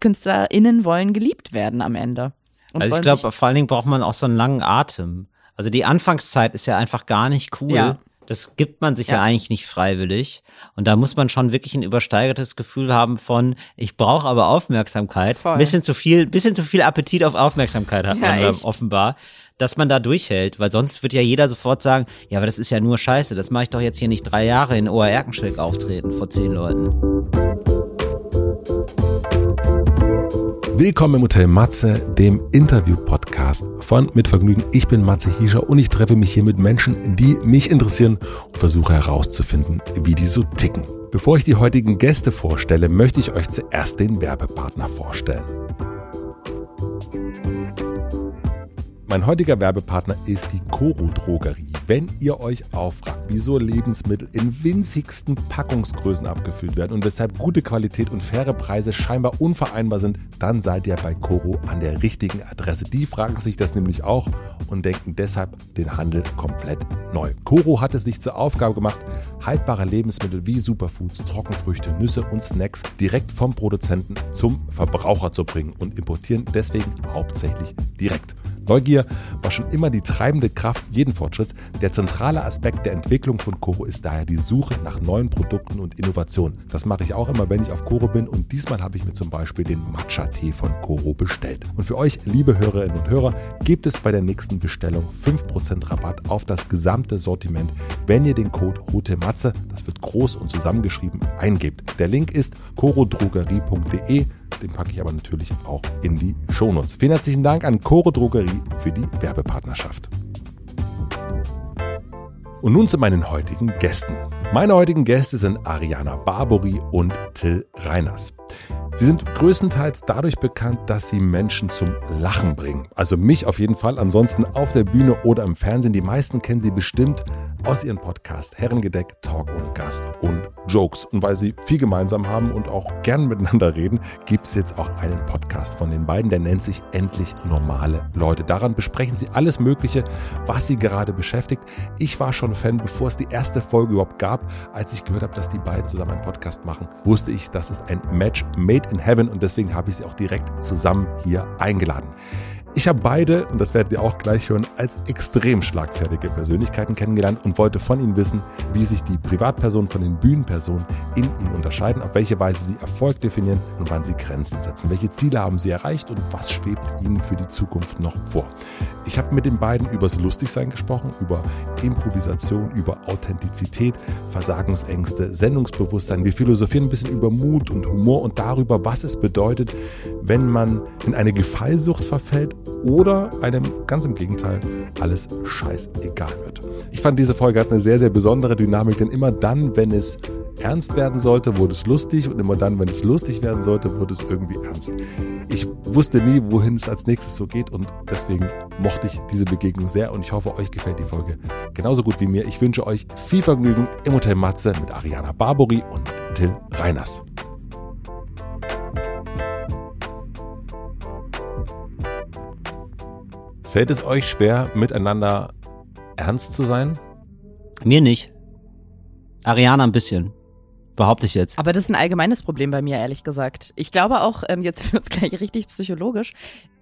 KünstlerInnen wollen geliebt werden am Ende. also ich glaube, vor allen Dingen braucht man auch so einen langen Atem. Also die Anfangszeit ist ja einfach gar nicht cool. Ja. Das gibt man sich ja. ja. eigentlich nicht freiwillig. Und da muss man schon wirklich ein übersteigertes Gefühl haben von, ich brauche aber Aufmerksamkeit. Voll. Bisschen zu viel, bisschen zu viel Appetit auf Aufmerksamkeit hat ja, man echt. offenbar, dass man da durchhält. Weil sonst wird ja jeder sofort sagen, ja, aber das ist ja nur Scheiße. Das mache ich doch jetzt hier nicht drei Jahre in Ohr-Erkenschwick auftreten vor zehn Leuten. Willkommen im Hotel Matze, dem Interview-Podcast von Mit Vergnügen. Ich bin Matze Hiescher und ich treffe mich hier mit Menschen, die mich interessieren und versuche herauszufinden, wie die so ticken. Bevor ich die heutigen Gäste vorstelle, möchte ich euch zuerst den Werbepartner vorstellen. Mein heutiger Werbepartner ist die Coro Drogerie. Wenn ihr euch auffragt, wieso Lebensmittel in winzigsten Packungsgrößen abgefüllt werden und weshalb gute Qualität und faire Preise scheinbar unvereinbar sind, dann seid ihr bei Coro an der richtigen Adresse. Die fragen sich das nämlich auch und denken deshalb den Handel komplett neu. Coro hat es sich zur Aufgabe gemacht, haltbare Lebensmittel wie Superfoods, Trockenfrüchte, Nüsse und Snacks direkt vom Produzenten zum Verbraucher zu bringen und importieren deswegen hauptsächlich direkt. Neugier war schon immer die treibende Kraft jeden Fortschritts. Der zentrale Aspekt der Entwicklung von Koro ist daher die Suche nach neuen Produkten und Innovationen. Das mache ich auch immer, wenn ich auf Koro bin und diesmal habe ich mir zum Beispiel den Matcha-Tee von Koro bestellt. Und für euch, liebe Hörerinnen und Hörer, gibt es bei der nächsten Bestellung 5% Rabatt auf das gesamte Sortiment, wenn ihr den Code HOTEMATZE, das wird groß und zusammengeschrieben, eingebt. Der Link ist corodrogerie.de den packe ich aber natürlich auch in die Shownotes. Vielen herzlichen Dank an Chore Drogerie für die Werbepartnerschaft. Und nun zu meinen heutigen Gästen. Meine heutigen Gäste sind Ariana Barbori und Till Reiners. Sie sind größtenteils dadurch bekannt, dass sie Menschen zum Lachen bringen. Also mich auf jeden Fall, ansonsten auf der Bühne oder im Fernsehen. Die meisten kennen sie bestimmt aus ihrem Podcast Herrengedeck, Talk und Gast und Jokes. Und weil sie viel gemeinsam haben und auch gern miteinander reden, gibt es jetzt auch einen Podcast von den beiden, der nennt sich Endlich normale Leute. Daran besprechen sie alles Mögliche, was sie gerade beschäftigt. Ich war schon Fan, bevor es die erste Folge überhaupt gab. Als ich gehört habe, dass die beiden zusammen einen Podcast machen, wusste ich, das ist ein Match made in heaven und deswegen habe ich sie auch direkt zusammen hier eingeladen. Ich habe beide, und das werdet ihr auch gleich hören, als extrem schlagfertige Persönlichkeiten kennengelernt und wollte von ihnen wissen, wie sich die Privatpersonen von den Bühnenpersonen in ihnen unterscheiden, auf welche Weise sie Erfolg definieren und wann sie Grenzen setzen. Welche Ziele haben sie erreicht und was schwebt ihnen für die Zukunft noch vor? Ich habe mit den beiden übers Lustigsein gesprochen, über Improvisation, über Authentizität, Versagensängste, Sendungsbewusstsein. Wir philosophieren ein bisschen über Mut und Humor und darüber, was es bedeutet, wenn man in eine Gefallsucht verfällt oder einem ganz im Gegenteil alles scheißegal wird. Ich fand diese Folge hat eine sehr, sehr besondere Dynamik, denn immer dann, wenn es ernst werden sollte, wurde es lustig und immer dann, wenn es lustig werden sollte, wurde es irgendwie ernst. Ich wusste nie, wohin es als nächstes so geht und deswegen mochte ich diese Begegnung sehr und ich hoffe, euch gefällt die Folge genauso gut wie mir. Ich wünsche euch viel Vergnügen im Hotel Matze mit Ariana Barbori und Till Reiners. Fällt es euch schwer, miteinander ernst zu sein? Mir nicht. Ariana ein bisschen. Behaupte ich jetzt. Aber das ist ein allgemeines Problem bei mir, ehrlich gesagt. Ich glaube auch, ähm, jetzt wird es gleich richtig psychologisch,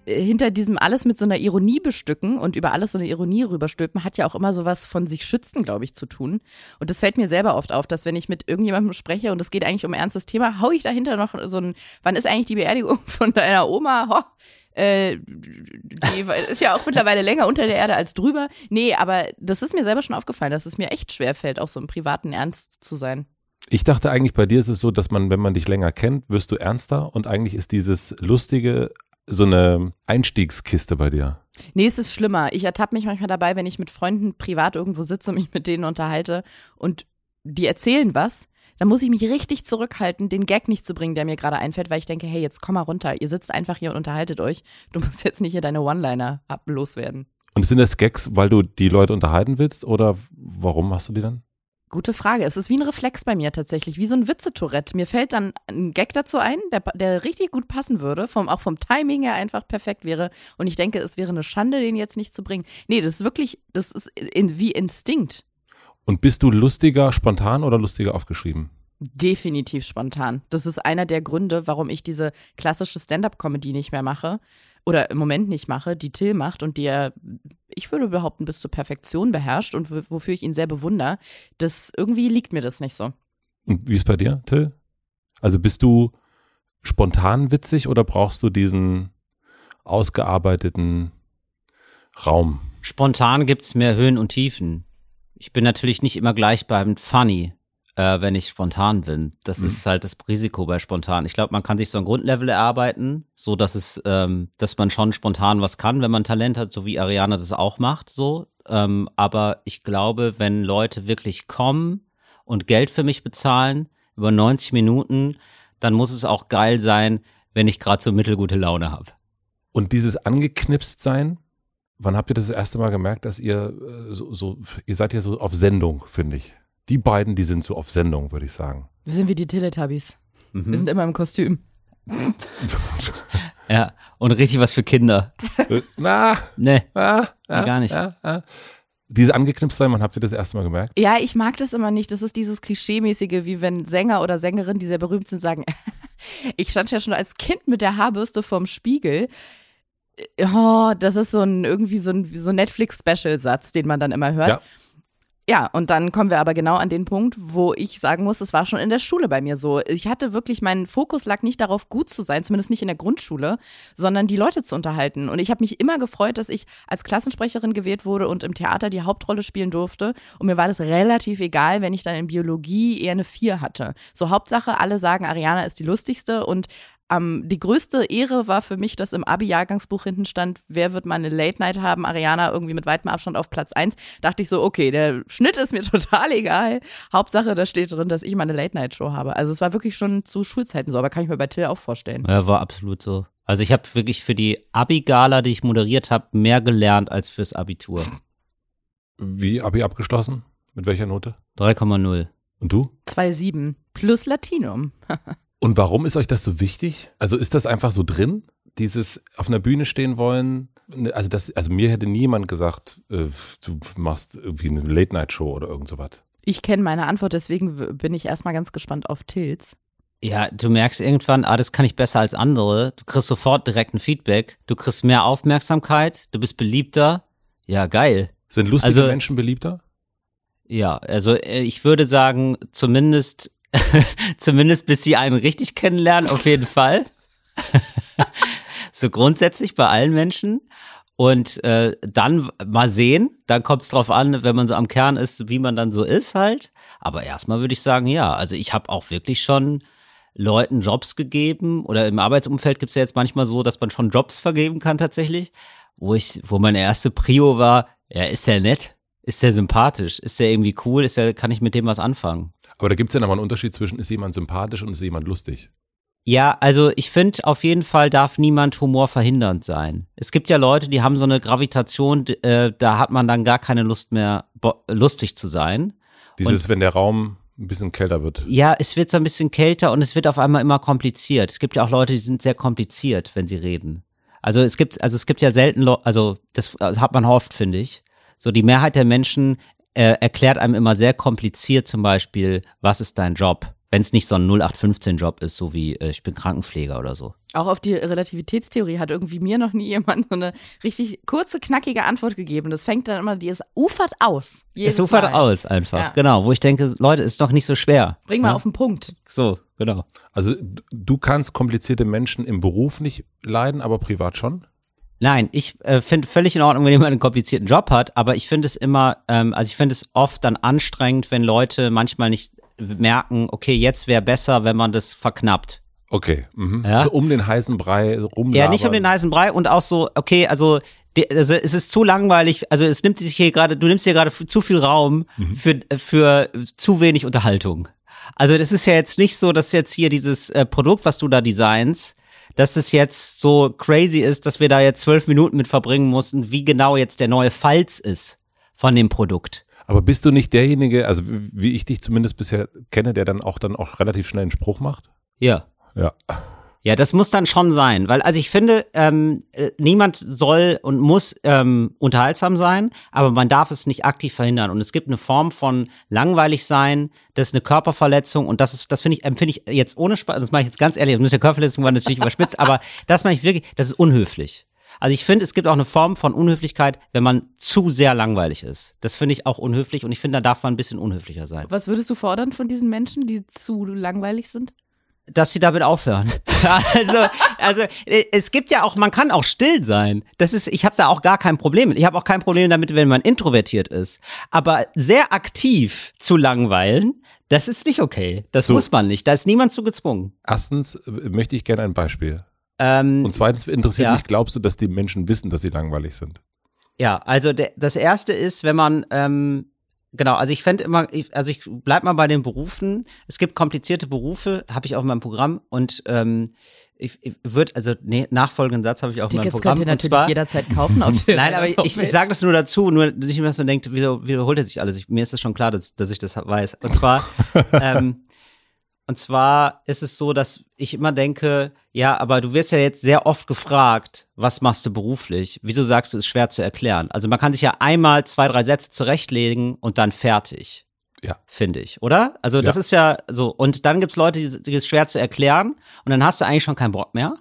äh, hinter diesem alles mit so einer Ironie bestücken und über alles so eine Ironie rüberstülpen, hat ja auch immer sowas von sich schützen, glaube ich, zu tun. Und das fällt mir selber oft auf, dass wenn ich mit irgendjemandem spreche und es geht eigentlich um ein ernstes Thema, hau ich dahinter noch so ein, wann ist eigentlich die Beerdigung von deiner Oma? Ho, äh, die ist ja auch mittlerweile länger unter der Erde als drüber. Nee, aber das ist mir selber schon aufgefallen, dass es mir echt schwer fällt, auch so im privaten Ernst zu sein. Ich dachte eigentlich, bei dir ist es so, dass man, wenn man dich länger kennt, wirst du ernster und eigentlich ist dieses Lustige so eine Einstiegskiste bei dir. Nee, es ist schlimmer. Ich ertappe mich manchmal dabei, wenn ich mit Freunden privat irgendwo sitze und mich mit denen unterhalte und die erzählen was da muss ich mich richtig zurückhalten, den Gag nicht zu bringen, der mir gerade einfällt, weil ich denke, hey, jetzt komm mal runter. Ihr sitzt einfach hier und unterhaltet euch. Du musst jetzt nicht hier deine One-Liner loswerden. Und sind das Gags, weil du die Leute unterhalten willst oder warum machst du die dann? Gute Frage. Es ist wie ein Reflex bei mir tatsächlich, wie so ein Witzetourette. Mir fällt dann ein Gag dazu ein, der, der richtig gut passen würde, vom, auch vom Timing her einfach perfekt wäre. Und ich denke, es wäre eine Schande, den jetzt nicht zu bringen. Nee, das ist wirklich, das ist in, wie Instinkt. Und bist du lustiger spontan oder lustiger aufgeschrieben? Definitiv spontan. Das ist einer der Gründe, warum ich diese klassische Stand-up-Comedy nicht mehr mache oder im Moment nicht mache, die Till macht und die er, ich würde behaupten, bis zur Perfektion beherrscht und wofür ich ihn sehr bewundere. Das irgendwie liegt mir das nicht so. Und wie ist bei dir, Till? Also bist du spontan witzig oder brauchst du diesen ausgearbeiteten Raum? Spontan gibt's mehr Höhen und Tiefen. Ich bin natürlich nicht immer gleich beim Funny äh, wenn ich spontan bin. Das mhm. ist halt das Risiko bei spontan. Ich glaube, man kann sich so ein Grundlevel erarbeiten, so dass es, ähm, dass man schon spontan was kann, wenn man Talent hat, so wie Ariana das auch macht, so. Ähm, aber ich glaube, wenn Leute wirklich kommen und Geld für mich bezahlen über 90 Minuten, dann muss es auch geil sein, wenn ich gerade so mittelgute Laune habe. Und dieses angeknipst sein, wann habt ihr das, das erste Mal gemerkt, dass ihr äh, so, so ihr seid ja so auf Sendung, finde ich die beiden, die sind so auf Sendung, würde ich sagen. Wir sind wie die Teletubbies. Mhm. Wir sind immer im Kostüm. ja, und richtig was für Kinder. Äh, na, nee, ah, ah, gar nicht. Ah, ah. Diese angeknipst sein, wann habt ihr das erste Mal gemerkt? Ja, ich mag das immer nicht. Das ist dieses Klischeemäßige, wie wenn Sänger oder Sängerinnen, die sehr berühmt sind, sagen, ich stand ja schon als Kind mit der Haarbürste vorm Spiegel. Oh, das ist so ein irgendwie so ein, so Netflix-Special-Satz, den man dann immer hört. Ja. Ja, und dann kommen wir aber genau an den Punkt, wo ich sagen muss, es war schon in der Schule bei mir so. Ich hatte wirklich, mein Fokus lag nicht darauf, gut zu sein, zumindest nicht in der Grundschule, sondern die Leute zu unterhalten. Und ich habe mich immer gefreut, dass ich als Klassensprecherin gewählt wurde und im Theater die Hauptrolle spielen durfte. Und mir war das relativ egal, wenn ich dann in Biologie eher eine Vier hatte. So Hauptsache, alle sagen, Ariana ist die lustigste und um, die größte Ehre war für mich, dass im Abi-Jahrgangsbuch hinten stand, wer wird mal eine Late Night haben? Ariana irgendwie mit weitem Abstand auf Platz eins. Dachte ich so, okay, der Schnitt ist mir total egal. Hauptsache, da steht drin, dass ich mal eine Late Night Show habe. Also es war wirklich schon zu Schulzeiten so, aber kann ich mir bei Till auch vorstellen. Ja, war absolut so. Also ich habe wirklich für die Abi-Gala, die ich moderiert habe, mehr gelernt als fürs Abitur. Wie Abi abgeschlossen? Mit welcher Note? 3,0. Und du? 2,7 plus Latinum. Und warum ist euch das so wichtig? Also ist das einfach so drin? Dieses auf einer Bühne stehen wollen? Ne, also das, also mir hätte niemand gesagt, äh, du machst irgendwie eine Late-Night-Show oder irgend sowas. Ich kenne meine Antwort, deswegen bin ich erstmal ganz gespannt auf Tills. Ja, du merkst irgendwann, ah, das kann ich besser als andere. Du kriegst sofort direkt ein Feedback. Du kriegst mehr Aufmerksamkeit. Du bist beliebter. Ja, geil. Sind lustige also, Menschen beliebter? Ja, also äh, ich würde sagen, zumindest Zumindest bis sie einen richtig kennenlernen, auf jeden Fall. so grundsätzlich bei allen Menschen. Und äh, dann mal sehen, dann kommt es drauf an, wenn man so am Kern ist, wie man dann so ist halt. Aber erstmal würde ich sagen, ja, also ich habe auch wirklich schon Leuten Jobs gegeben oder im Arbeitsumfeld gibt es ja jetzt manchmal so, dass man schon Jobs vergeben kann tatsächlich, wo ich, wo meine erste Prio war, ja, ist ja nett, ist der sympathisch? Ist der irgendwie cool? Ist der, kann ich mit dem was anfangen? Aber da gibt es ja nochmal einen Unterschied zwischen, ist jemand sympathisch und ist jemand lustig? Ja, also ich finde, auf jeden Fall darf niemand Humor verhindernd sein. Es gibt ja Leute, die haben so eine Gravitation, äh, da hat man dann gar keine Lust mehr, lustig zu sein. Dieses, und, wenn der Raum ein bisschen kälter wird. Ja, es wird so ein bisschen kälter und es wird auf einmal immer kompliziert. Es gibt ja auch Leute, die sind sehr kompliziert, wenn sie reden. Also es gibt, also es gibt ja selten, Leute, also das, das hat man oft, finde ich. So die Mehrheit der Menschen äh, erklärt einem immer sehr kompliziert zum Beispiel, was ist dein Job? Wenn es nicht so ein 0815-Job ist, so wie äh, ich bin Krankenpfleger oder so. Auch auf die Relativitätstheorie hat irgendwie mir noch nie jemand so eine richtig kurze, knackige Antwort gegeben. Das fängt dann immer, die es ufert aus. Es ufert Mal. aus einfach, ja. genau. Wo ich denke, Leute, ist doch nicht so schwer. Bring mal ja? Ne? auf den Punkt. So, genau. Also du kannst komplizierte Menschen im Beruf nicht leiden, aber privat schon? Nein, ich äh, finde völlig in Ordnung, wenn jemand einen komplizierten Job hat, aber ich finde es immer, ähm, also ich finde es oft dann anstrengend, wenn Leute manchmal nicht merken, okay, jetzt wäre besser, wenn man das verknappt. Okay, mhm. ja? also um den heißen Brei rum. Ja, nicht um den heißen Brei und auch so, okay, also, die, also es ist zu langweilig, also es nimmt sich hier gerade, du nimmst hier gerade zu viel Raum mhm. für, für zu wenig Unterhaltung. Also das ist ja jetzt nicht so, dass jetzt hier dieses äh, Produkt, was du da designst, dass es jetzt so crazy ist, dass wir da jetzt zwölf Minuten mit verbringen mussten, wie genau jetzt der neue Falz ist von dem Produkt. Aber bist du nicht derjenige, also wie ich dich zumindest bisher kenne, der dann auch dann auch relativ schnell einen Spruch macht? Ja. Ja. Ja, das muss dann schon sein, weil also ich finde, ähm, äh, niemand soll und muss ähm, unterhaltsam sein, aber man darf es nicht aktiv verhindern. Und es gibt eine Form von langweilig sein, das ist eine Körperverletzung und das ist, das finde ich, empfinde ich jetzt ohne Spaß, das mache ich jetzt ganz ehrlich, das Körperverletzung war natürlich überspitzt, aber das mache ich wirklich, das ist unhöflich. Also ich finde, es gibt auch eine Form von Unhöflichkeit, wenn man zu sehr langweilig ist. Das finde ich auch unhöflich und ich finde, da darf man ein bisschen unhöflicher sein. Was würdest du fordern von diesen Menschen, die zu langweilig sind? Dass sie damit aufhören. also, also es gibt ja auch, man kann auch still sein. Das ist, ich habe da auch gar kein Problem. Ich habe auch kein Problem damit, wenn man introvertiert ist. Aber sehr aktiv zu langweilen, das ist nicht okay. Das so. muss man nicht. Da ist niemand zu gezwungen. Erstens äh, möchte ich gerne ein Beispiel. Ähm, Und zweitens interessiert ja. mich, glaubst du, dass die Menschen wissen, dass sie langweilig sind? Ja, also das erste ist, wenn man ähm, Genau, also ich fände immer, also ich bleib mal bei den Berufen. Es gibt komplizierte Berufe, habe ich auch in meinem Programm und ähm, ich, ich würde, also nee, nachfolgenden Satz habe ich auch Tickets in meinem Programm. Könnt ihr natürlich zwar, jederzeit kaufen auf der Nein, aber ich, ich, ich sage das nur dazu, nur nicht, dass man denkt, wieso wiederholt er sich alles? Ich, mir ist es schon klar, dass, dass ich das weiß. Und zwar, ähm, und zwar ist es so, dass ich immer denke, ja, aber du wirst ja jetzt sehr oft gefragt, was machst du beruflich? Wieso sagst du, es ist schwer zu erklären? Also man kann sich ja einmal zwei, drei Sätze zurechtlegen und dann fertig. Ja. Finde ich, oder? Also das ja. ist ja so. Und dann gibt's Leute, die, die ist schwer zu erklären und dann hast du eigentlich schon keinen Bock mehr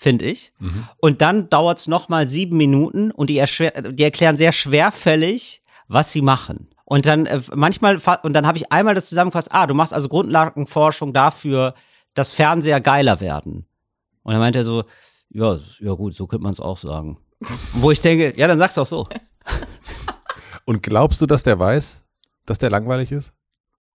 finde ich. Mhm. Und dann dauert's noch mal sieben Minuten und die, die erklären sehr schwerfällig, was sie machen. Und dann äh, manchmal, und dann habe ich einmal das zusammengefasst, ah, du machst also Grundlagenforschung dafür, dass Fernseher geiler werden. Und dann meint er so, ja, ja gut, so könnte man es auch sagen. Wo ich denke, ja, dann sag's auch so. Und glaubst du, dass der weiß, dass der langweilig ist?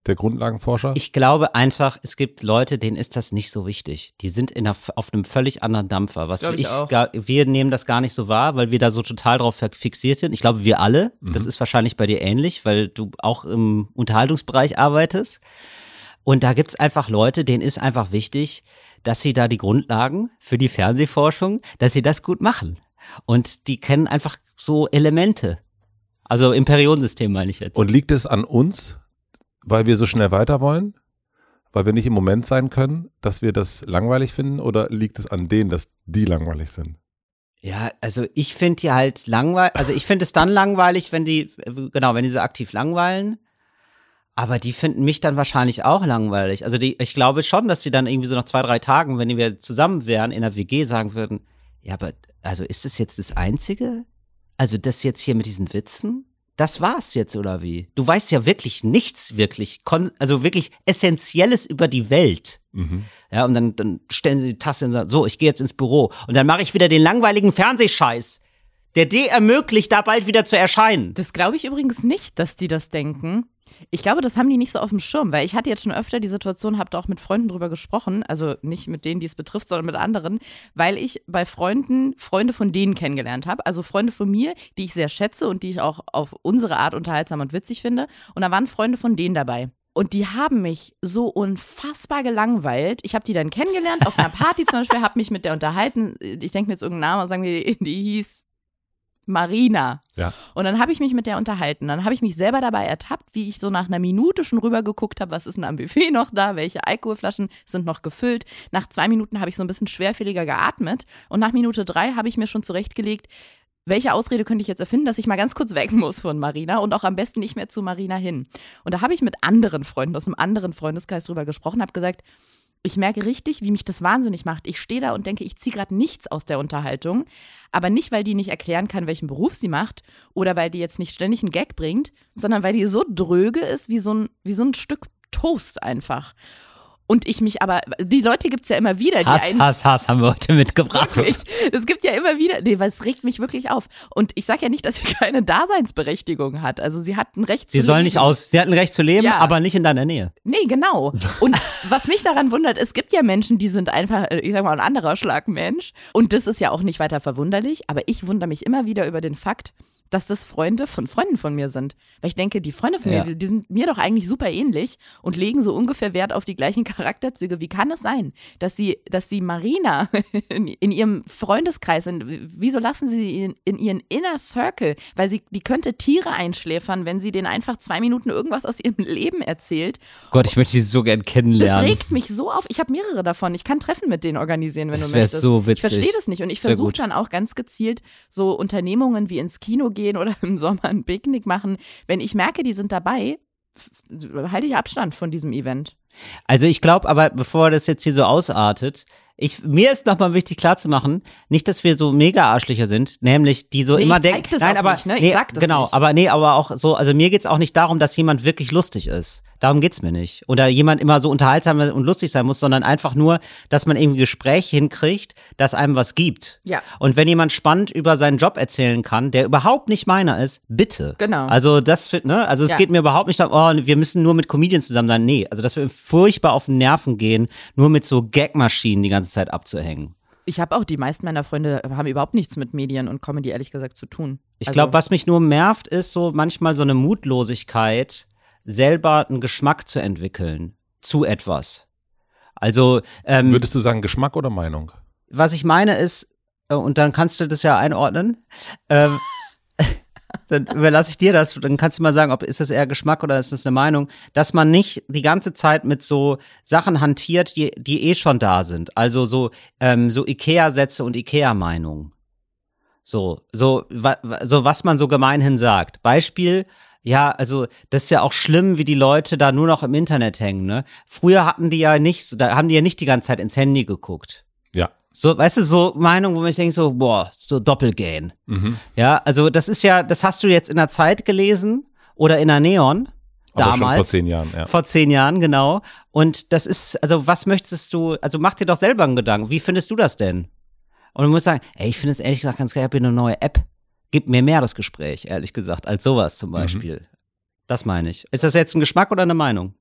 der Grundlagenforscher? Ich glaube einfach, es gibt Leute, denen ist das nicht so wichtig. Die sind in einer, auf einem völlig anderen Dampfer. Was ich, ich gar, wir nehmen das gar nicht so wahr, weil wir da so total drauf fixiert sind. Ich glaube, wir alle. Mhm. Das ist wahrscheinlich bei dir ähnlich, weil du auch im Unterhaltungsbereich arbeitest. Und da gibt's einfach Leute, denen ist einfach wichtig, dass sie da die Grundlagen für die Fernsehforschung, dass sie das gut machen. Und die kennen einfach so Elemente. Also im Periodensystem meine ich jetzt. Und liegt es an uns, weil wir so schnell weiter wollen? Weil wir nicht im Moment sein können, dass wir das langweilig finden? Oder liegt es an denen, dass die langweilig sind? Ja, also ich finde die halt langweilig, also ich finde es dann langweilig, wenn die, genau, wenn die so aktiv langweilen. Aber die finden mich dann wahrscheinlich auch langweilig. Also die, ich glaube schon, dass die dann irgendwie so nach zwei, drei Tagen, wenn wir zusammen wären in der WG, sagen würden, ja, aber also ist das jetzt das Einzige? Also das jetzt hier mit diesen Witzen? das war's jetzt oder wie? Du weißt ja wirklich nichts wirklich, also wirklich Essentielles über die Welt. Mhm. Ja, und dann, dann stellen sie die Tasse und sagen, so, ich gehe jetzt ins Büro und dann mache ich wieder den langweiligen Fernsehscheiß, der dir ermöglicht, da bald wieder zu erscheinen. Das glaube ich übrigens nicht, dass die das denken. Ich glaube, das haben die nicht so auf dem Schirm, weil ich hatte jetzt schon öfter die Situation, habe da auch mit Freunden drüber gesprochen, also nicht mit denen, die es betrifft, sondern mit anderen, weil ich bei Freunden Freunde von denen kennengelernt habe, also Freunde von mir, die ich sehr schätze und die ich auch auf unsere Art unterhaltsam und witzig finde. Und da waren Freunde von denen dabei. Und die haben mich so unfassbar gelangweilt. Ich habe die dann kennengelernt auf einer Party zum Beispiel, habe mich mit der unterhalten. Ich denke mir jetzt irgendeinen Namen, sagen wir, die hieß Marina. Ja. Und dann habe ich mich mit der unterhalten. Dann habe ich mich selber dabei ertappt, wie ich so nach einer Minute schon rübergeguckt habe, was ist denn am Buffet noch da, welche Alkoholflaschen sind noch gefüllt. Nach zwei Minuten habe ich so ein bisschen schwerfälliger geatmet und nach Minute drei habe ich mir schon zurechtgelegt, welche Ausrede könnte ich jetzt erfinden, dass ich mal ganz kurz weg muss von Marina und auch am besten nicht mehr zu Marina hin. Und da habe ich mit anderen Freunden aus einem anderen Freundeskreis drüber gesprochen, habe gesagt, ich merke richtig, wie mich das wahnsinnig macht. Ich stehe da und denke, ich ziehe gerade nichts aus der Unterhaltung. Aber nicht, weil die nicht erklären kann, welchen Beruf sie macht oder weil die jetzt nicht ständig einen Gag bringt, sondern weil die so dröge ist wie so ein, wie so ein Stück Toast einfach. Und ich mich aber, die Leute gibt's ja immer wieder. Die Hass, einen, Hass, Hass haben wir heute mitgebracht. Es gibt ja immer wieder, nee, weil es regt mich wirklich auf. Und ich sage ja nicht, dass sie keine Daseinsberechtigung hat. Also sie hat ein Recht sie zu leben. Sie soll nicht aus, sie hat ein Recht zu leben, ja. aber nicht in deiner Nähe. Nee, genau. Und was mich daran wundert, es gibt ja Menschen, die sind einfach, äh, ich sag mal, ein anderer Schlag Mensch. Und das ist ja auch nicht weiter verwunderlich. Aber ich wundere mich immer wieder über den Fakt, dass das Freunde von Freunden von mir sind. Weil ich denke, die Freunde von Ja. mir, die sind mir doch eigentlich super ähnlich und legen so ungefähr Wert auf die gleichen Charakterzüge. Wie kann es sein, dass sie, dass sie Marina in, in ihrem Freundeskreis sind? Wieso lassen sie sie in, in ihren Inner Circle? Weil sie, die könnte Tiere einschläfern, wenn sie denen einfach zwei Minuten irgendwas aus ihrem Leben erzählt. Gott, ich möchte sie so gern Das kennenlernen. regt mich so auf. Ich habe mehrere davon. Ich kann Treffen mit denen organisieren, wenn Das du möchtest. so Ich witzig. verstehe das nicht. Und ich versuche dann auch ganz gezielt so Unternehmungen wie ins Kino gehen oder im Sommer ein Picknick machen. Wenn ich merke, die sind dabei, halte ich Abstand von diesem Event. Also ich glaube aber, bevor das jetzt hier so ausartet, ich, mir ist nochmal wichtig klarzumachen, nicht, dass wir so mega Arschlöcher sind, nämlich die so Nee, immer denken, das nein, aber nicht, ne? Ich nee, sag das genau, nicht. aber nee, aber auch so, also mir geht's auch nicht darum, dass jemand wirklich lustig ist. Darum geht's mir nicht. Oder jemand immer so unterhaltsam und lustig sein muss, sondern einfach nur, dass man irgendwie Gespräch hinkriegt, das einem was gibt. Ja. Und wenn jemand spannend über seinen Job erzählen kann, der überhaupt nicht meiner ist, bitte. Genau. Also das, ne, also es Ja. geht mir überhaupt nicht darum, oh, wir müssen nur mit Comedians zusammen sein. Nee, also das wird mir furchtbar auf den Nerven gehen, nur mit so Gagmaschinen die ganze Zeit abzuhängen. Ich habe auch, die meisten meiner Freunde haben überhaupt nichts mit Medien und Comedy ehrlich gesagt zu tun. Ich Also, glaube, was mich nur nervt, ist so manchmal so eine Mutlosigkeit, selber einen Geschmack zu entwickeln zu etwas. Also, ähm, Würdest du sagen Geschmack oder Meinung? was ich meine ist, äh, und dann kannst du das ja einordnen, ähm, dann überlasse ich dir das, dann kannst du mal sagen, ob ist das eher Geschmack oder ist das eine Meinung, dass man nicht die ganze Zeit mit so Sachen hantiert, die, die eh schon da sind. Also so, ähm, so Ikea-Sätze und Ikea-Meinungen. So, so, wa, wa- so, was man so gemeinhin sagt. Beispiel, ja, also das ist ja auch schlimm, wie die Leute da nur noch im Internet hängen, ne? Früher hatten die ja nicht, da haben die ja nicht die ganze Zeit ins Handy geguckt. Ja. So, weißt du, so Meinung, wo man sich denkt, so, boah, so Doppelgain. Mhm. Ja, also das ist ja, das hast du jetzt in der Zeit gelesen oder in der Neon. Aber damals. schon vor zehn Jahren, ja. Vor zehn Jahren, genau. Und das ist, also was möchtest du, also mach dir doch selber einen Gedanken. Wie findest du das denn? Und du musst sagen, ey, ich finde es ehrlich gesagt ganz geil, ich habe hier eine neue App. Gib mir mehr das Gespräch, ehrlich gesagt, als sowas Mhm. zum Beispiel. Das meine ich. Ist das jetzt ein Geschmack oder eine Meinung?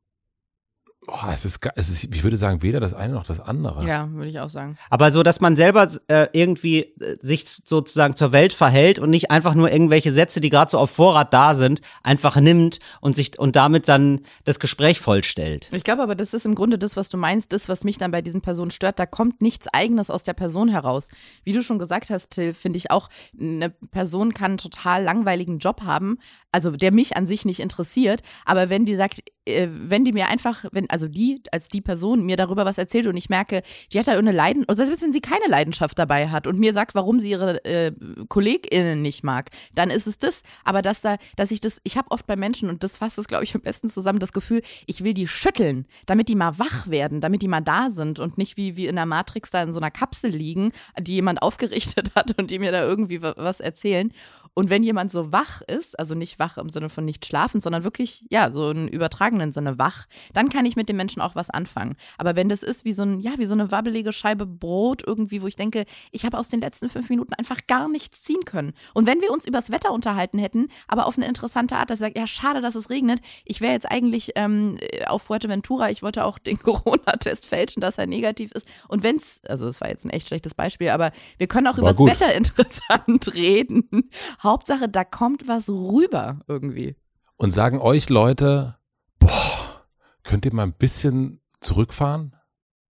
Oh, es ist, es ist, ich würde sagen, weder das eine noch das andere. Ja, würde ich auch sagen. Aber so, dass man selber äh, irgendwie äh, sich sozusagen zur Welt verhält und nicht einfach nur irgendwelche Sätze, die gerade so auf Vorrat da sind, einfach nimmt und sich und damit dann das Gespräch vollstellt. Ich glaube aber, das ist im Grunde das, was du meinst, das, was mich dann bei diesen Personen stört. Da kommt nichts Eigenes aus der Person heraus. Wie du schon gesagt hast, Till, finde ich auch, eine Person kann einen total langweiligen Job haben, also der mich an sich nicht interessiert. Aber wenn die sagt, wenn die mir einfach, wenn, also die als die Person mir darüber was erzählt und ich merke, die hat da irgendeine Leidenschaft, oder selbst wenn sie keine Leidenschaft dabei hat und mir sagt, warum sie ihre äh, KollegInnen nicht mag, dann ist es das. Aber dass da, dass ich das, ich habe oft bei Menschen, und das fasst es, glaube ich, am besten zusammen, das Gefühl, ich will die schütteln, damit die mal wach werden, damit die mal da sind und nicht wie, wie in der Matrix da in so einer Kapsel liegen, die jemand aufgerichtet hat und die mir da irgendwie wa- was erzählen. Und wenn jemand so wach ist, also nicht wach im Sinne von nicht schlafen, sondern wirklich, ja, so im übertragenen Sinne wach, dann kann ich mit dem Menschen auch was anfangen. Aber wenn das ist wie so ein, ja, wie so eine wabbelige Scheibe Brot irgendwie, wo ich denke, ich habe aus den letzten fünf Minuten einfach gar nichts ziehen können. Und wenn wir uns übers Wetter unterhalten hätten, aber auf eine interessante Art, dass ich sage, ja, schade, dass es regnet. Ich wäre jetzt eigentlich ähm, auf Fuerteventura, ich wollte auch den Corona-Test fälschen, dass er negativ ist. Und wenn's, also es war jetzt ein echt schlechtes Beispiel, aber wir können auch War übers gut. Wetter interessant reden. Hauptsache, da kommt was rüber irgendwie. Und sagen euch Leute, boah, könnt ihr mal ein bisschen zurückfahren?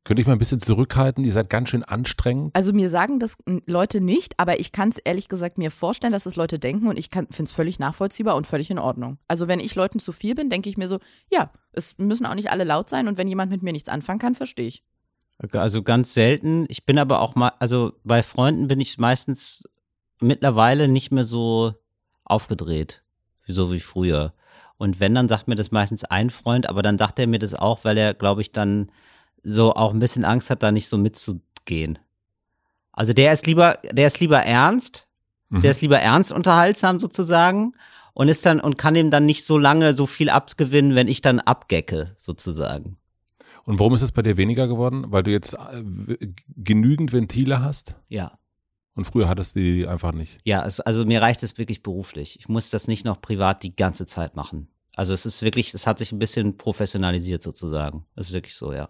Könnt ihr mal ein bisschen zurückhalten? Ihr seid ganz schön anstrengend. Also mir sagen das Leute nicht, aber ich kann es ehrlich gesagt mir vorstellen, dass es Leute denken und ich finde es völlig nachvollziehbar und völlig in Ordnung. Also wenn ich Leuten zu viel bin, denke ich mir so, ja, es müssen auch nicht alle laut sein und wenn jemand mit mir nichts anfangen kann, verstehe ich. Also ganz selten. Ich bin aber auch mal, also bei Freunden bin ich meistens mittlerweile nicht mehr so aufgedreht, so wie früher. Und wenn, dann sagt mir das meistens ein Freund, aber dann sagt er mir das auch, weil er, glaube ich, dann so auch ein bisschen Angst hat, da nicht so mitzugehen. Also der ist lieber, der ist lieber ernst, Mhm. der ist lieber ernst unterhaltsam sozusagen und ist dann und kann ihm dann nicht so lange so viel abgewinnen, wenn ich dann abgecke sozusagen. Und warum ist es bei dir weniger geworden? Weil du jetzt äh, genügend Ventile hast? Ja. Und früher hattest du die einfach nicht. Ja, es, also mir reicht es wirklich beruflich. Ich muss das nicht noch privat die ganze Zeit machen. Also es ist wirklich, es hat sich ein bisschen professionalisiert sozusagen. Das ist wirklich so, ja.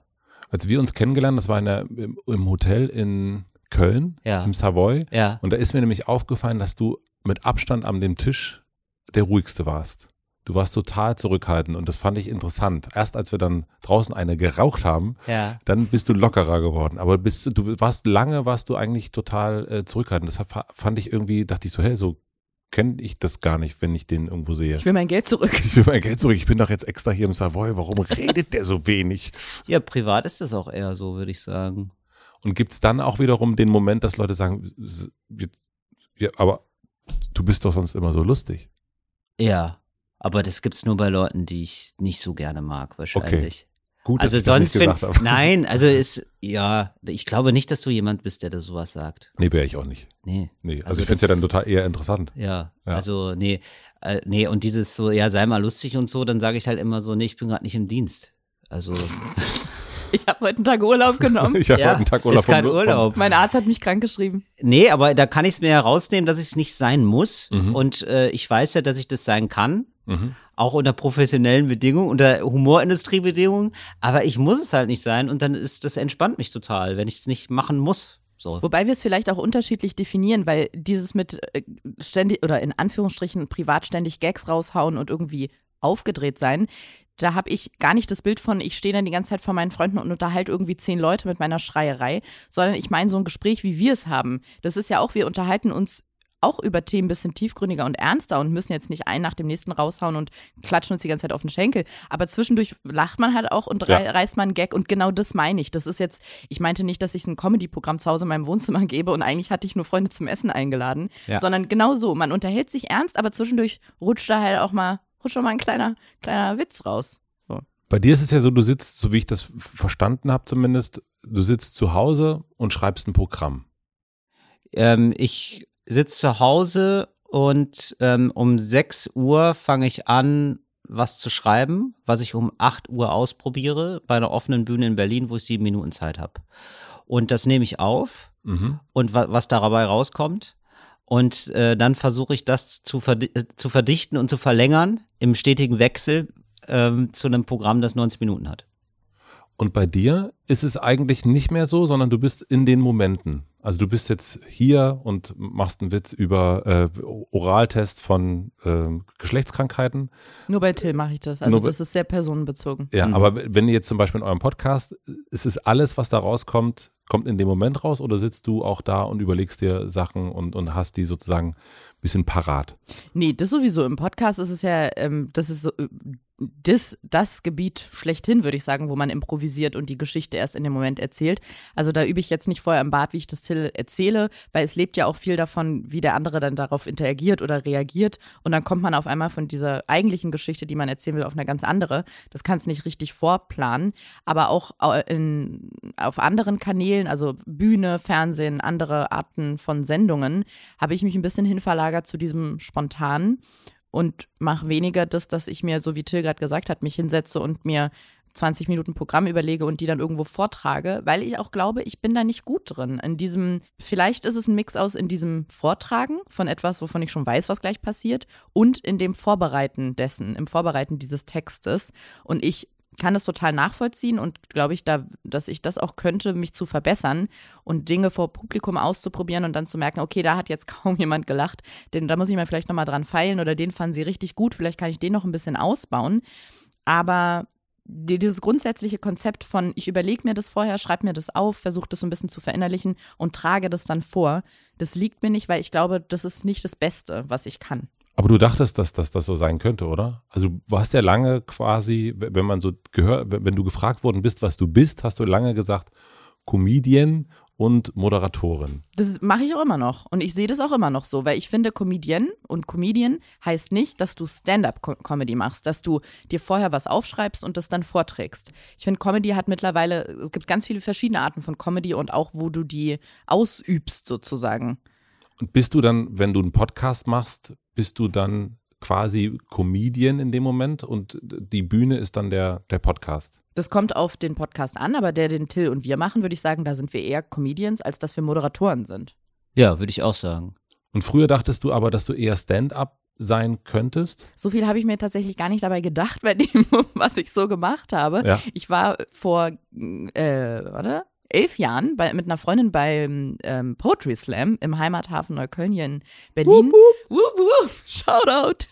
Als wir uns kennengelernt, das war in der, im, Hotel in Köln, Ja. im Savoy. Ja. Und da ist mir nämlich aufgefallen, dass du mit Abstand an dem Tisch der ruhigste warst. Du warst total zurückhaltend und das fand ich interessant. Erst als wir dann draußen eine geraucht haben, Ja. dann bist du lockerer geworden. Aber bist, du- warst lange, warst du eigentlich total äh, zurückhaltend. Das fand ich irgendwie, dachte ich so, hey, so kenne ich das gar nicht, wenn ich den irgendwo sehe. Ich will mein Geld zurück. Ich will mein Geld zurück. Ich bin doch jetzt extra hier im Savoy. Warum redet der so wenig? Ja, privat ist das auch eher so, würde ich sagen. Und gibt's dann auch wiederum den Moment, dass Leute sagen, ja, aber du bist doch sonst immer so lustig. Ja. Aber das gibt's nur bei Leuten, die ich nicht so gerne mag, wahrscheinlich. Gut, Also dass ich das sonst, nicht gesagt habe. nein, also ist, ja, ich glaube nicht, dass du jemand bist, der das sowas sagt. Nee, wäre ich auch nicht. Nee. Nee, also, Also ich finde es ja dann total eher interessant. Ja, Ja. also nee, äh, nee, und dieses so, ja, sei mal lustig und so, dann sage ich halt immer so, nee, ich bin gerade nicht im Dienst. Also, Ich habe heute einen Tag Urlaub genommen. Ich habe ja, heute einen Tag Urlaub ist kein vom- vom- Urlaub. Mein Arzt hat mich krank geschrieben. Nee, aber da kann ich es mir herausnehmen, dass ich es nicht sein muss. Mhm. Und äh, ich weiß ja, dass ich das sein kann. Mhm. Auch unter professionellen Bedingungen, unter Humorindustriebedingungen. Aber ich muss es halt nicht sein und dann ist das entspannt mich total, wenn ich es nicht machen muss. So. Wobei wir es vielleicht auch unterschiedlich definieren, weil dieses mit äh, ständig oder in Anführungsstrichen privat ständig Gags raushauen und irgendwie aufgedreht sein, da habe ich gar nicht das Bild von, ich stehe dann die ganze Zeit vor meinen Freunden und unterhalte irgendwie zehn Leute mit meiner Schreierei, sondern ich meine so ein Gespräch, wie wir es haben. Das ist ja auch, wir unterhalten uns auch über Themen ein bisschen tiefgründiger und ernster und müssen jetzt nicht einen nach dem nächsten raushauen und klatschen uns die ganze Zeit auf den Schenkel. Aber zwischendurch lacht man halt auch und Ja. rei reißt man einen Gag und genau das meine ich. Das ist jetzt, ich meinte nicht, dass ich ein Comedy-Programm zu Hause in meinem Wohnzimmer gebe und eigentlich hatte ich nur Freunde zum Essen eingeladen, Ja. sondern genau so. Man unterhält sich ernst, aber zwischendurch rutscht da halt auch mal, rutscht auch mal ein kleiner, kleiner Witz raus. So. Bei dir ist es ja so, du sitzt, so wie ich das verstanden habe zumindest, du sitzt zu Hause und schreibst ein Programm. Ähm, ich sitze zu Hause und ähm, um 6 Uhr fange ich an, was zu schreiben, was ich um 8 Uhr ausprobiere bei einer offenen Bühne in Berlin, wo ich sieben Minuten Zeit habe. Und das nehme ich auf Mhm. und wa was dabei rauskommt. Und äh, dann versuche ich das zu, verdi äh, zu verdichten und zu verlängern im stetigen Wechsel ähm, zu einem Programm, das 90 Minuten hat. Und bei dir ist es eigentlich nicht mehr so, sondern du bist in den Momenten. Also du bist jetzt hier und machst einen Witz über äh, Oraltest von äh, Geschlechtskrankheiten. Nur bei Till mache ich das. Also Nur das ist sehr personenbezogen. Ja, Mhm. aber wenn ihr jetzt zum Beispiel in eurem Podcast, ist es alles, was da rauskommt, kommt in dem Moment raus oder sitzt du auch da und überlegst dir Sachen und, und hast die sozusagen ein bisschen parat? Nee, das sowieso. Im Podcast ist es ja, ähm, das ist so, äh, das, das Gebiet schlechthin, würde ich sagen, wo man improvisiert und die Geschichte erst in dem Moment erzählt. Also da übe ich jetzt nicht vorher im Bad, wie ich das Till erzähle, weil es lebt ja auch viel davon, wie der andere dann darauf interagiert oder reagiert. Und dann kommt man auf einmal von dieser eigentlichen Geschichte, die man erzählen will, auf eine ganz andere. Das kannst nicht richtig vorplanen. Aber auch äh, in, auf anderen Kanälen, also Bühne, Fernsehen, andere Arten von Sendungen, habe ich mich ein bisschen hinverlagert zu diesem Spontanen und mache weniger das, dass ich mir, so wie Till gerade gesagt hat, mich hinsetze und mir 20 Minuten Programm überlege und die dann irgendwo vortrage, weil ich auch glaube, ich bin da nicht gut drin. In diesem, vielleicht ist es ein Mix aus in diesem Vortragen von etwas, wovon ich schon weiß, was gleich passiert, und in dem Vorbereiten dessen, im Vorbereiten dieses Textes. Und ich kann es total nachvollziehen und glaube ich, da, dass ich das auch könnte, mich zu verbessern und Dinge vor Publikum auszuprobieren und dann zu merken, okay, da hat jetzt kaum jemand gelacht, denn da muss ich mal vielleicht nochmal dran feilen oder den fanden sie richtig gut, vielleicht kann ich den noch ein bisschen ausbauen. Aber die, dieses grundsätzliche Konzept von, ich überlege mir das vorher, schreibe mir das auf, versuche das so ein bisschen zu verinnerlichen und trage das dann vor, das liegt mir nicht, weil ich glaube, das ist nicht das Beste, was ich kann. Aber du dachtest, dass, dass das so sein könnte, oder? Also du hast ja lange quasi, wenn man so gehört, wenn du gefragt worden bist, was du bist, hast du lange gesagt, Comedian und Moderatorin. Das mache ich auch immer noch. Und ich sehe das auch immer noch so, weil ich finde, Comedian und Comedian heißt nicht, dass du Stand-up-Comedy machst, dass du dir vorher was aufschreibst und das dann vorträgst. Ich finde, Comedy hat mittlerweile, es gibt ganz viele verschiedene Arten von Comedy und auch, wo du die ausübst sozusagen. Und bist du dann, wenn du einen Podcast machst, bist du dann quasi Comedian in dem Moment und die Bühne ist dann der, der Podcast? Das kommt auf den Podcast an, aber der, den Till und wir machen, würde ich sagen, da sind wir eher Comedians, als dass wir Moderatoren sind. Ja, würde ich auch sagen. Und früher dachtest du aber, dass du eher Stand-up sein könntest? So viel habe ich mir tatsächlich gar nicht dabei gedacht bei dem, was ich so gemacht habe. Ja. Ich war vor, äh, warte, elf Jahren bei, mit einer Freundin beim ähm, Poetry Slam im Heimathafen Neukölln hier in Berlin. Wup, wup. Wup, Shoutout.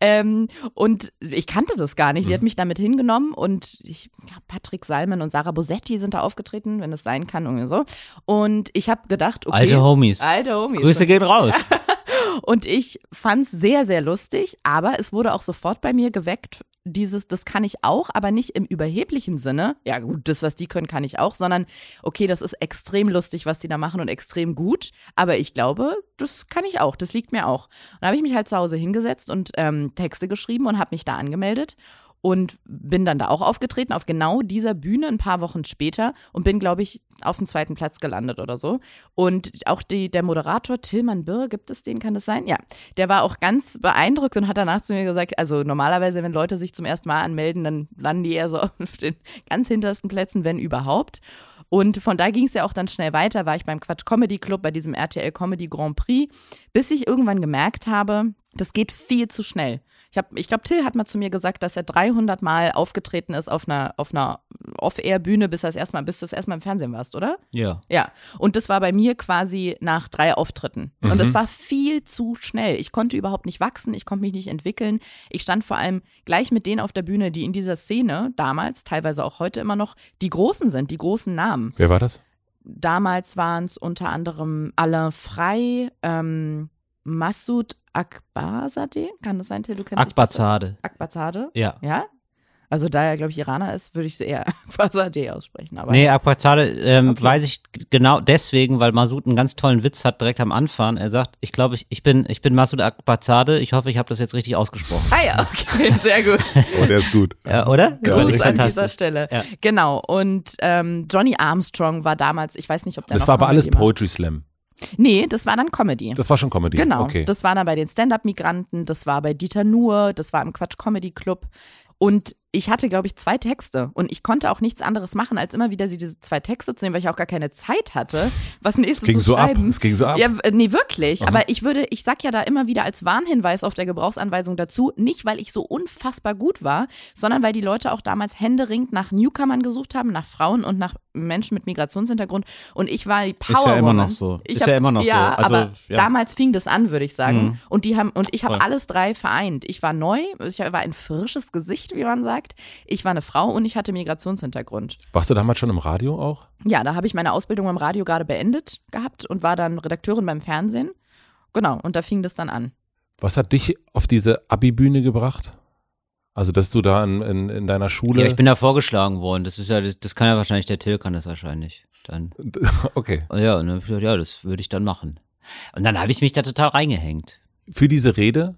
ähm, und ich kannte das gar nicht. Sie hat mhm. mich damit hingenommen und ich, ja, Patrick Salmen und Sarah Bosetti sind da aufgetreten, wenn es sein kann, irgendwie so. Und ich habe gedacht, okay. Alte Homies. Alte Homies. Grüße gehen raus. und ich fand es sehr, sehr lustig, aber es wurde auch sofort bei mir geweckt, dieses, das kann ich auch, aber nicht im überheblichen Sinne. Ja, gut, das, was die können, kann ich auch, sondern okay, das ist extrem lustig, was die da machen und extrem gut. Aber ich glaube, das kann ich auch, das liegt mir auch. Und da habe ich mich halt zu Hause hingesetzt und ähm, Texte geschrieben und habe mich da angemeldet und bin dann da auch aufgetreten auf genau dieser Bühne ein paar Wochen später und bin, glaube ich, auf dem zweiten Platz gelandet oder so. Und auch die, der Moderator Tillmann Birr, gibt es den, kann das sein? Ja, der war auch ganz beeindruckt und hat danach zu mir gesagt, also normalerweise, wenn Leute sich zum ersten Mal anmelden, dann landen die eher so auf den ganz hintersten Plätzen, wenn überhaupt. Und von da ging es ja auch dann schnell weiter, war ich beim Quatsch Comedy Club, bei diesem RTL Comedy Grand Prix, bis ich irgendwann gemerkt habe, das geht viel zu schnell. Ich, hab, ich glaube, Till hat mal zu mir gesagt, dass er 300 Mal aufgetreten ist auf einer, auf einer Off-Air-Bühne, bis, bis du das erste Mal im Fernsehen warst, oder? Ja. Ja. Und das war bei mir quasi nach drei Auftritten. Mhm. Und es war viel zu schnell. Ich konnte überhaupt nicht wachsen, ich konnte mich nicht entwickeln. Ich stand vor allem gleich mit denen auf der Bühne, die in dieser Szene damals, teilweise auch heute immer noch, die Großen sind, die großen Namen. Wer war das? Damals waren es unter anderem Alain Frey, ähm, Massoud Akbarzadeh, kann das sein, Till? Du kennst Akbarzade. Akbarzade? Ja. Ja? Also da er, glaube ich, Iraner ist, würde ich eher Akbarzadeh aussprechen. Aber nee, Akbarzade ähm, okay. weiß ich genau deswegen, weil Masud einen ganz tollen Witz hat direkt am Anfang. Er sagt, ich glaube, ich, ich bin, ich bin Masud Akbarzade. Ich hoffe, ich habe das jetzt richtig ausgesprochen. Ah ja, okay, sehr gut. oh, der ist gut. Ja, oder? Ja, Gruß an dieser Stelle. Ja. Genau. Und ähm, Johnny Armstrong war damals, ich weiß nicht, ob der Das war aber alles Poetry Slam. Nee, das war dann Comedy. Das war schon Comedy. Genau. Okay. Das war dann bei den Stand-Up-Migranten, das war bei Dieter Nuhr, das war im Quatsch Comedy Club. Und ich hatte, glaube ich, zwei Texte und ich konnte auch nichts anderes machen, als immer wieder diese zwei Texte zu nehmen, weil ich auch gar keine Zeit hatte, was nächstes es ging zu so schreiben. Ab. Es ging so ab. Ja, nee, wirklich. Aha. Aber ich würde, ich sag ja da immer wieder als Warnhinweis auf der Gebrauchsanweisung dazu, nicht weil ich so unfassbar gut war, sondern weil die Leute auch damals händeringend nach Newcomern gesucht haben, nach Frauen und nach Menschen mit Migrationshintergrund. Und ich war die Power. Ist ja immer noch so. Ich ist hab, ja immer noch ja, so. Also, aber ja. damals fing das an, würde ich sagen. Mhm. Und die haben, und ich habe alles drei vereint. Ich war neu, ich war ein frisches Gesicht, wie man sagt. Ich war eine Frau und ich hatte Migrationshintergrund. Warst du damals schon im Radio auch? Ja, da habe ich meine Ausbildung im Radio gerade beendet gehabt und war dann Redakteurin beim Fernsehen. Genau, und da fing das dann an. Was hat dich auf diese Abi-Bühne gebracht? Also, dass du da in, in, in, deiner Schule. Ja, ich bin da vorgeschlagen worden. Das ist ja, das, das kann ja wahrscheinlich, der Till kann das wahrscheinlich. Dann. Okay. Ja, und dann, ja, das würde ich dann machen. Und dann habe ich mich da total reingehängt. Für diese Rede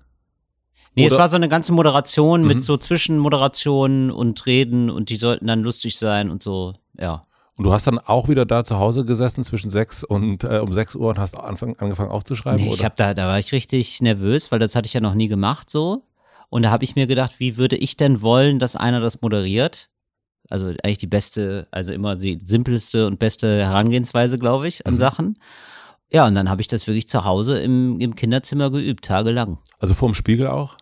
Nee, Oder? es war so eine ganze Moderation mhm. mit so Zwischenmoderationen und Reden und die sollten dann lustig sein und so, ja. Und du hast dann auch wieder da zu Hause gesessen zwischen sechs und äh, um sechs Uhr und hast anfang, angefangen aufzuschreiben? Nee, oder? ich habe da, da war ich richtig nervös, weil das hatte ich ja noch nie gemacht so. Und da habe ich mir gedacht, wie würde ich denn wollen, dass einer das moderiert? Also eigentlich die beste, also immer die simpelste und beste Herangehensweise, glaube ich, an mhm. Sachen. Ja, und dann habe ich das wirklich zu Hause im, im Kinderzimmer geübt, tagelang. Also vorm Spiegel auch?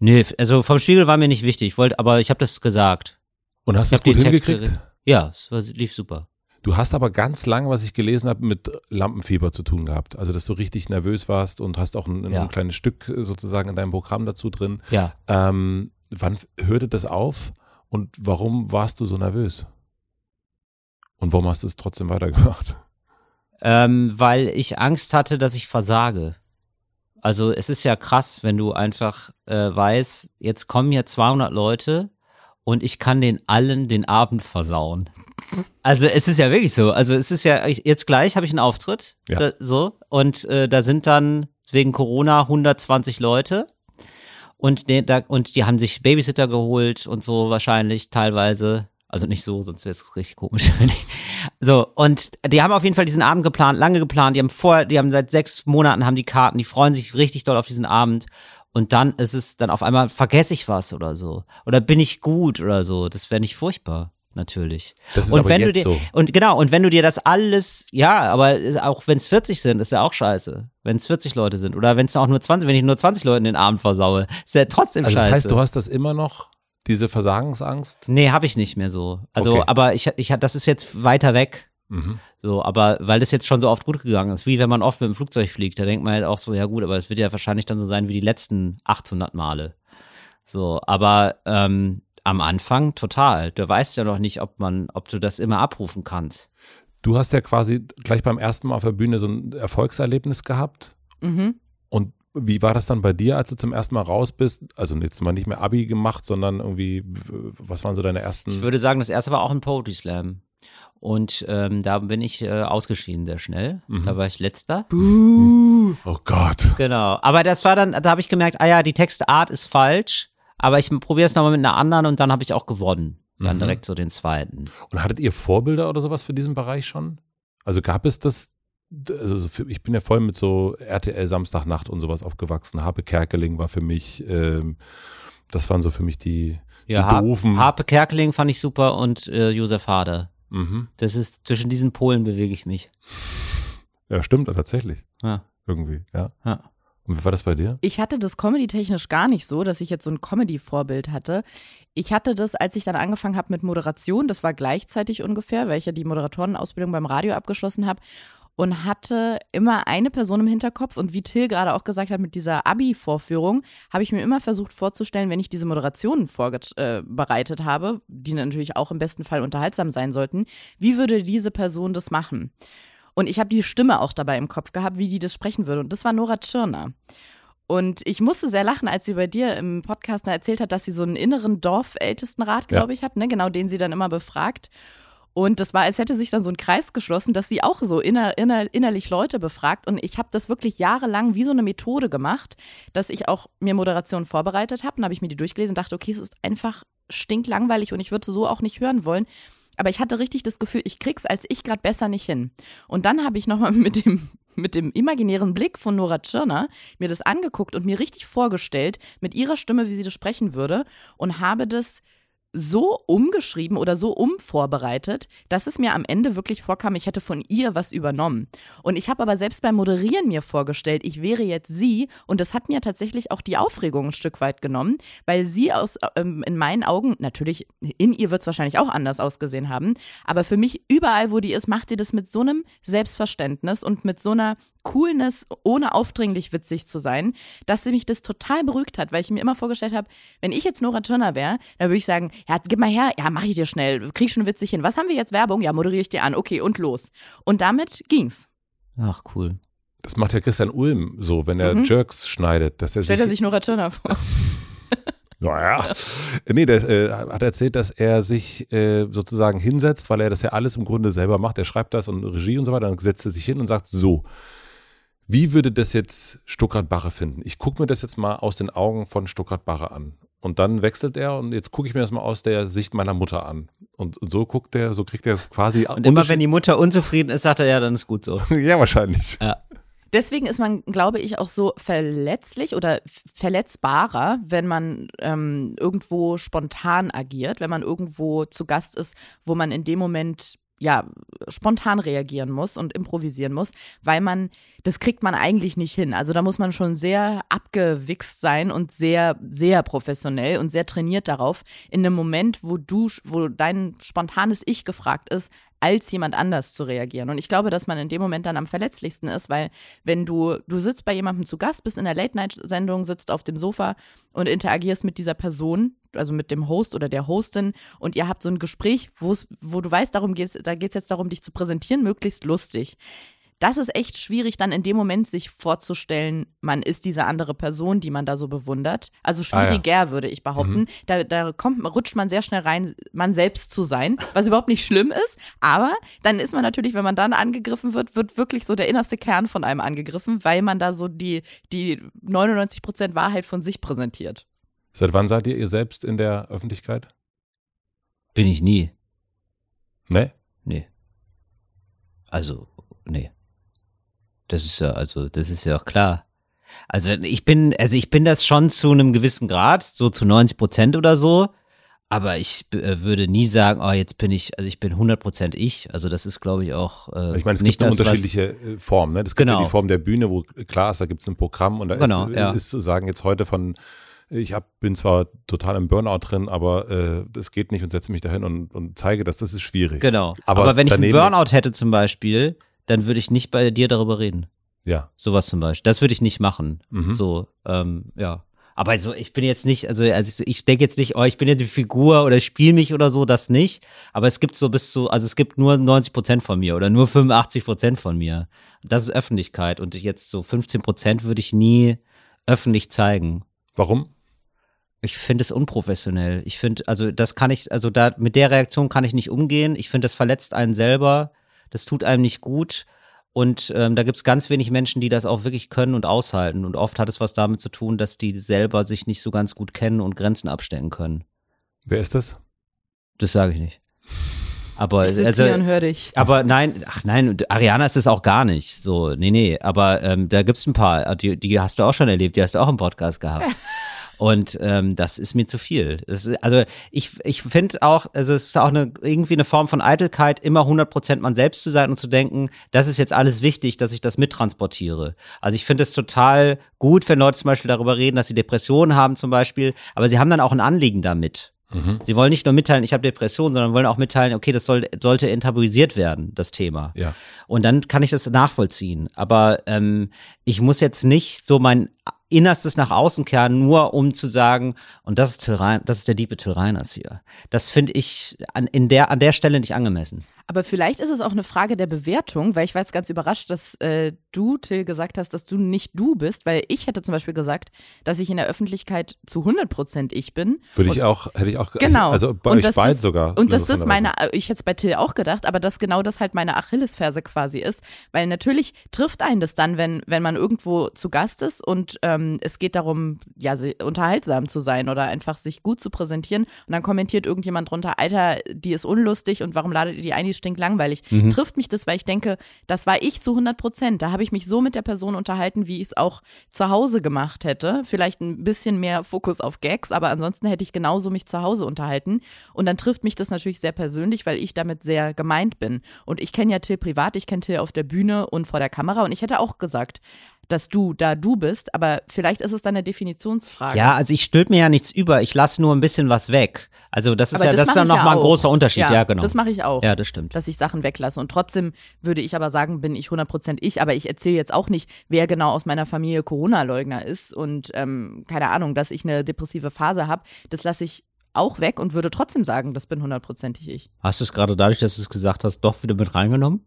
Nee, also vom Spiegel war mir nicht wichtig, ich wollte, aber ich habe das gesagt. Und hast du es gut hingekriegt? Texte, ja, es war, lief super. Du hast aber ganz lang, was ich gelesen habe, mit Lampenfieber zu tun gehabt. Also, dass du richtig nervös warst und hast auch ein, ja. ein kleines Stück sozusagen in deinem Programm dazu drin. Ja. Ähm, wann hörte das auf und warum warst du so nervös? Und warum hast du es trotzdem weitergemacht? Ähm, weil ich Angst hatte, dass ich versage. Also es ist ja krass, wenn du einfach äh, weißt, jetzt kommen hier 200 Leute und ich kann den allen den Abend versauen. Also es ist ja wirklich so. Also es ist ja jetzt gleich habe ich einen Auftritt, ja. da, so und äh, da sind dann wegen Corona 120 Leute und, de, da, und die haben sich Babysitter geholt und so wahrscheinlich teilweise. Also nicht so, sonst wäre es richtig komisch. so, und die haben auf jeden Fall diesen Abend geplant, lange geplant. Die haben vorher, die haben seit sechs Monaten haben die Karten, die freuen sich richtig doll auf diesen Abend. Und dann ist es dann auf einmal, vergesse ich was oder so. Oder bin ich gut oder so. Das wäre nicht furchtbar natürlich. Das ist und aber wenn du dir, so. Und genau, und wenn du dir das alles, ja, aber auch wenn es 40 sind, ist ja auch scheiße. Wenn es 40 Leute sind. Oder wenn es auch nur 20, wenn ich nur 20 Leuten den Abend versaue, ist ja trotzdem also scheiße. Das heißt, du hast das immer noch diese Versagensangst? Nee, habe ich nicht mehr so. Also, okay. aber ich, ich, das ist jetzt weiter weg. Mhm. So, aber weil das jetzt schon so oft gut gegangen ist, wie wenn man oft mit dem Flugzeug fliegt, da denkt man halt auch so, ja gut, aber es wird ja wahrscheinlich dann so sein wie die letzten 800 Male. So, aber ähm, am Anfang total. Du weißt ja noch nicht, ob man, ob du das immer abrufen kannst. Du hast ja quasi gleich beim ersten Mal auf der Bühne so ein Erfolgserlebnis gehabt. Mhm. Wie war das dann bei dir, als du zum ersten Mal raus bist? Also jetzt mal nicht mehr Abi gemacht, sondern irgendwie, was waren so deine ersten? Ich würde sagen, das erste war auch ein Poetry Slam. Und ähm, da bin ich äh, ausgeschieden sehr schnell. Mhm. Da war ich letzter. Buh. Oh Gott. Genau. Aber das war dann, da habe ich gemerkt, ah ja, die Textart ist falsch. Aber ich probiere es nochmal mit einer anderen und dann habe ich auch gewonnen. Dann mhm. direkt so den zweiten. Und hattet ihr Vorbilder oder sowas für diesen Bereich schon? Also gab es das also ich bin ja voll mit so RTL Samstagnacht und sowas aufgewachsen. Harpe Kerkeling war für mich, ähm, das waren so für mich die, ja, die doofen. Harpe Kerkeling fand ich super und äh, Josef Hader. Mhm. Das ist, zwischen diesen Polen bewege ich mich. Ja, stimmt, tatsächlich. Ja. Irgendwie, ja. ja. Und wie war das bei dir? Ich hatte das comedy-technisch gar nicht so, dass ich jetzt so ein Comedy-Vorbild hatte. Ich hatte das, als ich dann angefangen habe mit Moderation, das war gleichzeitig ungefähr, weil ich ja die Moderatorenausbildung beim Radio abgeschlossen habe und hatte immer eine Person im Hinterkopf. Und wie Till gerade auch gesagt hat, mit dieser Abi-Vorführung habe ich mir immer versucht vorzustellen, wenn ich diese Moderationen vorbereitet äh, habe, die natürlich auch im besten Fall unterhaltsam sein sollten, wie würde diese Person das machen? Und ich habe die Stimme auch dabei im Kopf gehabt, wie die das sprechen würde. Und das war Nora Tschirner. Und ich musste sehr lachen, als sie bei dir im Podcast erzählt hat, dass sie so einen inneren Dorfältestenrat, glaube ja. ich, hat, ne? genau den sie dann immer befragt. Und das war, als hätte sich dann so ein Kreis geschlossen, dass sie auch so inner, inner, innerlich Leute befragt. Und ich habe das wirklich jahrelang wie so eine Methode gemacht, dass ich auch mir Moderationen vorbereitet habe. Dann habe ich mir die durchgelesen und dachte, okay, es ist einfach stinklangweilig und ich würde so auch nicht hören wollen. Aber ich hatte richtig das Gefühl, ich krieg's als ich gerade besser nicht hin. Und dann habe ich nochmal mit dem mit dem imaginären Blick von Nora Tschirner mir das angeguckt und mir richtig vorgestellt, mit ihrer Stimme, wie sie das sprechen würde, und habe das so umgeschrieben oder so umvorbereitet, dass es mir am Ende wirklich vorkam, ich hätte von ihr was übernommen. Und ich habe aber selbst beim Moderieren mir vorgestellt, ich wäre jetzt sie. Und das hat mir tatsächlich auch die Aufregung ein Stück weit genommen, weil sie aus ähm, in meinen Augen natürlich in ihr wird es wahrscheinlich auch anders ausgesehen haben, aber für mich überall, wo die ist, macht sie das mit so einem Selbstverständnis und mit so einer Coolness, ohne aufdringlich witzig zu sein, dass sie mich das total beruhigt hat, weil ich mir immer vorgestellt habe, wenn ich jetzt Nora Turner wäre, dann würde ich sagen, ja, gib mal her, ja, mach ich dir schnell, krieg schon witzig hin. Was haben wir jetzt Werbung? Ja, moderiere ich dir an, okay, und los. Und damit ging's. Ach, cool. Das macht ja Christian Ulm so, wenn er mhm. Jerks schneidet. Dass er Stellt sich, er sich Nora Turner vor. Naja. nee, der äh, hat erzählt, dass er sich äh, sozusagen hinsetzt, weil er das ja alles im Grunde selber macht. Er schreibt das und Regie und so weiter. Dann setzt er sich hin und sagt so, wie würde das jetzt Stuckrad-Barre finden? Ich gucke mir das jetzt mal aus den Augen von Stuckrad-Barre an. Und dann wechselt er und jetzt gucke ich mir das mal aus der Sicht meiner Mutter an. Und, so guckt er, so kriegt er quasi. Und immer wenn die Mutter unzufrieden ist, sagt er, ja, dann ist gut so. ja, wahrscheinlich. Ja. Deswegen ist man, glaube ich, auch so verletzlich oder verletzbarer, wenn man ähm, irgendwo spontan agiert, wenn man irgendwo zu Gast ist, wo man in dem Moment ja, spontan reagieren muss und improvisieren muss, weil man, das kriegt man eigentlich nicht hin. Also da muss man schon sehr abgewichst sein und sehr, sehr professionell und sehr trainiert darauf, in einem Moment, wo du, wo dein spontanes Ich gefragt ist, als jemand anders zu reagieren. Und ich glaube, dass man in dem Moment dann am verletzlichsten ist, weil wenn du, du sitzt bei jemandem zu Gast, bist in der Late-Night-Sendung, sitzt auf dem Sofa und interagierst mit dieser Person, also mit dem Host oder der Hostin und ihr habt so ein Gespräch, wo du weißt, darum geht's, da geht es jetzt darum, dich zu präsentieren, möglichst lustig das ist echt schwierig, dann in dem Moment sich vorzustellen, man ist diese andere Person, die man da so bewundert. Also schwieriger, ah, ja. würde ich behaupten. Mhm. Da, da kommt, rutscht man sehr schnell rein, man selbst zu sein, was überhaupt nicht schlimm ist. Aber dann ist man natürlich, wenn man dann angegriffen wird, wird wirklich so der innerste Kern von einem angegriffen, weil man da so die, die 99 Prozent Wahrheit von sich präsentiert. Seit wann seid ihr ihr selbst in der Öffentlichkeit? Bin ich nie. Nee? Nee. Also, nee. Das ist ja, also, das ist ja auch klar. Also ich bin, also ich bin das schon zu einem gewissen Grad, so zu 90 Prozent oder so. Aber ich äh, würde nie sagen, oh, jetzt bin ich, also ich bin 100 Prozent ich. Also das ist, glaube ich, auch äh, Ich meine, es gibt eine unterschiedliche äh, Formen. Ne? Das gibt genau. ja die Form der Bühne, wo klar ist, da gibt es ein Programm und da genau, ist, ja. ist zu sagen, jetzt heute von ich hab, bin zwar total im Burnout drin, aber äh, das geht nicht und setze mich dahin und, und zeige das, das ist schwierig. Genau. Aber, aber wenn ich einen Burnout hätte zum Beispiel, dann würde ich nicht bei dir darüber reden. Ja. Sowas zum Beispiel. Das würde ich nicht machen. Mhm. So, ähm, ja. Aber so, ich bin jetzt nicht, also, also ich, ich denke jetzt nicht, oh, ich bin ja die Figur oder spiele mich oder so, das nicht. Aber es gibt so bis zu, also es gibt nur 90 Prozent von mir oder nur 85 Prozent von mir. Das ist Öffentlichkeit. Und jetzt so 15 Prozent würde ich nie öffentlich zeigen. Warum? Ich finde es unprofessionell. Ich finde, also das kann ich, also da mit der Reaktion kann ich nicht umgehen. Ich finde, das verletzt einen selber. Das tut einem nicht gut. Und ähm, da gibt es ganz wenig Menschen, die das auch wirklich können und aushalten. Und oft hat es was damit zu tun, dass die selber sich nicht so ganz gut kennen und Grenzen abstecken können. Wer ist das? Das sage ich nicht. Aber ich also, hier und hör dich. aber nein, ach nein, Ariana ist es auch gar nicht. So, nee, nee. Aber ähm, da gibt's ein paar, die, die hast du auch schon erlebt, die hast du auch im Podcast gehabt. Und ähm, das ist mir zu viel. Ist, also ich, ich finde auch, also es ist auch eine, irgendwie eine Form von Eitelkeit, immer 100% man selbst zu sein und zu denken, das ist jetzt alles wichtig, dass ich das mittransportiere. Also ich finde es total gut, wenn Leute zum Beispiel darüber reden, dass sie Depressionen haben zum Beispiel, aber sie haben dann auch ein Anliegen damit. Mhm. Sie wollen nicht nur mitteilen, ich habe Depressionen, sondern wollen auch mitteilen, okay, das soll, sollte enttabuisiert werden, das Thema. Ja. Und dann kann ich das nachvollziehen. Aber ähm, ich muss jetzt nicht so mein Innerstes nach außen kehren, nur um zu sagen, und das ist, Till Rein, das ist der Diebe Till Reiners hier. Das finde ich an, in der, an der Stelle nicht angemessen. Aber vielleicht ist es auch eine Frage der Bewertung, weil ich war jetzt ganz überrascht, dass äh, du, Till, gesagt hast, dass du nicht du bist, weil ich hätte zum Beispiel gesagt, dass ich in der Öffentlichkeit zu 100 Prozent ich bin. Würde ich auch, hätte ich auch, genau. also bei und euch beiden sogar. Und dass das meine, ich hätte es bei Till auch gedacht, aber dass genau das halt meine Achillesferse quasi ist, weil natürlich trifft einen das dann, wenn, wenn man irgendwo zu Gast ist und ähm, es geht darum, ja, unterhaltsam zu sein oder einfach sich gut zu präsentieren und dann kommentiert irgendjemand drunter, Alter, die ist unlustig und warum ladet ihr die ein, die stinklangweilig. Mhm. Trifft mich das, weil ich denke, das war ich zu 100 Prozent. Da habe ich mich so mit der Person unterhalten, wie ich es auch zu Hause gemacht hätte. Vielleicht ein bisschen mehr Fokus auf Gags, aber ansonsten hätte ich genauso mich zu Hause unterhalten. Und dann trifft mich das natürlich sehr persönlich, weil ich damit sehr gemeint bin. Und ich kenne ja Till privat, ich kenne Till auf der Bühne und vor der Kamera und ich hätte auch gesagt, dass du da du bist, aber vielleicht ist es dann eine Definitionsfrage. Ja, also ich stülpe mir ja nichts über, ich lasse nur ein bisschen was weg. Also das ist aber ja, das, das ist dann nochmal ja ein großer Unterschied, ja, ja genau. Das mache ich auch. Ja, das stimmt. Dass ich Sachen weglasse. Und trotzdem würde ich aber sagen, bin ich 100% ich, aber ich erzähle jetzt auch nicht, wer genau aus meiner Familie Corona-Leugner ist und ähm, keine Ahnung, dass ich eine depressive Phase habe. Das lasse ich auch weg und würde trotzdem sagen, das bin hundertprozentig ich. Hast du es gerade dadurch, dass du es gesagt hast, doch wieder mit reingenommen?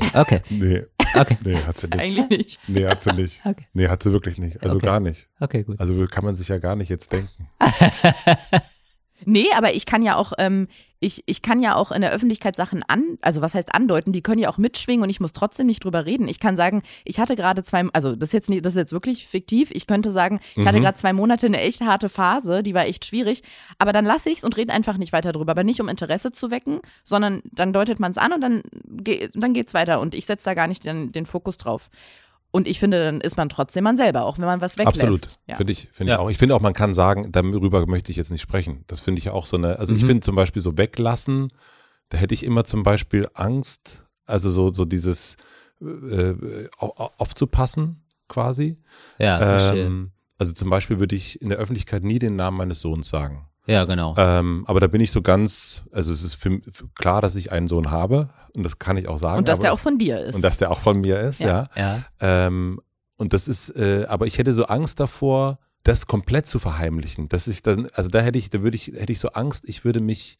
Nee, okay. nee. Okay. Nee, hat sie nicht. Eigentlich nicht. Nee, hat sie nicht. Okay. Nee, hat sie wirklich nicht. Also okay. gar nicht. Okay, gut. Also kann man sich ja gar nicht jetzt denken. Nee, aber ich kann ja auch, ähm, ich, ich kann ja auch in der Öffentlichkeit Sachen an, also was heißt andeuten, die können ja auch mitschwingen und ich muss trotzdem nicht drüber reden. Ich kann sagen, ich hatte gerade zwei, also das ist jetzt nicht, das ist jetzt wirklich fiktiv. Ich könnte sagen, ich mhm. hatte gerade zwei Monate eine echt harte Phase, die war echt schwierig, aber dann lasse ich es und rede einfach nicht weiter drüber. Aber nicht um Interesse zu wecken, sondern dann deutet man es an und dann, dann geht es weiter und ich setze da gar nicht den, den Fokus drauf. Und ich finde, dann ist man trotzdem man selber, auch wenn man was weglässt. Absolut, ja. finde ich, finde ja. ich auch. Ich finde auch, man kann sagen, darüber möchte ich jetzt nicht sprechen. Das finde ich auch so eine, also mhm. ich finde zum Beispiel so weglassen, da hätte ich immer zum Beispiel Angst, also so, so dieses äh, aufzupassen quasi. Ja, verstehe. Ähm, also zum Beispiel würde ich in der Öffentlichkeit nie den Namen meines Sohns sagen. Ja, genau. Ähm, aber da bin ich so ganz, also es ist für, für, klar, dass ich einen Sohn habe und das kann ich auch sagen. Und dass aber, der auch von dir ist. Und dass der auch von mir ist, ja. ja. ja. Ähm, und das ist, äh, aber ich hätte so Angst davor, das komplett zu verheimlichen. Dass ich dann, also da hätte ich, da würde ich, hätte ich so Angst, ich würde mich,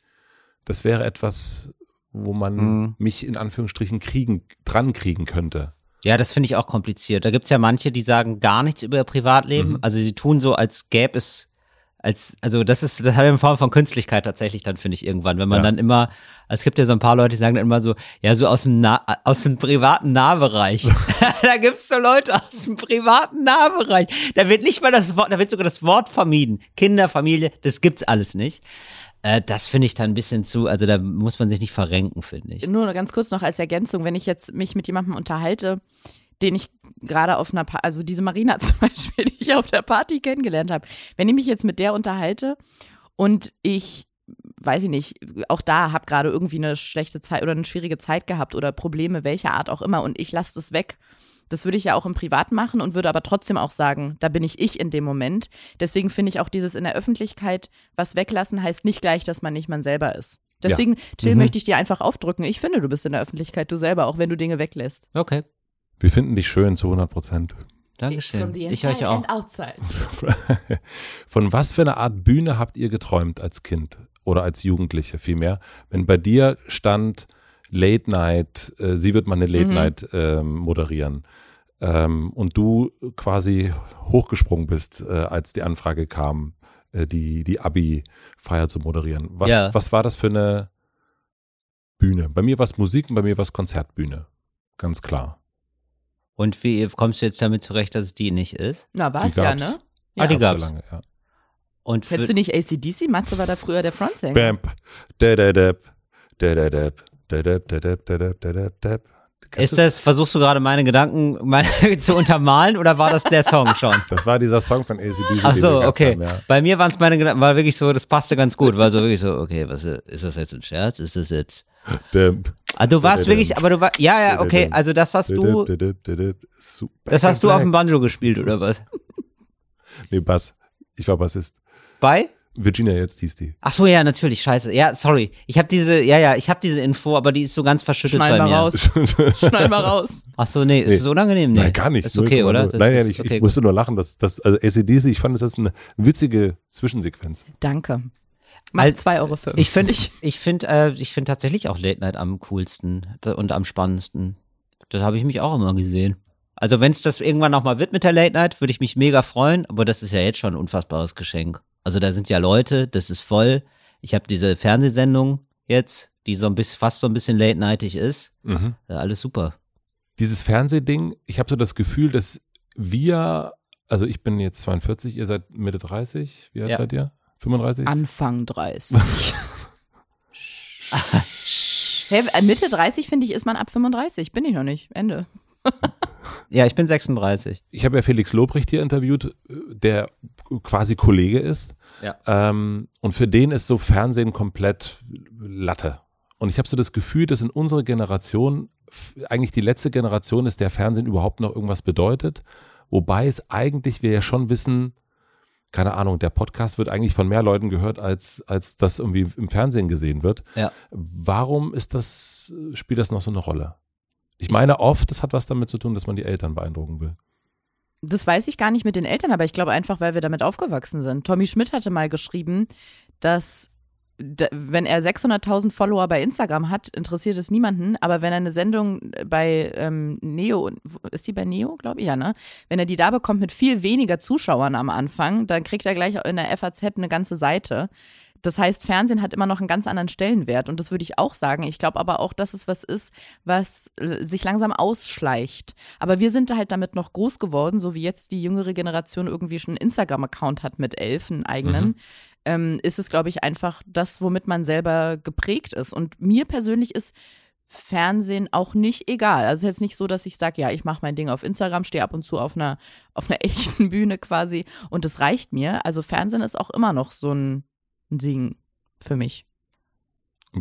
das wäre etwas, wo man mhm. mich in Anführungsstrichen kriegen, dran kriegen könnte. Ja, das finde ich auch kompliziert. Da gibt's ja manche, die sagen gar nichts über ihr Privatleben. Mhm. Also sie tun so, als gäbe es als, also das ist, das hat eine Form von Künstlichkeit tatsächlich dann, finde ich, irgendwann. Wenn man ja. dann immer, es gibt ja so ein paar Leute, die sagen dann immer so, ja, so aus dem, nah aus dem privaten Nahbereich. da gibt's so Leute aus dem privaten Nahbereich. Da wird nicht mal das Wort, da wird sogar das Wort vermieden. Kinder, Familie, das gibt's alles nicht. Äh, das finde ich dann ein bisschen zu, also da muss man sich nicht verrenken, finde ich. Nur ganz kurz noch als Ergänzung, wenn ich jetzt mich mit jemandem unterhalte, den ich gerade auf einer, pa also diese Marina zum Beispiel, die ich auf der Party kennengelernt habe, wenn ich mich jetzt mit der unterhalte und ich weiß ich nicht, auch da habe gerade irgendwie eine schlechte Zeit oder eine schwierige Zeit gehabt oder Probleme welcher Art auch immer und ich lasse das weg Das würde ich ja auch im Privat machen und würde aber trotzdem auch sagen, da bin ich ich in dem Moment. Deswegen finde ich auch dieses in der Öffentlichkeit was weglassen heißt nicht gleich, dass man nicht man selber ist. Deswegen, ja. Chill, mhm. möchte ich dir einfach aufdrücken. Ich finde, du bist in der Öffentlichkeit du selber, auch wenn du Dinge weglässt. Okay. Wir finden dich schön zu 100 Prozent. Dankeschön. Ich euch auch. Von was für einer Art Bühne habt ihr geträumt als Kind oder als Jugendliche vielmehr? Wenn bei dir stand Late Night, äh, sie wird mal eine Late mhm. Night äh, moderieren ähm, und du quasi hochgesprungen bist, äh, als die Anfrage kam, äh, die, die Abi-Feier zu moderieren. Was, ja. was war das für eine Bühne? Bei mir war es Musik und bei mir war es Konzertbühne. Ganz klar. Und wie kommst du jetzt damit zurecht, dass es die nicht ist? Na, war es ja, ne? Ja. Ah, die gab's. So lange, ja. Und Kennst du nicht ACDC? Matze war da früher der Frontsänger. Bamp. Dadadab. Dadadab. Dadadab. Dadadab. Dadadab. Ist das, versuchst du gerade meine Gedanken meine, zu untermalen oder war das der Song schon? Das war dieser Song von ACDC. Ach so, okay. Haben, ja. Bei mir waren es meine Gedanken, war wirklich so, das passte ganz gut. War so wirklich so, okay, was ist das jetzt ein Scherz? Ist das jetzt Ah, du warst wirklich, aber du warst, ja, ja, okay, also das hast du, das hast du auf dem Banjo gespielt, oder was? Nee, Bass. Ich war Bassist. Bei? Virginia jetzt hieß die. Ach so, ja, natürlich, scheiße. Ja, sorry. Ich habe diese, ja, ja, ich habe diese Info, aber die ist so ganz verschüttet Schneid bei mal mir. raus. Schneid mal raus. Ach so, nee, ist nee. es unangenehm? Nee. Nein, gar nicht. Ist okay, oder? Das nein, nein, ich, okay, ich musste nur lachen. Dass, dass, also ACDC, ich fand, das ist eine witzige Zwischensequenz. Danke. Mal zwei Euro für. Ich finde, ich, ich finde, äh, ich finde tatsächlich auch Late Night am coolsten und am spannendsten. Das habe ich mich auch immer gesehen. Also wenn es das irgendwann nochmal wird mit der Late Night, würde ich mich mega freuen, aber das ist ja jetzt schon ein unfassbares Geschenk. Also da sind ja Leute, das ist voll. Ich habe diese Fernsehsendung jetzt, die so ein bisschen, fast so ein bisschen late nightig ist. Mhm. Ja, alles super. Dieses Fernsehding, ich habe so das Gefühl, dass wir, also ich bin jetzt 42, ihr seid Mitte 30, wie alt ja. seid ihr? 35? Anfang 30. hey, äh, Mitte 30 finde ich, ist man ab 35. Bin ich noch nicht. Ende. ja, ich bin 36. Ich habe ja Felix Lobrecht hier interviewt, der quasi Kollege ist. Ja. Ähm, und für den ist so Fernsehen komplett Latte. Und ich habe so das Gefühl, dass in unserer Generation eigentlich die letzte Generation ist, der Fernsehen überhaupt noch irgendwas bedeutet. Wobei es eigentlich, wir ja schon wissen, keine Ahnung, der Podcast wird eigentlich von mehr Leuten gehört, als, als das irgendwie im Fernsehen gesehen wird. Ja. Warum ist das, spielt das noch so eine Rolle? Ich meine oft, das hat was damit zu tun, dass man die Eltern beeindrucken will. Das weiß ich gar nicht mit den Eltern, aber ich glaube einfach, weil wir damit aufgewachsen sind. Tommy Schmidt hatte mal geschrieben, dass wenn er 600.000 Follower bei Instagram hat, interessiert es niemanden. Aber wenn er eine Sendung bei ähm, Neo, ist die bei Neo, glaube ich, ja, ne? Wenn er die da bekommt mit viel weniger Zuschauern am Anfang, dann kriegt er gleich in der FAZ eine ganze Seite. Das heißt, Fernsehen hat immer noch einen ganz anderen Stellenwert und das würde ich auch sagen. Ich glaube aber auch, dass es was ist, was sich langsam ausschleicht. Aber wir sind halt damit noch groß geworden, so wie jetzt die jüngere Generation irgendwie schon einen Instagram-Account hat mit elf, einen eigenen. Mhm. Ähm, ist es, glaube ich, einfach das, womit man selber geprägt ist. Und mir persönlich ist Fernsehen auch nicht egal. Also es ist jetzt nicht so, dass ich sage, ja, ich mache mein Ding auf Instagram, stehe ab und zu auf einer, auf einer echten Bühne quasi und das reicht mir. Also Fernsehen ist auch immer noch so ein ein Segen für mich.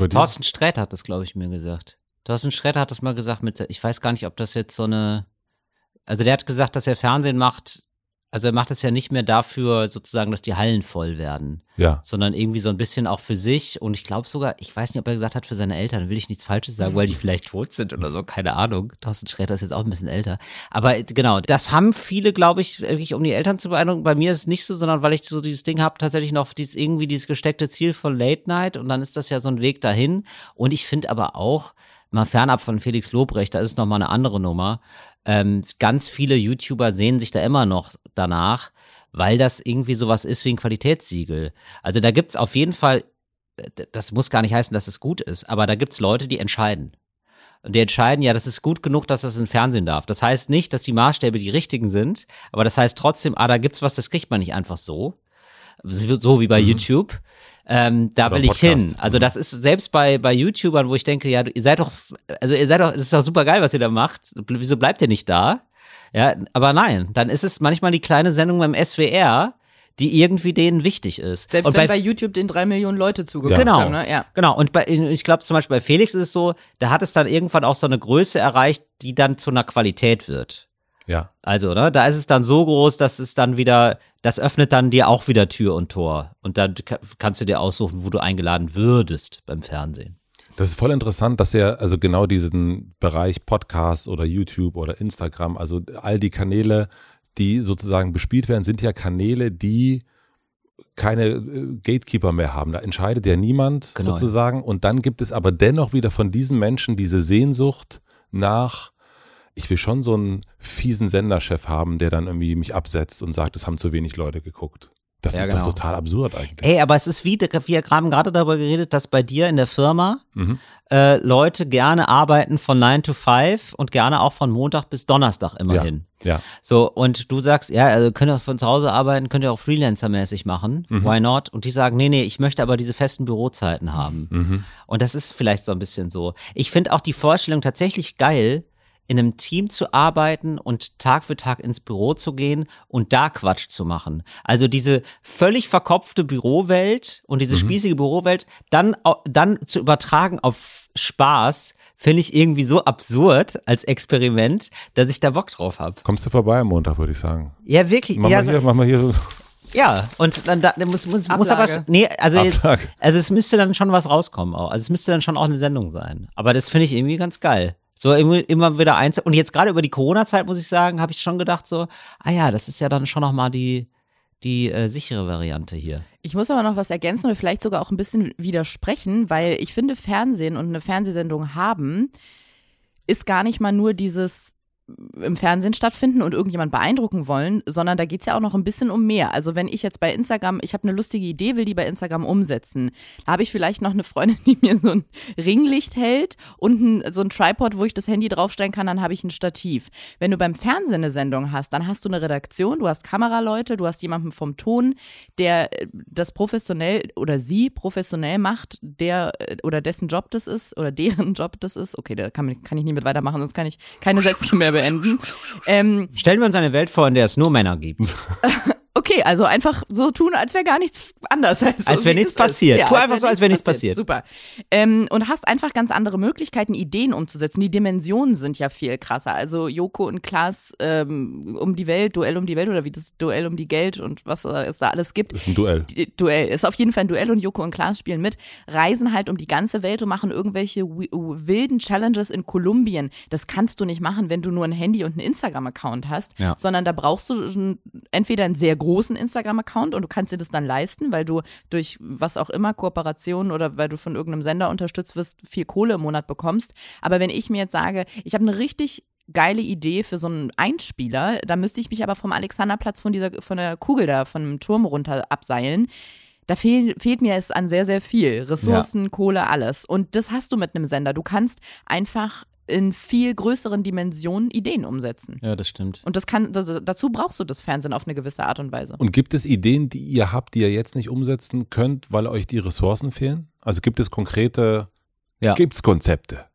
Thorsten Sträter hat das, glaube ich, mir gesagt. Thorsten Sträter hat das mal gesagt mit, ich weiß gar nicht, ob das jetzt so eine, also der hat gesagt, dass er Fernsehen macht, also er macht es ja nicht mehr dafür, sozusagen, dass die Hallen voll werden. Ja. Sondern irgendwie so ein bisschen auch für sich. Und ich glaube sogar, ich weiß nicht, ob er gesagt hat, für seine Eltern, will ich nichts Falsches sagen, weil die vielleicht tot sind oder so, keine Ahnung. Thorsten Schräder ist jetzt auch ein bisschen älter. Aber genau, das haben viele, glaube ich, wirklich, um die Eltern zu beeindrucken. Bei mir ist es nicht so, sondern weil ich so dieses Ding habe, tatsächlich noch dieses, irgendwie dieses gesteckte Ziel von Late Night. Und dann ist das ja so ein Weg dahin. Und ich finde aber auch, mal fernab von Felix Lobrecht, da ist noch mal eine andere Nummer. Ähm, ganz viele YouTuber sehen sich da immer noch danach, weil das irgendwie sowas ist wie ein Qualitätssiegel. Also da gibt's auf jeden Fall, das muss gar nicht heißen, dass es gut ist, aber da gibt's Leute, die entscheiden. Und die entscheiden, ja, das ist gut genug, dass das in Fernsehen darf. Das heißt nicht, dass die Maßstäbe die richtigen sind, aber das heißt trotzdem, ah, da gibt's was, das kriegt man nicht einfach so. So wie bei mhm. YouTube. Ähm, da Oder will ich hin. Also mhm. das ist selbst bei, bei YouTubern, wo ich denke, ja, ihr seid doch, also ihr seid doch, es ist doch super geil, was ihr da macht. Wieso bleibt ihr nicht da? Ja, aber nein, dann ist es manchmal die kleine Sendung beim SWR, die irgendwie denen wichtig ist. Selbst und wenn bei, bei YouTube den drei Millionen Leute zugeguckt genau, haben. Ne? Ja. Genau, und bei, ich glaube zum Beispiel bei Felix ist es so, da hat es dann irgendwann auch so eine Größe erreicht, die dann zu einer Qualität wird. Ja. Also, ne, da ist es dann so groß, dass es dann wieder, das öffnet dann dir auch wieder Tür und Tor. Und dann kannst du dir aussuchen, wo du eingeladen würdest beim Fernsehen. Das ist voll interessant, dass er also genau diesen Bereich Podcast oder YouTube oder Instagram, also all die Kanäle, die sozusagen bespielt werden, sind ja Kanäle, die keine äh, Gatekeeper mehr haben. Da entscheidet ja niemand genau. sozusagen. Und dann gibt es aber dennoch wieder von diesen Menschen diese Sehnsucht nach, ich will schon so einen fiesen Senderchef haben, der dann irgendwie mich absetzt und sagt, es haben zu wenig Leute geguckt. Das ja, ist genau. doch total absurd eigentlich. Ey, aber es ist wie, wir haben gerade darüber geredet, dass bei dir in der Firma mhm. äh, Leute gerne arbeiten von 9 to 5 und gerne auch von Montag bis Donnerstag immerhin. Ja. ja. So, und du sagst, ja, also könnt ihr von zu Hause arbeiten, könnt ihr auch Freelancer-mäßig machen. Mhm. Why not? Und die sagen, nee, nee, ich möchte aber diese festen Bürozeiten haben. Mhm. Und das ist vielleicht so ein bisschen so. Ich finde auch die Vorstellung tatsächlich geil, in einem Team zu arbeiten und Tag für Tag ins Büro zu gehen und da Quatsch zu machen. Also diese völlig verkopfte Bürowelt und diese mhm. spießige Bürowelt dann, dann zu übertragen auf Spaß, finde ich irgendwie so absurd als Experiment, dass ich da Bock drauf habe. Kommst du vorbei am Montag, würde ich sagen. Ja, wirklich. Mach, ja, mal, hier, mach mal hier so. Ja, und dann da, muss, muss, muss aber, nee, also jetzt, also es müsste dann schon was rauskommen auch. Also es müsste dann schon auch eine Sendung sein. Aber das finde ich irgendwie ganz geil. So immer, immer wieder eins. Und jetzt gerade über die Corona-Zeit, muss ich sagen, habe ich schon gedacht, so, ah ja, das ist ja dann schon nochmal die, die äh, sichere Variante hier. Ich muss aber noch was ergänzen oder vielleicht sogar auch ein bisschen widersprechen, weil ich finde, Fernsehen und eine Fernsehsendung haben ist gar nicht mal nur dieses im Fernsehen stattfinden und irgendjemand beeindrucken wollen, sondern da geht es ja auch noch ein bisschen um mehr. Also wenn ich jetzt bei Instagram, ich habe eine lustige Idee, will die bei Instagram umsetzen, da habe ich vielleicht noch eine Freundin, die mir so ein Ringlicht hält und ein, so ein Tripod, wo ich das Handy draufstellen kann, dann habe ich ein Stativ. Wenn du beim Fernsehen eine Sendung hast, dann hast du eine Redaktion, du hast Kameraleute, du hast jemanden vom Ton, der äh, das professionell oder sie professionell macht, der äh, oder dessen Job das ist oder deren Job das ist. Okay, da kann, kann ich nie mit weitermachen, sonst kann ich keine Sätze mehr beenden. Ähm, Stellen wir uns eine Welt vor, in der es nur Männer gibt. Okay, also einfach so tun, als wäre gar nichts anders. Also, als wäre nichts passiert. Ja, tu einfach so, als wäre nichts passiert. Super. Ähm, und hast einfach ganz andere Möglichkeiten, Ideen umzusetzen. Die Dimensionen sind ja viel krasser. Also Joko und Klaas ähm, um die Welt, Duell um die Welt oder wie das Duell um die Geld und was es da alles gibt. Ist ein Duell. Duell. Ist auf jeden Fall ein Duell und Joko und Klaas spielen mit, reisen halt um die ganze Welt und machen irgendwelche wilden Challenges in Kolumbien. Das kannst du nicht machen, wenn du nur ein Handy und einen Instagram-Account hast, ja. sondern da brauchst du entweder ein sehr großen Instagram-Account und du kannst dir das dann leisten, weil du durch was auch immer, Kooperationen oder weil du von irgendeinem Sender unterstützt wirst, viel Kohle im Monat bekommst. Aber wenn ich mir jetzt sage, ich habe eine richtig geile Idee für so einen Einspieler, da müsste ich mich aber vom Alexanderplatz von dieser, von der Kugel da, von dem Turm runter abseilen da fehl, fehlt mir es an sehr, sehr viel. Ressourcen, ja. Kohle, alles. Und das hast du mit einem Sender. Du kannst einfach in viel größeren Dimensionen Ideen umsetzen. Ja, das stimmt. Und das kann, das, dazu brauchst du das Fernsehen auf eine gewisse Art und Weise. Und gibt es Ideen, die ihr habt, die ihr jetzt nicht umsetzen könnt, weil euch die Ressourcen fehlen? Also gibt es konkrete, ja. gibt es Konzepte?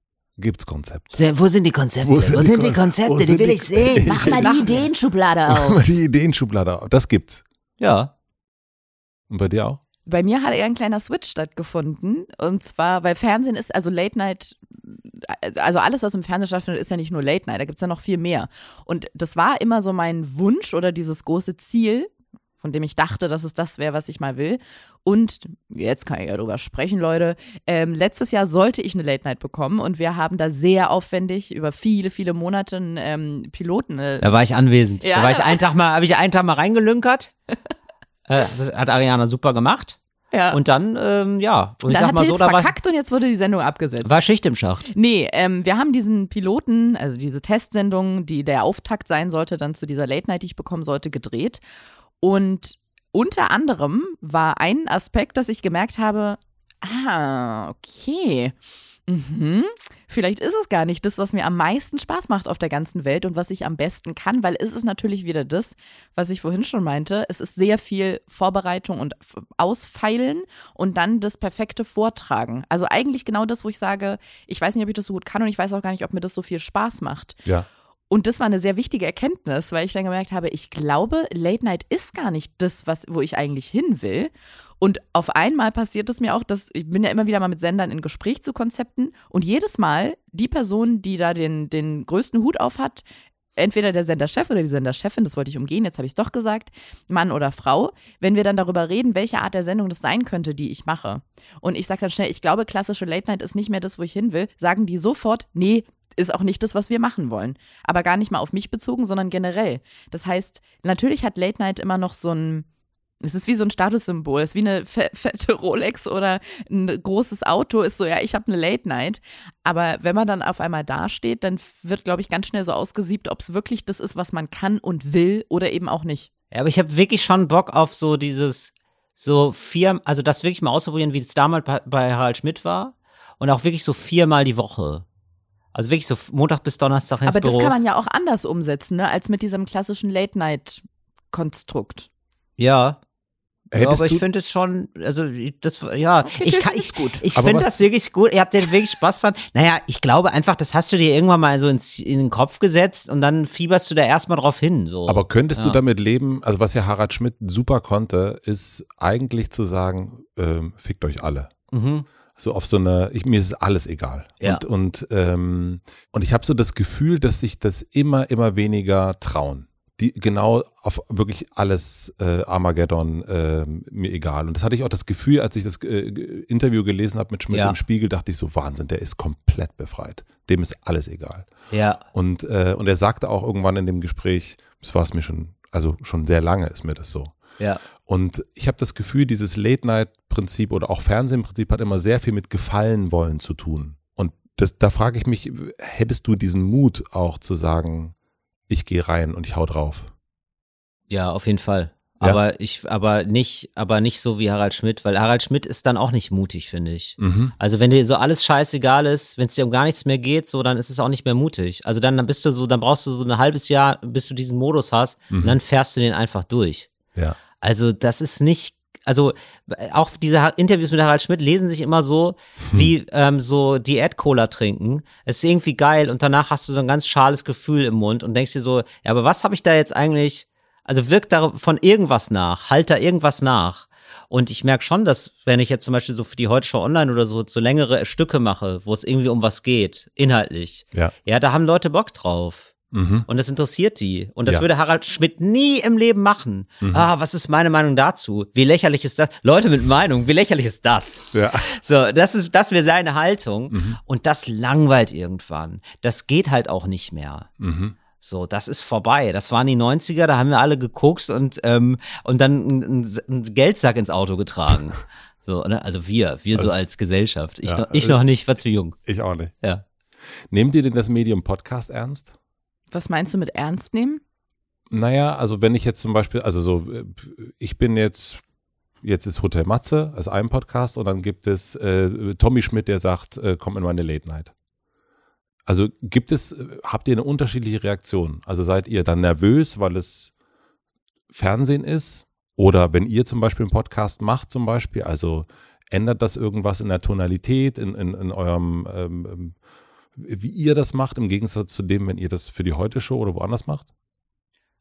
Gibt's Konzepte? Wo sind die Konzepte? Wo sind, Wo sind die, Konzepte? Die will die, ich sehen. Mach mal die Ideenschublade auf. Mach mal die Ideenschublade auf. Das gibt's. Ja. Und bei dir auch? Bei mir hat eher ein kleiner Switch stattgefunden. Und zwar, weil Fernsehen ist, also Late Night also alles, was im Fernsehen stattfindet, ist ja nicht nur Late Night, da gibt es ja noch viel mehr. Und das war immer so mein Wunsch oder dieses große Ziel, von dem ich dachte, dass es das wäre, was ich mal will. Und jetzt kann ich ja drüber sprechen, Leute. Ähm, letztes Jahr sollte ich eine Late Night bekommen und wir haben da sehr aufwendig über viele, viele Monate einen ähm, Piloten. Äh, da war ich anwesend. Ja. Da war ich einen Tag mal, habe ich einen Tag mal reingelünkert. äh, das hat Ariana super gemacht. Ja. Und dann, ähm, ja. Und ich dann sag mal so, da verkackt war, und jetzt wurde die Sendung abgesetzt. War Schicht im Schacht. Nee, ähm, wir haben diesen Piloten, also diese Testsendung, die der Auftakt sein sollte, dann zu dieser Late Night, die ich bekommen sollte, gedreht. Und unter anderem war ein Aspekt, dass ich gemerkt habe, ah, okay Mhm. Vielleicht ist es gar nicht das, was mir am meisten Spaß macht auf der ganzen Welt und was ich am besten kann, weil es ist natürlich wieder das, was ich vorhin schon meinte. Es ist sehr viel Vorbereitung und Ausfeilen und dann das perfekte Vortragen. Also eigentlich genau das, wo ich sage, ich weiß nicht, ob ich das so gut kann und ich weiß auch gar nicht, ob mir das so viel Spaß macht. Ja. Und das war eine sehr wichtige Erkenntnis, weil ich dann gemerkt habe, ich glaube, Late Night ist gar nicht das, was, wo ich eigentlich hin will. Und auf einmal passiert es mir auch, dass ich bin ja immer wieder mal mit Sendern in Gespräch zu Konzepten und jedes Mal die Person, die da den, den größten Hut auf hat, entweder der Senderchef oder die Senderchefin, das wollte ich umgehen, jetzt habe ich es doch gesagt, Mann oder Frau, wenn wir dann darüber reden, welche Art der Sendung das sein könnte, die ich mache. Und ich sage dann schnell, ich glaube, klassische Late Night ist nicht mehr das, wo ich hin will, sagen die sofort, nee, ist auch nicht das, was wir machen wollen. Aber gar nicht mal auf mich bezogen, sondern generell. Das heißt, natürlich hat Late Night immer noch so ein, es ist wie so ein Statussymbol, es ist wie eine fette Rolex oder ein großes Auto, ist so, ja, ich habe eine Late Night. Aber wenn man dann auf einmal dasteht, dann wird, glaube ich, ganz schnell so ausgesiebt, ob es wirklich das ist, was man kann und will oder eben auch nicht. Ja, aber ich habe wirklich schon Bock auf so dieses, so vier, also das wirklich mal auszuprobieren, wie es damals bei, bei Harald Schmidt war. Und auch wirklich so viermal die Woche. Also wirklich so Montag bis Donnerstag ins Aber Büro. das kann man ja auch anders umsetzen, ne, als mit diesem klassischen Late-Night-Konstrukt. Ja. Hättest aber ich du- finde es schon, also das, ja, Okay, ich kann, ich, gut. ich finde das wirklich gut. Ihr habt ja wirklich Spaß dran. Naja, ich glaube einfach, das hast du dir irgendwann mal so ins, in den Kopf gesetzt und dann fieberst du da erstmal drauf hin. So. Aber könntest du Ja. damit leben, also was ja Harald Schmidt super konnte, ist eigentlich zu sagen, ähm, fickt euch alle. Mhm. So auf so eine, ich, mir ist alles egal. Ja. Und, und, ähm, und ich habe so das Gefühl, dass sich das immer, immer weniger trauen. Die genau auf wirklich alles äh, Armageddon äh, mir egal. Und das hatte ich auch das Gefühl, als ich das äh, Interview gelesen habe mit Schmidt Ja. im Spiegel, dachte ich so, Wahnsinn, der ist komplett befreit. Dem ist alles egal. Ja. Und, äh, und er sagte auch irgendwann in dem Gespräch, das war es mir schon, also schon sehr lange ist mir das so. Ja. Und ich habe das Gefühl, dieses Late-Night-Prinzip oder auch Fernsehen-Prinzip hat immer sehr viel mit Gefallen wollen zu tun. Und das, da frage ich mich, hättest du diesen Mut auch zu sagen, ich gehe rein und ich hau drauf? Ja, auf jeden Fall. Ja. Aber ich, aber nicht, aber nicht so wie Harald Schmidt, weil Harald Schmidt ist dann auch nicht mutig, finde ich. Mhm. Also wenn dir so alles scheißegal ist, wenn es dir um gar nichts mehr geht, so, dann ist es auch nicht mehr mutig. Also dann, dann bist du so, dann brauchst du so ein halbes Jahr, bis du diesen Modus hast und dann fährst du den einfach durch. Ja. Also das ist nicht, also auch diese Interviews mit Harald Schmidt lesen sich immer so wie ähm, so Diät-Cola trinken. Es ist irgendwie geil und danach hast du so ein ganz schales Gefühl im Mund und denkst dir so, ja, aber was habe ich da jetzt eigentlich, also wirkt da von irgendwas nach, halt da irgendwas nach. Und ich merke schon, dass wenn ich jetzt zum Beispiel so für die Heute Show Online oder so, so längere Stücke mache, wo es irgendwie um was geht, inhaltlich, Ja. ja, da haben Leute Bock drauf. Mhm. Und das interessiert die. Und das Ja. würde Harald Schmidt nie im Leben machen. Ah, was ist meine Meinung dazu? Wie lächerlich ist das? Leute mit Meinung, wie lächerlich ist das? Ja. So, das ist, das wäre seine Haltung. Und das langweilt irgendwann. Das geht halt auch nicht mehr. Mhm. So, das ist vorbei. Das waren die 90er, da haben wir alle geguckt und, ähm, und dann einen einen Geldsack ins Auto getragen. So, ne? Also wir, wir so als Gesellschaft. Ich, Ja, noch, ich also- noch nicht, war zu jung. Ich auch nicht. Ja. Nehmt ihr denn das Medium Podcast ernst? Was meinst du mit ernst nehmen? Naja, also wenn ich jetzt zum Beispiel, also so, ich bin jetzt, jetzt ist Hotel Matze als ein Podcast und dann gibt es äh, Tommy Schmidt, der sagt, äh, komm in meine Late Night. Also gibt es, habt ihr eine unterschiedliche Reaktion? Also seid ihr dann nervös, weil es Fernsehen ist? Oder wenn ihr zum Beispiel einen Podcast macht zum Beispiel, also ändert das irgendwas in der Tonalität, in, in, in eurem, ähm, ähm, wie ihr das macht, im Gegensatz zu dem, wenn ihr das für die Heute-Show oder woanders macht?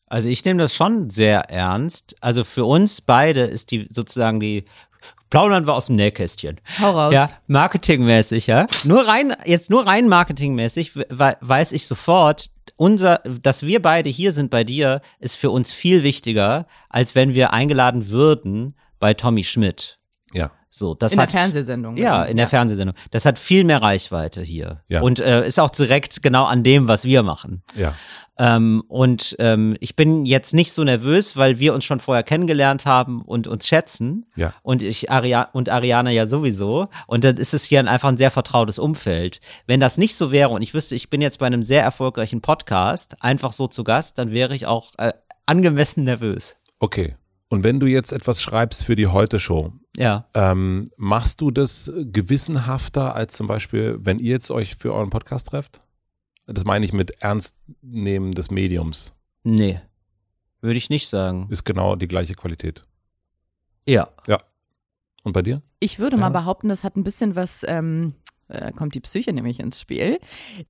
Also ich nehme das schon sehr ernst. Also für uns beide ist die sozusagen die plaudern wir aus dem Nähkästchen. Hau raus. Ja, marketingmäßig, ja. Nur rein, jetzt nur rein marketingmäßig we weiß ich sofort, unser, dass wir beide hier sind bei dir, ist für uns viel wichtiger, als wenn wir eingeladen würden bei Tommy Schmidt. Ja. So, das in der hat Fernsehsendung. ja, ne? in der Fernsehsendung. Das hat viel mehr Reichweite hier. Ja. Und äh, ist auch direkt genau an dem, was wir machen. Ja. Ähm, und ähm, ich bin jetzt nicht so nervös, weil wir uns schon vorher kennengelernt haben und uns schätzen. Ja. Und ich Aria und Ariane ja sowieso. Und dann ist es hier einfach ein sehr vertrautes Umfeld. Wenn das nicht so wäre und ich wüsste, ich bin jetzt bei einem sehr erfolgreichen Podcast einfach so zu Gast, dann wäre ich auch äh, angemessen nervös. Okay. Und wenn du jetzt etwas schreibst für die Heute-Show, Ja. ähm, machst du das gewissenhafter als zum Beispiel, wenn ihr jetzt euch für euren Podcast trefft? Das meine ich mit Ernstnehmen des Mediums. Nee. Würde ich nicht sagen. Ist genau die gleiche Qualität. Ja. Und bei dir? Ich würde mal Ja. behaupten, das hat ein bisschen was ähm, äh, kommt die Psyche nämlich ins Spiel.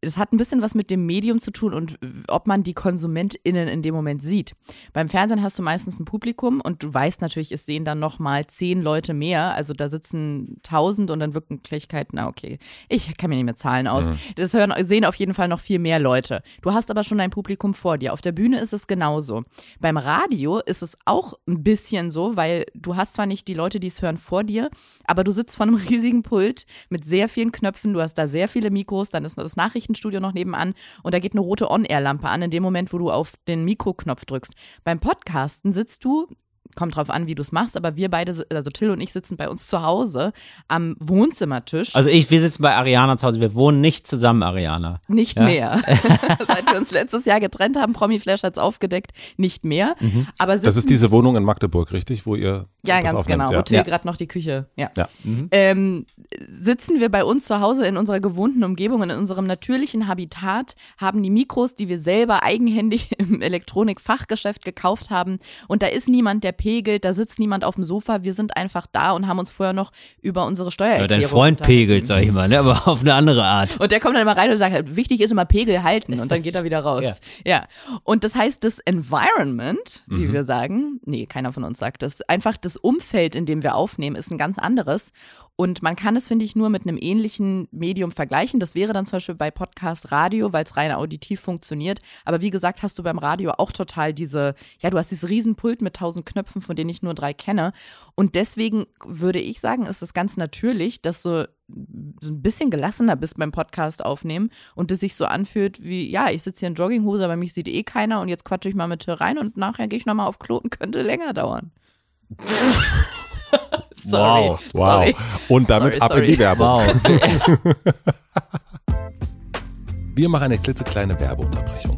Es hat ein bisschen was mit dem Medium zu tun und ob man die KonsumentInnen in dem Moment sieht. Beim Fernsehen hast du meistens ein Publikum und du weißt natürlich, es sehen dann nochmal zehn Leute mehr. Also da sitzen tausend und in Wirklichkeit, na okay, ich kann mir nicht mehr Zahlen aus. Mhm. Das hören, sehen auf jeden Fall noch viel mehr Leute. Du hast aber schon dein Publikum vor dir. Auf der Bühne ist es genauso. Beim Radio ist es auch ein bisschen so, weil du hast zwar nicht die Leute, die es hören, vor dir, aber du sitzt vor einem riesigen Pult mit sehr vielen Knöpfen, du hast da sehr viele Mikros, dann ist das Nachrichtenstudio noch nebenan und da geht eine rote On-Air-Lampe an in dem Moment, wo du auf den Mikroknopf drückst. Beim Podcasten sitzt du kommt drauf an, wie du es machst, aber wir beide, also Till und ich sitzen bei uns zu Hause am Wohnzimmertisch. Also ich, wir sitzen bei Ariana zu Hause, wir wohnen nicht zusammen, Ariana. Nicht ja? mehr. Seit wir uns letztes Jahr getrennt haben, Promi Flash hat es aufgedeckt, nicht mehr. Mhm. Aber das ist diese Wohnung in Magdeburg, richtig? Wo ihr Ja, ganz aufnehmt. genau. Ja. Wo Till ja. gerade noch die Küche, ja. ja. Mhm. Ähm, sitzen wir bei uns zu Hause in unserer gewohnten Umgebung, in unserem natürlichen Habitat, haben die Mikros, die wir selber eigenhändig im Elektronikfachgeschäft gekauft haben und da ist niemand, der pegelt, da sitzt niemand auf dem Sofa, wir sind einfach da und haben uns vorher noch über unsere Steuererklärung ja, Dein Freund pegelt, sag ich mal, ne? aber auf eine andere Art. Und der kommt dann immer rein und sagt, wichtig ist immer Pegel halten und dann geht er wieder raus. ja. ja. Und das heißt, das Environment, wie mhm. wir sagen, nee, keiner von uns sagt das, einfach das Umfeld, in dem wir aufnehmen, ist ein ganz anderes. Und man kann es, finde ich, nur mit einem ähnlichen Medium vergleichen. Das wäre dann zum Beispiel bei Podcast Radio, weil es rein auditiv funktioniert. Aber wie gesagt, hast du beim Radio auch total diese, ja, du hast dieses Riesenpult mit tausend Knöpfen, von denen ich nur drei kenne. Und deswegen würde ich sagen, ist es ganz natürlich, dass du so ein bisschen gelassener bist beim Podcast aufnehmen und es sich so anfühlt wie, ja, ich sitze hier in Jogginghose, aber mich sieht eh keiner und jetzt quatsche ich mal mit Till rein und nachher gehe ich nochmal auf Kloten, könnte länger dauern. sorry. Wow. Sorry. Und damit sorry, ab sorry. in die Werbung. Wow. Wir machen eine klitzekleine Werbeunterbrechung.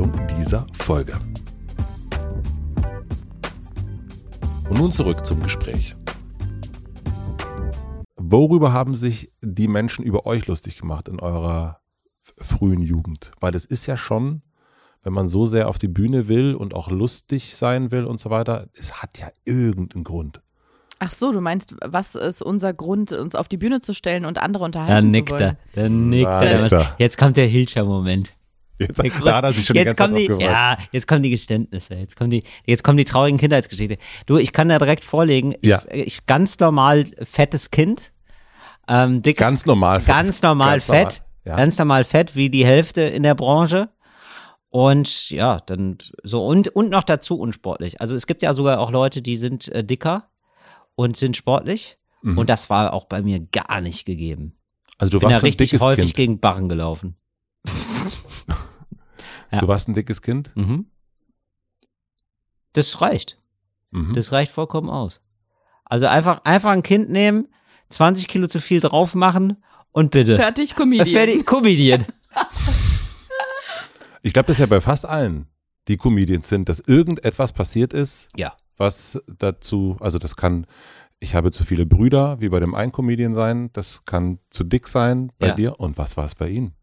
dieser Folge. Und nun zurück zum Gespräch. Worüber haben sich die Menschen über euch lustig gemacht in eurer frühen Jugend? Weil es ist ja schon wenn man so sehr auf die Bühne will und auch lustig sein will und so weiter, es hat ja irgendeinen Grund. Ach so, du meinst, was ist unser Grund, uns auf die Bühne zu stellen und andere unterhalten da zu wollen? Er, da nickt er. Da nickt Jetzt kommt der Hilscher-Moment. Jetzt, da hat er sich schon jetzt die ganze kommen die, Ja, jetzt kommen die Geständnisse, jetzt kommen die, jetzt kommen die traurigen Kindheitsgeschichte. Du, ich kann da direkt vorlegen, ja. ich, ich ganz normal fettes Kind, ähm, dickes, ganz normal, fett, ganz normal ganz fett, normal, ja. ganz normal fett wie die Hälfte in der Branche und ja, dann so und und noch dazu unsportlich. Also es gibt ja sogar auch Leute, die sind äh, dicker und sind sportlich. Mhm. Und das war auch bei mir gar nicht gegeben. Also du Bin warst ja richtig häufig kind. gegen Barren gelaufen. ja. Du warst ein dickes Kind? Mhm. Das reicht. Mhm. Das reicht vollkommen aus. Also einfach, einfach ein Kind nehmen, 20 Kilo zu viel drauf machen und bitte. Fertig, Comedian. Fertig, Comedian. Ich glaube, das ist ja bei fast allen, die Comedians sind, dass irgendetwas passiert ist, ja. was dazu, also das kann, ich habe zu viele Brüder, wie bei dem einen Comedian sein, das kann zu dick sein bei ja. dir. Und was war es bei Ihnen?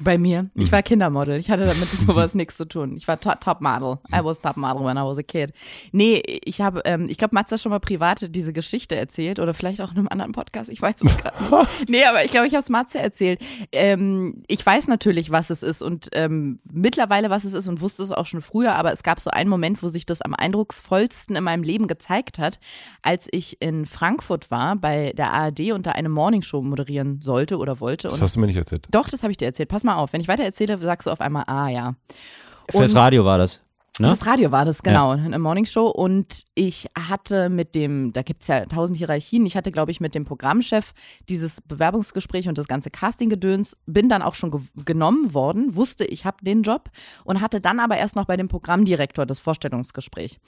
Bei mir. Ich mhm. war Kindermodel. Ich hatte damit sowas nichts zu tun. Ich war Topmodel. I was Topmodel when I was a kid. Nee, ich habe, ähm, ich glaube, Matze hat schon mal privat diese Geschichte erzählt oder vielleicht auch in einem anderen Podcast. Ich weiß es gerade nicht. Nee, aber ich glaube, ich habe es Matze erzählt. Ähm, ich weiß natürlich, was es ist und ähm, mittlerweile, was es ist und wusste es auch schon früher, aber es gab so einen Moment, wo sich das am eindrucksvollsten in meinem Leben gezeigt hat, als ich in Frankfurt war bei der ARD und da eine Morningshow moderieren sollte oder wollte. Das hast du mir nicht erzählt. Doch, das habe ich dir erzählt. Pass mal auf. Wenn ich weiter erzähle, sagst du auf einmal, ah ja. Für das Radio war das. Ne? Das Radio war das, genau, ja. eine Morningshow. Und ich hatte mit dem, da gibt es ja tausend Hierarchien, ich hatte, glaube ich, mit dem Programmchef dieses Bewerbungsgespräch und das ganze Castinggedöns, bin dann auch schon ge genommen worden, wusste, ich habe den Job und hatte dann aber erst noch bei dem Programmdirektor das Vorstellungsgespräch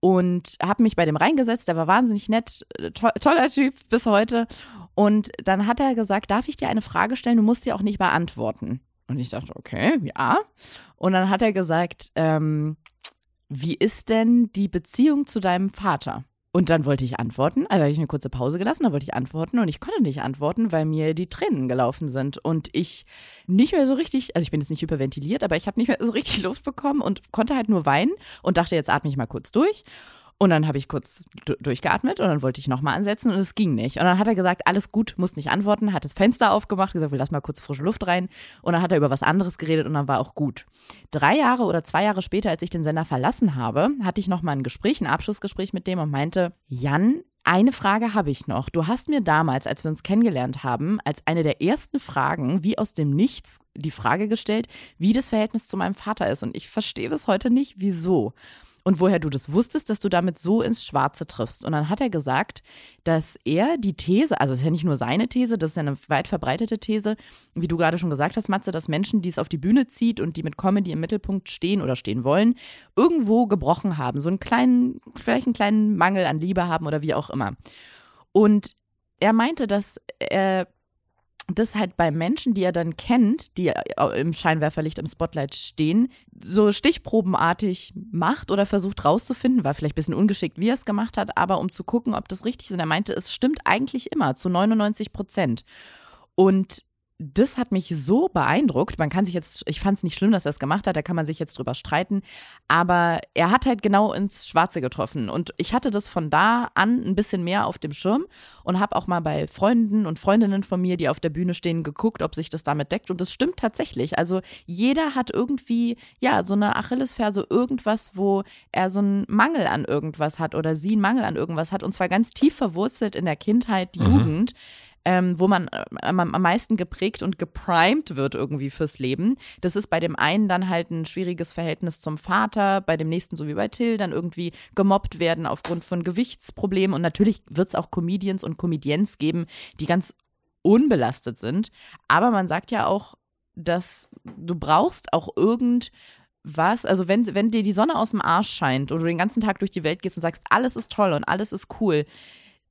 und habe mich bei dem reingesetzt. Der war wahnsinnig nett, äh, to toller Typ bis heute. Und dann hat er gesagt, darf ich dir eine Frage stellen? Du musst sie auch nicht beantworten. Und ich dachte, okay, ja. Und dann hat er gesagt, ähm, wie ist denn die Beziehung zu deinem Vater? Und dann wollte ich antworten, also habe ich eine kurze Pause gelassen, dann wollte ich antworten und ich konnte nicht antworten, weil mir die Tränen gelaufen sind. Und ich nicht mehr so richtig, also ich bin jetzt nicht hyperventiliert, aber ich habe nicht mehr so richtig Luft bekommen und konnte halt nur weinen und dachte, jetzt atme ich mal kurz durch und dann habe ich kurz durchgeatmet und dann wollte ich nochmal ansetzen und es ging nicht. Und dann hat er gesagt, alles gut, muss nicht antworten, hat das Fenster aufgemacht, gesagt, wir lassen mal kurz frische Luft rein. Und dann hat er über was anderes geredet und dann war auch gut. Drei Jahre oder zwei Jahre später, als ich den Sender verlassen habe, hatte ich nochmal ein Gespräch, ein Abschlussgespräch mit dem und meinte, Jan, eine Frage habe ich noch. Du hast mir damals, als wir uns kennengelernt haben, als eine der ersten Fragen, wie aus dem Nichts, die Frage gestellt, wie das Verhältnis zu meinem Vater ist. Und ich verstehe bis heute nicht, wieso und woher du das wusstest, dass du damit so ins Schwarze triffst. Und dann hat er gesagt, dass er die These, also es ist ja nicht nur seine These, das ist ja eine weit verbreitete These, wie du gerade schon gesagt hast, Matze, dass Menschen, die es auf die Bühne zieht und die mit Comedy im Mittelpunkt stehen oder stehen wollen, irgendwo gebrochen haben, so einen kleinen, vielleicht einen kleinen Mangel an Liebe haben oder wie auch immer. Und er meinte, dass er das halt bei Menschen, die er dann kennt, die im Scheinwerferlicht im Spotlight stehen, so stichprobenartig macht oder versucht rauszufinden, war vielleicht ein bisschen ungeschickt, wie er es gemacht hat, aber um zu gucken, ob das richtig ist. Und er meinte, es stimmt eigentlich immer zu 99 Prozent. Und das hat mich so beeindruckt. Man kann sich jetzt, ich fand es nicht schlimm, dass er es gemacht hat, da kann man sich jetzt drüber streiten. Aber er hat halt genau ins Schwarze getroffen. Und ich hatte das von da an ein bisschen mehr auf dem Schirm und habe auch mal bei Freunden und Freundinnen von mir, die auf der Bühne stehen, geguckt, ob sich das damit deckt. Und das stimmt tatsächlich. Also jeder hat irgendwie, ja, so eine Achillesferse, irgendwas, wo er so einen Mangel an irgendwas hat oder sie einen Mangel an irgendwas hat. Und zwar ganz tief verwurzelt in der Kindheit, mhm. Ähm, wo man äh, am, meisten geprägt und geprimed wird irgendwie fürs Leben. Das ist bei dem einen dann halt ein schwieriges Verhältnis zum Vater, bei dem nächsten, so wie bei Till, dann irgendwie gemobbt werden aufgrund von Gewichtsproblemen. Und natürlich wird es auch Comedians und Comedians geben, die ganz unbelastet sind. Aber man sagt ja auch, dass du brauchst auch irgend was, also wenn, wenn dir die Sonne aus dem Arsch scheint und du den ganzen Tag durch die Welt gehst und sagst, alles ist toll und alles ist cool,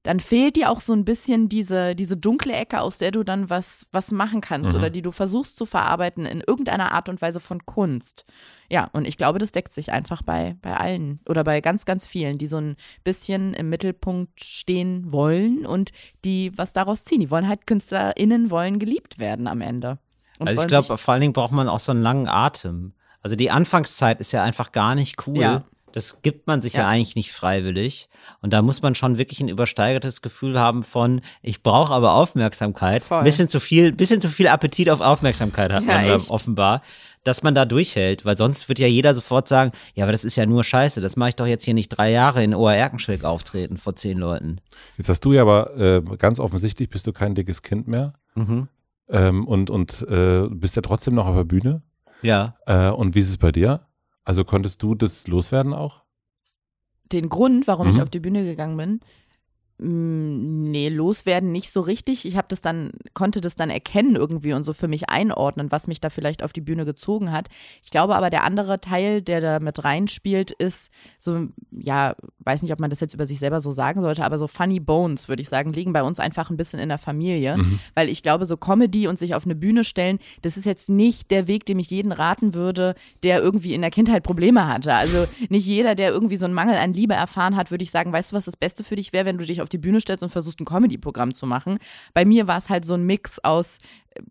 dann fehlt dir auch so ein bisschen diese, diese dunkle Ecke, aus der du dann was, was machen kannst mhm. oder die du versuchst zu verarbeiten in irgendeiner Art und Weise von Kunst. Ja, und ich glaube, das deckt sich einfach bei, bei allen oder bei ganz, ganz vielen, die so ein bisschen im Mittelpunkt stehen wollen und die was daraus ziehen. Die wollen halt KünstlerInnen wollen geliebt werden am Ende. also ich glaube, vor allen Dingen braucht man auch so einen langen Atem. Also die Anfangszeit ist ja einfach gar nicht cool. Ja. Das gibt man sich ja. ja. eigentlich nicht freiwillig. Und da muss man schon wirklich ein übersteigertes Gefühl haben von, ich brauche aber Aufmerksamkeit. Voll. Ein bisschen zu viel, bisschen zu viel Appetit auf Aufmerksamkeit hat ja, man offenbar, dass man da durchhält. Weil sonst wird ja jeder sofort sagen, ja, aber das ist ja nur Scheiße. Das mache ich doch jetzt hier nicht drei Jahre in Oerkenschwick auftreten vor zehn Leuten. Jetzt hast du ja aber äh, ganz offensichtlich bist du kein dickes Kind mehr. Mhm. Ähm, und und äh, bist ja trotzdem noch auf der Bühne. Ja. Äh, und wie ist es bei dir? Also konntest du das loswerden auch? Den Grund, warum mhm. ich auf die Bühne gegangen bin, nee, loswerden nicht so richtig. Ich habe das dann, konnte das dann erkennen irgendwie und so für mich einordnen, was mich da vielleicht auf die Bühne gezogen hat. Ich glaube aber, der andere Teil, der da mit reinspielt, ist so, ja, weiß nicht, ob man das jetzt über sich selber so sagen sollte, aber so funny bones, würde ich sagen, liegen bei uns einfach ein bisschen in der Familie. Mhm. Weil ich glaube, so Comedy und sich auf eine Bühne stellen, das ist jetzt nicht der Weg, dem ich jeden raten würde, der irgendwie in der Kindheit Probleme hatte. Also nicht jeder, der irgendwie so einen Mangel an Liebe erfahren hat, würde ich sagen, weißt du, was das Beste für dich wäre, wenn du dich auf auf die Bühne stellst und versuchst, ein Comedy-Programm zu machen. Bei mir war es halt so ein Mix aus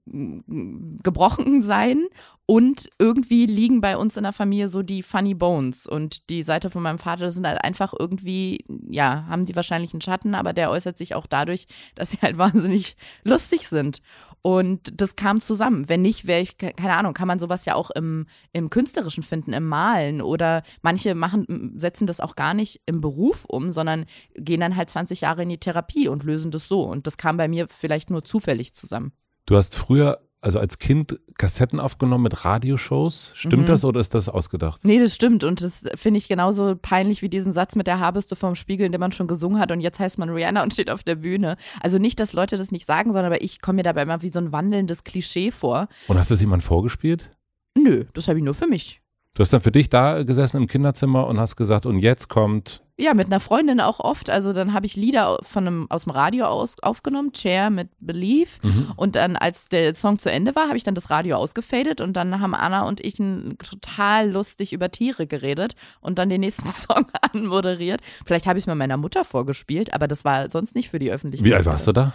gebrochen sein und irgendwie liegen bei uns in der Familie so die Funny Bones und die Seite von meinem Vater sind halt einfach irgendwie, ja, haben die wahrscheinlich einen Schatten, aber der äußert sich auch dadurch, dass sie halt wahnsinnig lustig sind. Und das kam zusammen. Wenn nicht, wäre ich, keine Ahnung, kann man sowas ja auch im, im Künstlerischen finden, im Malen. Oder manche machen, setzen das auch gar nicht im Beruf um, sondern gehen dann halt 20 Jahre in die Therapie und lösen das so. Und das kam bei mir vielleicht nur zufällig zusammen. Du hast früher also als Kind Kassetten aufgenommen mit Radioshows. Stimmt mhm. das oder ist das ausgedacht? Nee, das stimmt. Und das finde ich genauso peinlich wie diesen Satz mit der Habeste vom Spiegel, den man schon gesungen hat und jetzt heißt man Rihanna und steht auf der Bühne. Also nicht, dass Leute das nicht sagen, sondern aber ich komme mir dabei immer wie so ein wandelndes Klischee vor. Und hast du das jemand vorgespielt? Nö, das habe ich nur für mich. Du hast dann für dich da gesessen im Kinderzimmer und hast gesagt, und jetzt kommt. Ja, mit einer Freundin auch oft. Also dann habe ich Lieder von einem, aus dem Radio aus, aufgenommen, Chair mit Believe. Mhm. Und dann, als der Song zu Ende war, habe ich dann das Radio ausgefadet und dann haben Anna und ich total lustig über Tiere geredet und dann den nächsten Song anmoderiert. Vielleicht habe ich es mir meiner Mutter vorgespielt, aber das war sonst nicht für die Öffentlichkeit. Wie alt warst du da?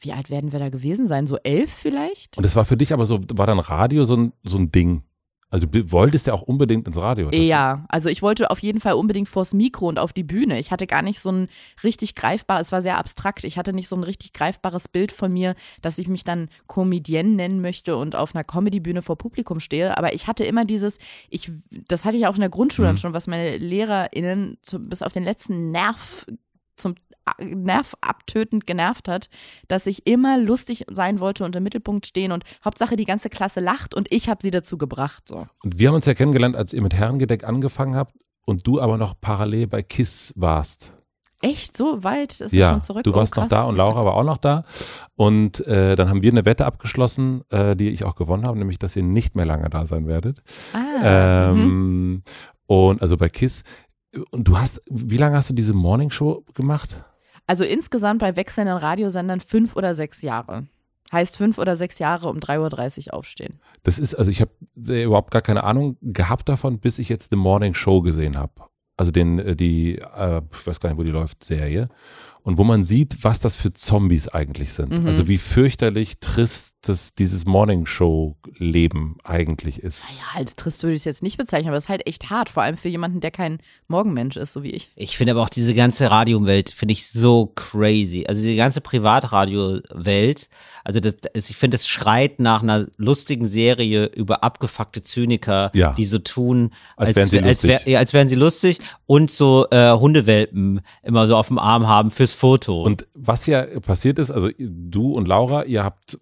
Wie alt werden wir da gewesen sein? So elf vielleicht? Und das war für dich aber so, war dann Radio so ein, so ein Ding? Also du wolltest ja auch unbedingt ins Radio. Ja, also ich wollte auf jeden Fall unbedingt vors Mikro und auf die Bühne. Ich hatte gar nicht so ein richtig greifbar, es war sehr abstrakt. Ich hatte nicht so ein richtig greifbares Bild von mir, dass ich mich dann Comedienne nennen möchte und auf einer Comedybühne vor Publikum stehe. Aber ich hatte immer dieses, ich, das hatte ich auch in der Grundschule mhm. schon, was meine LehrerInnen zu, bis auf den letzten Nerv zum nervabtötend genervt hat, dass ich immer lustig sein wollte und im Mittelpunkt stehen und Hauptsache die ganze Klasse lacht und ich habe sie dazu gebracht. So. Und wir haben uns ja kennengelernt, als ihr mit Herrengedeck angefangen habt und du aber noch parallel bei KISS warst. Echt? So weit ist ja, schon zurück? Du warst oh, noch da und Laura war auch noch da. Und äh, dann haben wir eine Wette abgeschlossen, äh, die ich auch gewonnen habe, nämlich, dass ihr nicht mehr lange da sein werdet. Ah, ähm, mhm. Und also bei KISS. Und du hast, wie lange hast du diese Morning Show gemacht? Also insgesamt bei wechselnden Radiosendern fünf oder sechs Jahre. Heißt fünf oder sechs Jahre um 3.30 Uhr aufstehen. Das ist, also ich habe überhaupt gar keine Ahnung gehabt davon, bis ich jetzt The Morning Show gesehen habe. Also den, äh, die, äh, ich weiß gar nicht, wo die läuft, Serie. Und wo man sieht, was das für Zombies eigentlich sind. Mhm. Also wie fürchterlich trist das, dieses Morning-Show-Leben eigentlich ist. Naja, als trist würde ich es jetzt nicht bezeichnen, aber es ist halt echt hart, vor allem für jemanden, der kein Morgenmensch ist, so wie ich. Ich finde aber auch diese ganze Radiowelt, finde ich so crazy. Also die ganze Privatradio-Welt, also das, ich finde, es schreit nach einer lustigen Serie über abgefuckte Zyniker, ja. die so tun, als, als wären sie lustig. Als, wär, als wären sie lustig und so äh, Hundewelpen immer so auf dem Arm haben fürs Foto. Und was ja passiert ist, also du und Laura, ihr habt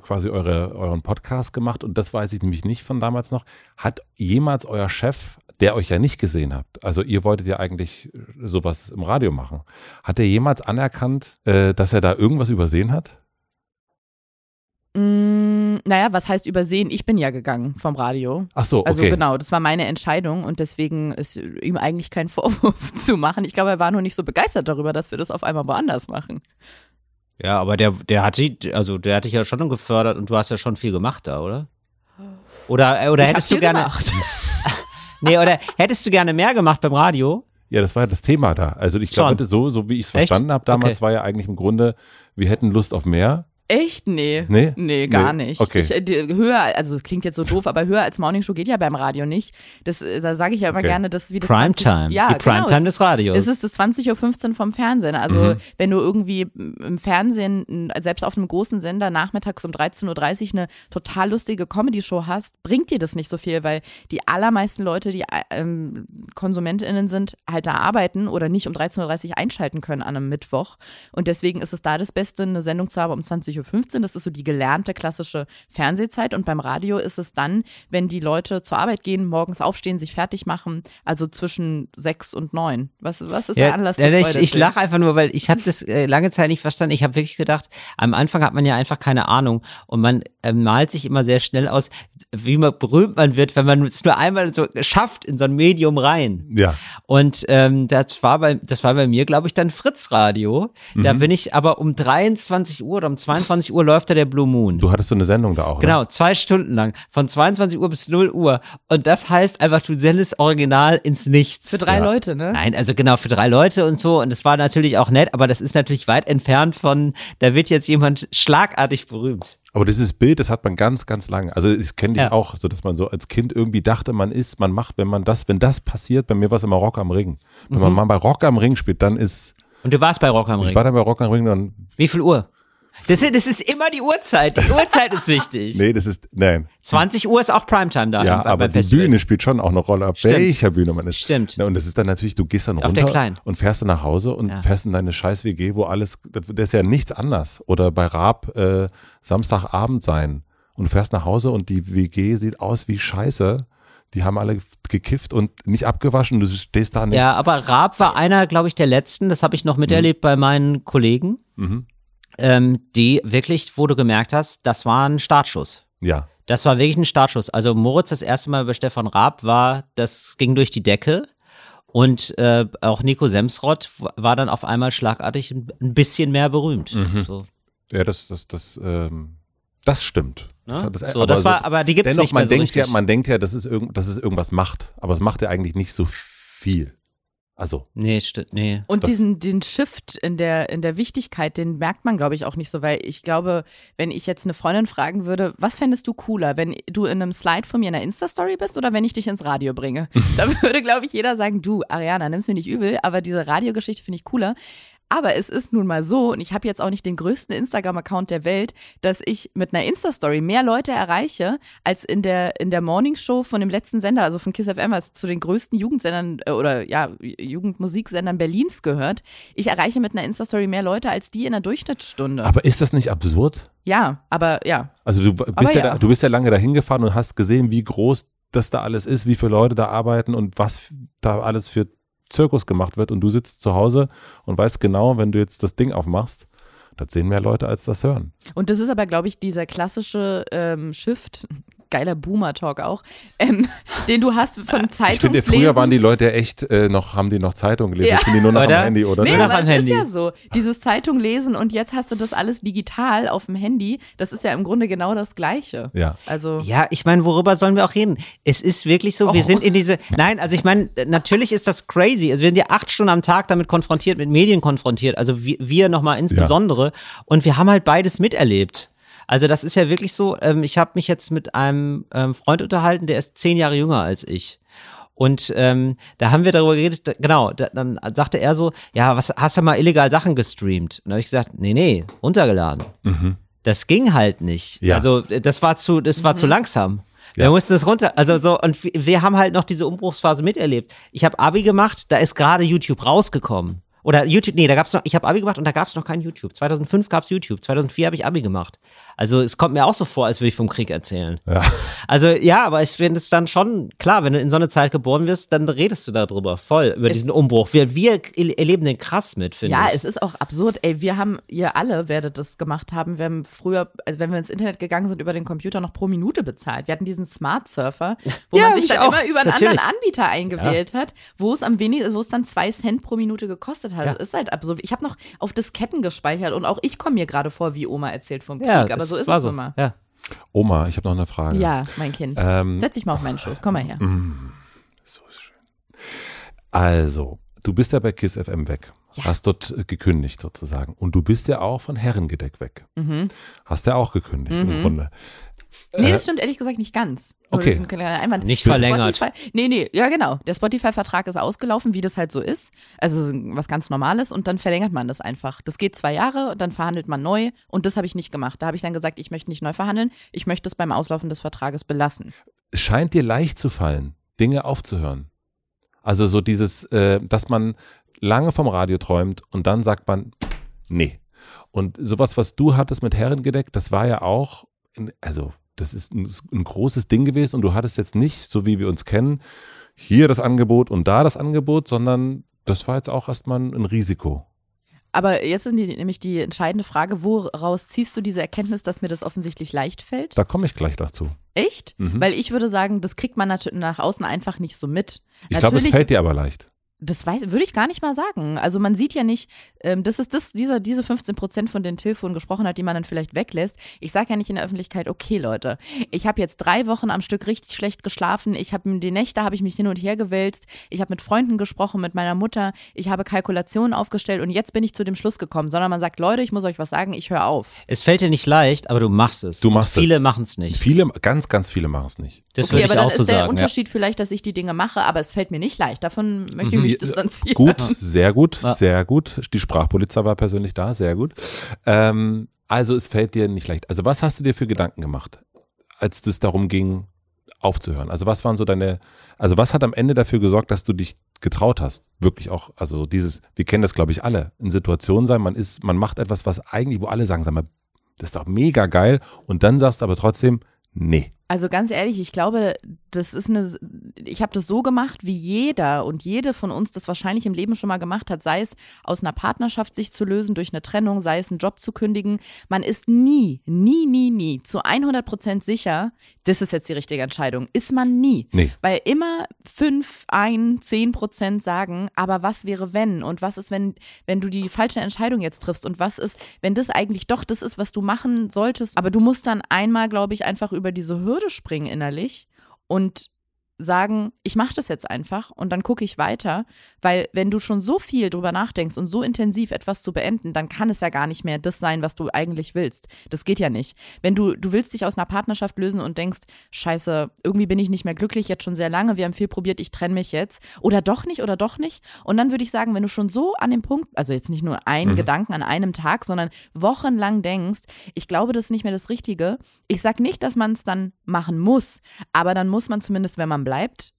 quasi eure, euren Podcast gemacht und das weiß ich nämlich nicht von damals noch. Hat jemals euer Chef, der euch ja nicht gesehen habt, also ihr wolltet ja eigentlich sowas im Radio machen, hat er jemals anerkannt, äh, dass er da irgendwas übersehen hat? Mm, naja, was heißt übersehen? Ich bin ja gegangen vom Radio. Ach so, also okay. Also genau, das war meine Entscheidung und deswegen ist ihm eigentlich kein Vorwurf zu machen. Ich glaube, er war nur nicht so begeistert darüber, dass wir das auf einmal woanders machen. Ja, aber der, der hat dich, also der hat dich ja schon gefördert und du hast ja schon viel gemacht da, oder? Oder, äh, oder hättest du gerne. nee, oder hättest du gerne mehr gemacht beim Radio? Ja, das war ja das Thema da. Also ich glaube, so, so wie ich es verstanden habe damals, okay. war ja eigentlich im Grunde, wir hätten Lust auf mehr. Echt? Nee. Nee? Nee, gar nee. nicht. Okay. Ich, äh, die, höher, also das klingt jetzt so doof, aber höher als Morning Show geht ja beim Radio nicht. Das äh, da sage ich ja immer okay. gerne, das wie das Primetime. Ja, die Primetime genau, des Radios. Es ist das 20.15 Uhr vom Fernsehen. Also mhm. wenn du irgendwie im Fernsehen, selbst auf einem großen Sender, nachmittags um 13.30 Uhr eine total lustige Comedy-Show hast, bringt dir das nicht so viel, weil die allermeisten Leute, die ähm, KonsumentInnen sind, halt da arbeiten oder nicht um 13.30 Uhr einschalten können an einem Mittwoch. Und deswegen ist es da das Beste, eine Sendung zu haben um 20 Uhr 15 Das ist so die gelernte klassische Fernsehzeit. Und beim Radio ist es dann, wenn die Leute zur Arbeit gehen, morgens aufstehen, sich fertig machen, also zwischen sechs und neun. Was, was ist ja, der Anlass? Ja, ich ich lache einfach nur, weil ich habe das äh, lange Zeit nicht verstanden. Ich habe wirklich gedacht, am Anfang hat man ja einfach keine Ahnung und man äh, malt sich immer sehr schnell aus, wie man berühmt man wird, wenn man es nur einmal so schafft in so ein Medium rein. Ja. Und ähm, das war bei das war bei mir, glaube ich, dann Fritz Radio. Mhm. Da bin ich aber um 23 Uhr oder um 22 22 Uhr läuft da der Blue Moon. Du hattest so eine Sendung da auch, ne? Genau, zwei Stunden lang. Von 22 Uhr bis 0 Uhr. Und das heißt einfach, du sendest original ins Nichts. Für drei Ja. Leute, ne? Nein, also genau, für drei Leute und so. Und es war natürlich auch nett, aber das ist natürlich weit entfernt von, da wird jetzt jemand schlagartig berühmt. Aber dieses Bild, das hat man ganz, ganz lange. Also ich kenne dich Ja. auch, so dass man so als Kind irgendwie dachte, man ist, man macht, wenn man das, wenn das passiert, bei mir war es immer Rock am Ring. Wenn Mhm. man mal bei Rock am Ring spielt, dann ist, Und du warst bei Rock am ich Ring. war dann bei Rock am Ring, dann, Wie viel Uhr? Das, ist- das ist immer die Uhrzeit. Die Uhrzeit ist wichtig. nee, das ist, nein. 20 Uhr ist auch Primetime da. Ja, beim- aber die Festival. Bühne spielt schon auch eine Rolle, auf Stimmt. welcher Bühne man ist. Stimmt. Ja, und das ist dann natürlich, du gehst dann Auf runter und fährst dann nach Hause und Ja. fährst in deine scheiß WG, wo alles, das ist ja nichts anders. Oder bei Raab äh, Samstagabend sein und du fährst nach Hause und die WG sieht aus wie Scheiße. Die haben alle gekifft und nicht abgewaschen. Du stehst da nichts. Ja, aber Raab war einer, glaube ich, der letzten, das habe ich noch miterlebt bei meinen Kollegen, Mhm. Ähm, die wirklich, wo du gemerkt hast, das war ein Startschuss. Ja. Das war wirklich ein Startschuss. Also Moritz das erste Mal bei Stefan Raab war, das ging durch die Decke. Und äh, auch Nico Semsrott war dann auf einmal schlagartig ein, bisschen mehr berühmt. Mhm. So, Ja, das, das, das, ähm, das stimmt. Das, ne? das, so, das war, aber die gibt's dennoch, nicht man mehr so denkt ja, richtig. man denkt ja, dass es, irgend, dass es irgendwas macht, aber es macht ja eigentlich nicht so viel. Also, nee, stimmt, nee. Und diesen den Shift in der in der Wichtigkeit, den merkt man glaube ich auch nicht so, weil ich glaube, wenn ich jetzt eine Freundin fragen würde, was fändest du cooler, wenn du in einem Slide von mir in einer Insta Story bist oder wenn ich dich ins Radio bringe? da würde glaube ich jeder sagen, du Ariana, nimm's mir nicht übel, aber diese Radiogeschichte finde ich cooler. Aber es ist nun mal so, und ich habe jetzt auch nicht den größten Instagram-Account der Welt, dass ich mit einer Insta-Story mehr Leute erreiche, als in der, in der Morningshow von dem letzten Sender, also von Kiss FM, was zu den größten Jugendsendern äh, oder ja, Jugendmusiksendern Berlins gehört. Ich erreiche mit einer Insta-Story mehr Leute als die in der Durchschnittsstunde. aber ist das nicht absurd? ja, aber ja. Also du bist ja, ja. Da, du bist ja lange dahin gefahren und hast gesehen, wie groß das da alles ist, wie viele Leute da arbeiten und was da alles für Zirkus gemacht wird. Und du sitzt zu Hause und weißt genau, wenn du jetzt das Ding aufmachst, das sehen mehr Leute, als das hören. Und das ist aber, glaube ich, dieser klassische ähm, Shift, geiler Boomer-Talk auch, ähm, den du hast von Ich Zeitungslesen. finde, früher waren die Leute echt äh, noch, haben die noch Zeitung gelesen, Ja. jetzt sind die nur noch Oder? am Handy, oder? Nee, noch aber es Handy. ist ja so. Dieses Zeitung lesen und jetzt hast du das alles digital auf dem Handy. Das ist ja im Grunde genau das Gleiche. Ja. Also. Ja, ich meine, worüber sollen wir auch reden? Es ist wirklich so, wir Oh. sind in diese, nein, also ich meine, natürlich ist das crazy. Also wir sind ja acht Stunden am Tag damit konfrontiert, mit Medien konfrontiert, also wir, wir nochmal insbesondere. Und wir haben halt beides miterlebt. Also das ist ja wirklich so, ähm, ich habe mich jetzt mit einem ähm, Freund unterhalten, der ist zehn Jahre jünger als ich. Und ähm, da haben wir darüber geredet, da, genau, da, dann sagte er so, ja, was hast du mal illegal Sachen gestreamt? Und da habe ich gesagt, nee, nee, runtergeladen. Das ging halt nicht. Ja. Also das war zu, das war zu langsam. Wir Ja. mussten es runter, also so, und wir- wir haben halt noch diese Umbruchsphase miterlebt. Ich habe Abi gemacht, da ist gerade YouTube rausgekommen. Oder YouTube, nee, da gab's noch, ich habe Abi gemacht und da gab's noch kein YouTube. 2005 gab's YouTube, 2004 habe ich Abi gemacht. Also es kommt mir auch so vor, als würde ich vom Krieg erzählen. Ja. Also ja, aber ich finde es dann schon, klar, wenn du in so eine Zeit geboren wirst, dann redest du darüber voll, über Es- diesen Umbruch. Wir, wir erleben den krass mit, finde Ja, ich. es ist auch absurd. Ey, wir haben, ihr alle werdet das gemacht haben. Wir haben früher, also wenn wir ins Internet gegangen sind, über den Computer noch pro Minute bezahlt. Wir hatten diesen Smart Surfer, wo Ja, man sich ich dann auch. immer über einen Natürlich. anderen Anbieter eingewählt hat, wo es am wenigsten, wo es dann zwei Cent pro Minute gekostet hat. Ja. Ist halt absurd. Ich habe noch auf Disketten gespeichert und auch ich komme mir gerade vor, wie Oma erzählt vom Krieg. ja, aber so ist es nun mal. Ja. Oma, ich habe noch eine Frage. Ja, mein Kind. Ähm, Setz dich mal auf meinen Schoß. Komm mal her. So ist schön. Also, du bist ja bei KISS FM weg. Hast dort äh, gekündigt sozusagen. Und du bist ja auch von Herrengedeck weg. Mhm. Hast ja auch gekündigt im Grunde. Nee, das stimmt ehrlich gesagt nicht ganz. Nur okay. diesen kleinen Einwand. Nicht Der verlängert. Spotify, nee, nee, ja genau. Der Spotify-Vertrag ist ausgelaufen, wie das halt so ist. Also was ganz Normales und dann verlängert man das einfach. Das geht zwei Jahre und dann verhandelt man neu und das habe ich nicht gemacht. Da habe ich dann gesagt, ich möchte nicht neu verhandeln, ich möchte es beim Auslaufen des Vertrages belassen. Es scheint dir leicht zu fallen, Dinge aufzuhören. Also so dieses, äh, dass man lange vom Radio träumt und dann sagt man, nee. Und sowas, was du hattest mit Herrengedeck, das war ja auch, in, also das ist ein, ein großes Ding gewesen und du hattest jetzt nicht, so wie wir uns kennen, hier das Angebot und da das Angebot, sondern das war jetzt auch erstmal ein Risiko. Aber jetzt ist die, nämlich die entscheidende Frage, woraus ziehst du diese Erkenntnis, dass mir das offensichtlich leicht fällt? Da komme ich gleich dazu. Echt? Mhm. Weil ich würde sagen, das kriegt man nach außen einfach nicht so mit. Ich glaube, es fällt dir aber leicht. Das weiß, würde ich gar nicht mal sagen. Also man sieht ja nicht, ähm, das ist das, dieser, diese 15 Prozent, von denen Till vorhin gesprochen hat, die man dann vielleicht weglässt. Ich sage ja nicht in der Öffentlichkeit, okay Leute, ich habe jetzt drei Wochen am Stück richtig schlecht geschlafen. Ich habe die Nächte habe ich mich hin und her gewälzt. Ich habe mit Freunden gesprochen, mit meiner Mutter. Ich habe Kalkulationen aufgestellt und jetzt bin ich zu dem Schluss gekommen. Sondern man sagt, Leute, ich muss euch was sagen, ich höre auf. Es fällt dir nicht leicht, aber du machst es. Du machst Viele es. machen es nicht. Viele, ganz, ganz viele machen es nicht. Das okay, würde aber ich dann auch ist so der sagen. Ja. Unterschied vielleicht, dass ich die Dinge mache, aber es fällt mir nicht leicht. Davon möchte ich mich distanzieren. Gut, sehr gut, sehr gut. Die Sprachpolizei war persönlich da, sehr gut. Ähm, also es fällt dir nicht leicht. Also was hast du dir für Gedanken gemacht, als es darum ging, aufzuhören? Also was waren so deine, also was hat am Ende dafür gesorgt, dass du dich getraut hast? Wirklich auch, also so dieses, wir kennen das glaube ich alle, in Situationen sein, man ist, man macht etwas, was eigentlich, wo alle sagen, sag mal, das ist doch mega geil und dann sagst du aber trotzdem, nee. Also ganz ehrlich, ich glaube, das ist eine, ich habe das so gemacht, wie jeder und jede von uns das wahrscheinlich im Leben schon mal gemacht hat, sei es aus einer Partnerschaft sich zu lösen durch eine Trennung, sei es einen Job zu kündigen. Man ist nie, nie, nie, nie zu 100 Prozent sicher, das ist jetzt die richtige Entscheidung. Ist man nie. Nee. Weil immer fünf, ein, zehn Prozent sagen, aber was wäre wenn? Und was ist, wenn, wenn du die falsche Entscheidung jetzt triffst? Und was ist, wenn das eigentlich doch das ist, was du machen solltest? Aber du musst dann einmal, glaube ich, einfach über diese Hürde springen innerlich. Und sagen, ich mache das jetzt einfach und dann gucke ich weiter, weil wenn du schon so viel drüber nachdenkst und so intensiv etwas zu beenden, dann kann es ja gar nicht mehr das sein, was du eigentlich willst. Das geht ja nicht. Wenn du du willst dich aus einer Partnerschaft lösen und denkst, scheiße, irgendwie bin ich nicht mehr glücklich jetzt schon sehr lange, wir haben viel probiert, ich trenne mich jetzt oder doch nicht oder doch nicht und dann würde ich sagen, wenn du schon so an dem Punkt, also jetzt nicht nur einen Gedanken an einem Tag, sondern wochenlang denkst, ich glaube, das ist nicht mehr das Richtige. Ich sag nicht, dass man es dann machen muss, aber dann muss man zumindest, wenn man bleibt,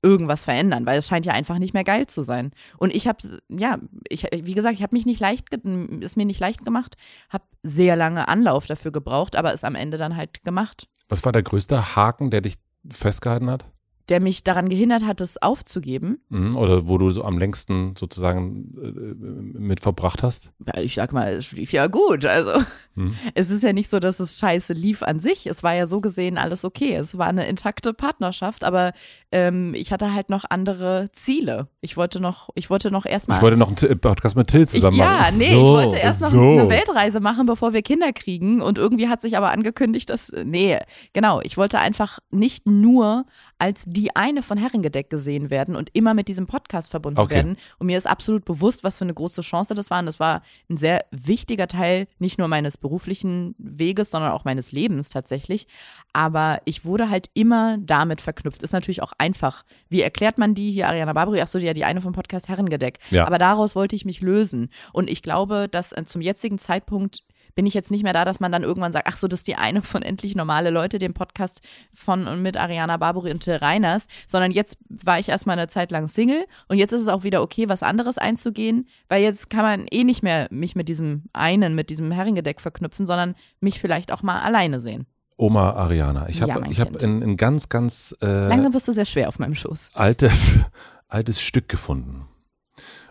irgendwas verändern, weil es scheint ja einfach nicht mehr geil zu sein. Und ich habe, ja, ich, wie gesagt, ich habe mich nicht leicht, ist mir nicht leicht gemacht, habe sehr lange Anlauf dafür gebraucht, aber es am Ende dann halt gemacht. Was war der größte Haken, der dich festgehalten hat? Der mich daran gehindert hat, es aufzugeben. Mhm, Oder wo du so am längsten sozusagen äh, mit verbracht hast? Ja, ich sag mal, es lief ja gut. Also Mhm. es ist ja nicht so, dass es scheiße lief an sich. Es war ja so gesehen alles okay. Es war eine intakte Partnerschaft, aber ähm, ich hatte halt noch andere Ziele. Ich wollte noch, ich wollte noch erstmal. Ich wollte noch einen T- Podcast mit Till Ich, zusammen ja, machen. nee, So, ich wollte erst noch so. eine Weltreise machen, bevor wir Kinder kriegen. Und irgendwie hat sich aber angekündigt, dass, nee, genau, ich wollte einfach nicht nur als die eine von Herrengedeck gesehen werden und immer mit diesem Podcast verbunden Okay. werden. Und mir ist absolut bewusst, was für eine große Chance das war. Und das war ein sehr wichtiger Teil, nicht nur meines beruflichen Weges, sondern auch meines Lebens tatsächlich. Aber ich wurde halt immer damit verknüpft. Ist natürlich auch einfach. Wie erklärt man die hier, Ariana Barbary? Ach so, ja, die eine vom Podcast Herrengedeck. Ja. Aber daraus wollte ich mich lösen. Und ich glaube, dass äh, zum jetzigen Zeitpunkt bin ich jetzt nicht mehr da, dass man dann irgendwann sagt, ach so, das ist die eine von endlich normale Leute, dem Podcast von und mit Ariana Barbary und Till Reiners, sondern jetzt war ich erstmal eine Zeit lang Single und jetzt ist es auch wieder okay, was anderes einzugehen, weil jetzt kann man eh nicht mehr mich mit diesem einen, mit diesem Herringedeck verknüpfen, sondern mich vielleicht auch mal alleine sehen. Oma Ariana. Ich habe Ja, ich hab ein, ein ganz, ganz äh, Langsam wirst du sehr schwer auf meinem Schoß. altes, altes Stück gefunden.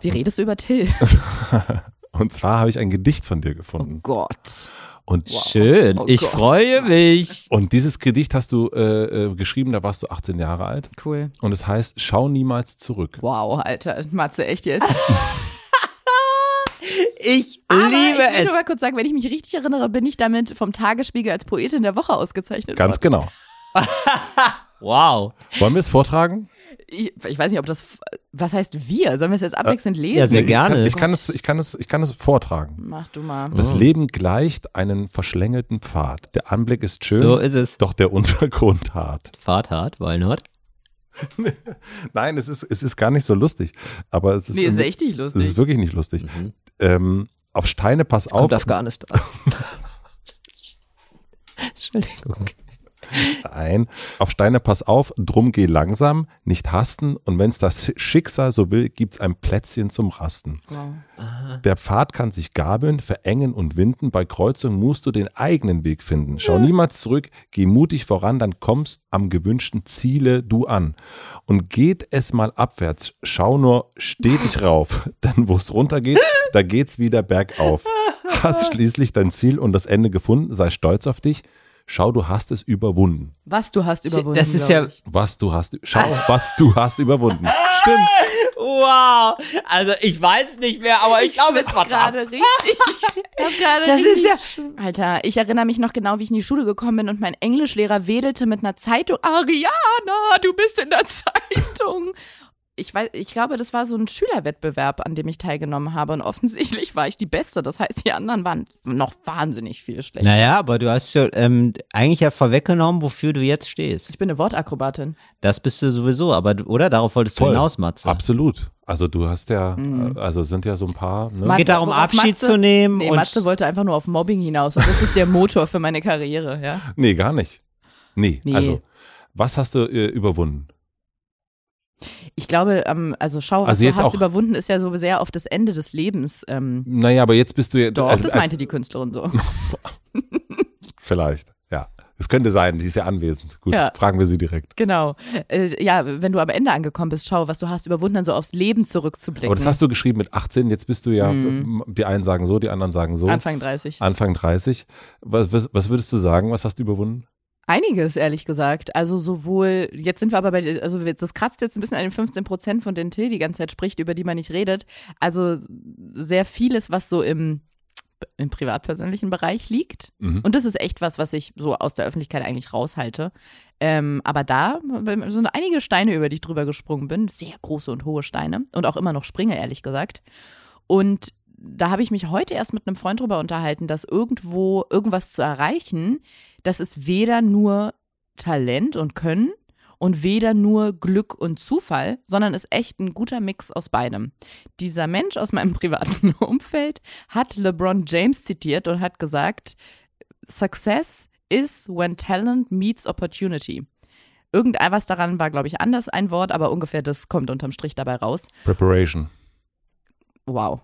Wie redest du über Till? Und zwar habe ich ein Gedicht von dir Oh gefunden. Gott. Und, Schön, Oh ich Gott. freue mich. und dieses Gedicht hast du äh, äh, geschrieben, da warst du 18 Jahre alt. Cool. Und es heißt, schau niemals zurück. Wow, Alter. Matze, echt jetzt? Ich Aber liebe ich will nur es. mal kurz sagen, wenn ich mich richtig erinnere, bin ich damit vom Tagesspiegel als Poetin der Woche ausgezeichnet Ganz worden. genau. Wow. Wollen wir es vortragen? Ich, ich weiß nicht, ob das, was heißt wir? Sollen wir es jetzt abwechselnd lesen? ja, sehr ich gerne. Kann, ich, kann es, ich, kann es, ich kann es vortragen. Mach du mal. Das Leben gleicht einen verschlängelten Pfad. Der Anblick ist schön, So ist es. doch der Untergrund hart. Fahrt hart, why not? Nein, es ist, es ist gar nicht so lustig. Aber es ist, Nee, ist echt nicht es lustig. ist wirklich nicht lustig. Ähm, auf Steine pass auf. Kommt Afghanistan. Entschuldigung. Ein. Auf Steine pass auf, drum geh langsam, nicht hasten und wenn's das Schicksal so will, gibt's ein Plätzchen zum Rasten. Wow. Der Pfad kann sich gabeln, verengen und winden, bei Kreuzung musst du den eigenen Weg finden. Schau niemals zurück, geh mutig voran, dann kommst am gewünschten Ziele du an. Und geht es mal abwärts, schau nur stetig rauf, denn wo's runtergeht, da geht's wieder bergauf. Hast schließlich dein Ziel und das Ende gefunden, sei stolz auf dich. Schau, du hast es überwunden. Was du hast überwunden. Das ist ja- Ich. Was du hast, schau, was du hast überwunden. Stimmt. Wow. Also ich weiß nicht mehr, aber ich, ich glaube, es war gerade richtig. Das ist ja. Alter, ich erinnere mich noch genau, wie ich in die Schule gekommen bin und mein Englischlehrer wedelte mit einer Zeitung. Ariana, du bist in der Zeitung ich weiß, ich glaube, das war so ein Schülerwettbewerb, an dem ich teilgenommen habe. Und offensichtlich war ich die Beste. Das heißt, die anderen waren noch wahnsinnig viel schlechter. Naja, aber du hast ja ähm, eigentlich ja vorweggenommen, wofür du jetzt stehst. Ich bin eine Wortakrobatin. Das bist du sowieso, aber oder? Darauf wolltest Voll. du hinaus, Matze. Absolut. Also du hast ja, mhm. also sind ja so ein paar. Ne? Es geht darum, Abschied Matze, zu nehmen. Nee, Matze wollte einfach nur auf Mobbing hinaus. Und das ist der Motor für meine Karriere, ja? Nee, gar nicht. Nee, nee. also was hast du äh, überwunden? Ich glaube, ähm, also schau, was also du hast überwunden, ist ja so sehr auf das Ende des Lebens. Ähm, naja, aber jetzt bist du ja. Doch, also, das meinte die Künstlerin so. Vielleicht, ja. Es könnte sein, die ist ja anwesend. Gut, ja. fragen wir sie direkt. Genau. Äh, ja, wenn du am Ende angekommen bist, schau, was du hast überwunden, dann so aufs Leben zurückzublicken. Aber das hast du geschrieben mit 18, jetzt bist du ja, mhm. die einen sagen so, die anderen sagen so. Anfang 30. Anfang 30. Was, was, was würdest du sagen, was hast du überwunden? Einiges, ehrlich gesagt. Also sowohl, jetzt sind wir aber bei, also das kratzt jetzt ein bisschen an den 15 Prozent, von denen Till die ganze Zeit spricht, über die man nicht redet. Also sehr vieles, was so im, im privatpersönlichen Bereich liegt. Mhm. Und das ist echt was, was ich so aus der Öffentlichkeit eigentlich raushalte. Ähm, aber da sind einige Steine, über die ich drüber gesprungen bin. Sehr große und hohe Steine. Und auch immer noch springe, ehrlich gesagt. Und da habe ich mich heute erst mit einem Freund drüber unterhalten, dass irgendwo irgendwas zu erreichen, das ist weder nur Talent und Können und weder nur Glück und Zufall, sondern ist echt ein guter Mix aus beidem. Dieser Mensch aus meinem privaten Umfeld hat LeBron James zitiert und hat gesagt, Success is when talent meets opportunity. Irgendetwas daran war, glaube ich, anders ein Wort, aber ungefähr das kommt unterm Strich dabei raus. Preparation. Wow.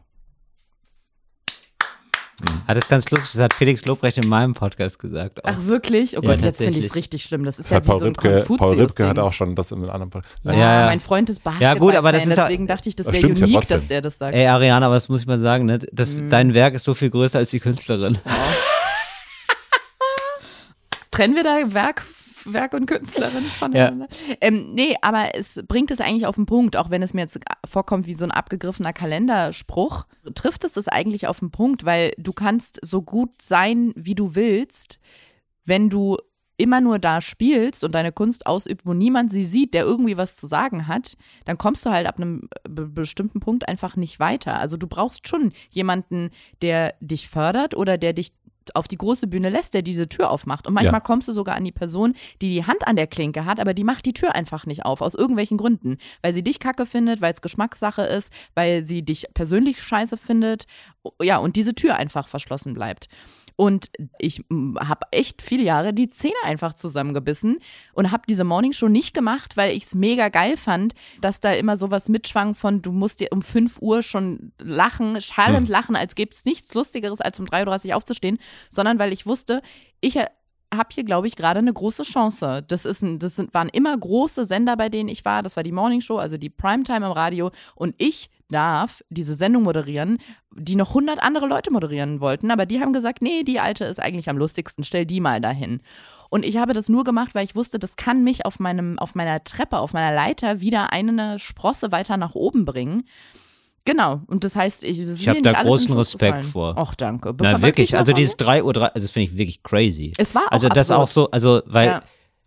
Mhm. Ah, das ist ganz lustig, das hat Felix Lobrecht in meinem Podcast gesagt. Auch. Ach wirklich? Oh Gott, ja, jetzt finde ich es richtig schlimm. Das ist das ja wie Paul so ein Ripke, Paul Ripke hat auch schon das in einem anderen Podcast. Ja, ja, ja, mein Freund ist Basketball. Ja gut, aber das ist deswegen dachte ich, das wäre unique, ja dass der das sagt. Ey Ariana, was muss ich mal sagen, ne? Das, mhm. Dein Werk ist so viel größer als die Künstlerin. Wow. Trennen wir da Werk Werk und Künstlerin voneinander. Ja. Ähm, nee, aber es bringt es eigentlich auf den Punkt, auch wenn es mir jetzt vorkommt wie so ein abgegriffener Kalenderspruch, trifft es es eigentlich auf den Punkt, weil du kannst so gut sein, wie du willst, wenn du immer nur da spielst und deine Kunst ausübt, wo niemand sie sieht, der irgendwie was zu sagen hat, dann kommst du halt ab einem bestimmten Punkt einfach nicht weiter. Also du brauchst schon jemanden, der dich fördert oder der dich auf die große Bühne lässt, der diese Tür aufmacht. Und manchmal ja. kommst du sogar an die Person, die die Hand an der Klinke hat, aber die macht die Tür einfach nicht auf, aus irgendwelchen Gründen. Weil sie dich kacke findet, weil es Geschmackssache ist, weil sie dich persönlich scheiße findet. Ja, und diese Tür einfach verschlossen bleibt. Und ich habe echt viele Jahre die Zähne einfach zusammengebissen und habe diese Morningshow nicht gemacht, weil ich es mega geil fand, dass da immer sowas mitschwang von, du musst dir um 5 Uhr schon lachen, schallend hm. lachen, als gäbe es nichts Lustigeres, als um 3.30 Uhr aufzustehen, sondern weil ich wusste, ich habe hier, glaube ich, gerade eine große Chance. Das, ist ein, das sind, waren immer große Sender, bei denen ich war. Das war die Morning Show, also die Primetime im Radio. Und ich darf diese Sendung moderieren, die noch 100 andere Leute moderieren wollten. Aber die haben gesagt, nee, die alte ist eigentlich am lustigsten, stell die mal dahin. Und ich habe das nur gemacht, weil ich wusste, das kann mich auf, meinem, auf meiner Treppe, auf meiner Leiter wieder eine Sprosse weiter nach oben bringen. Genau, und das heißt, ich, das ich habe da großen Respekt vor. Ach, danke. Be Na, wirklich, also dieses 3 Uhr, 3, also das finde ich wirklich crazy. Es war auch Also das absurd. auch so, also, weil ja.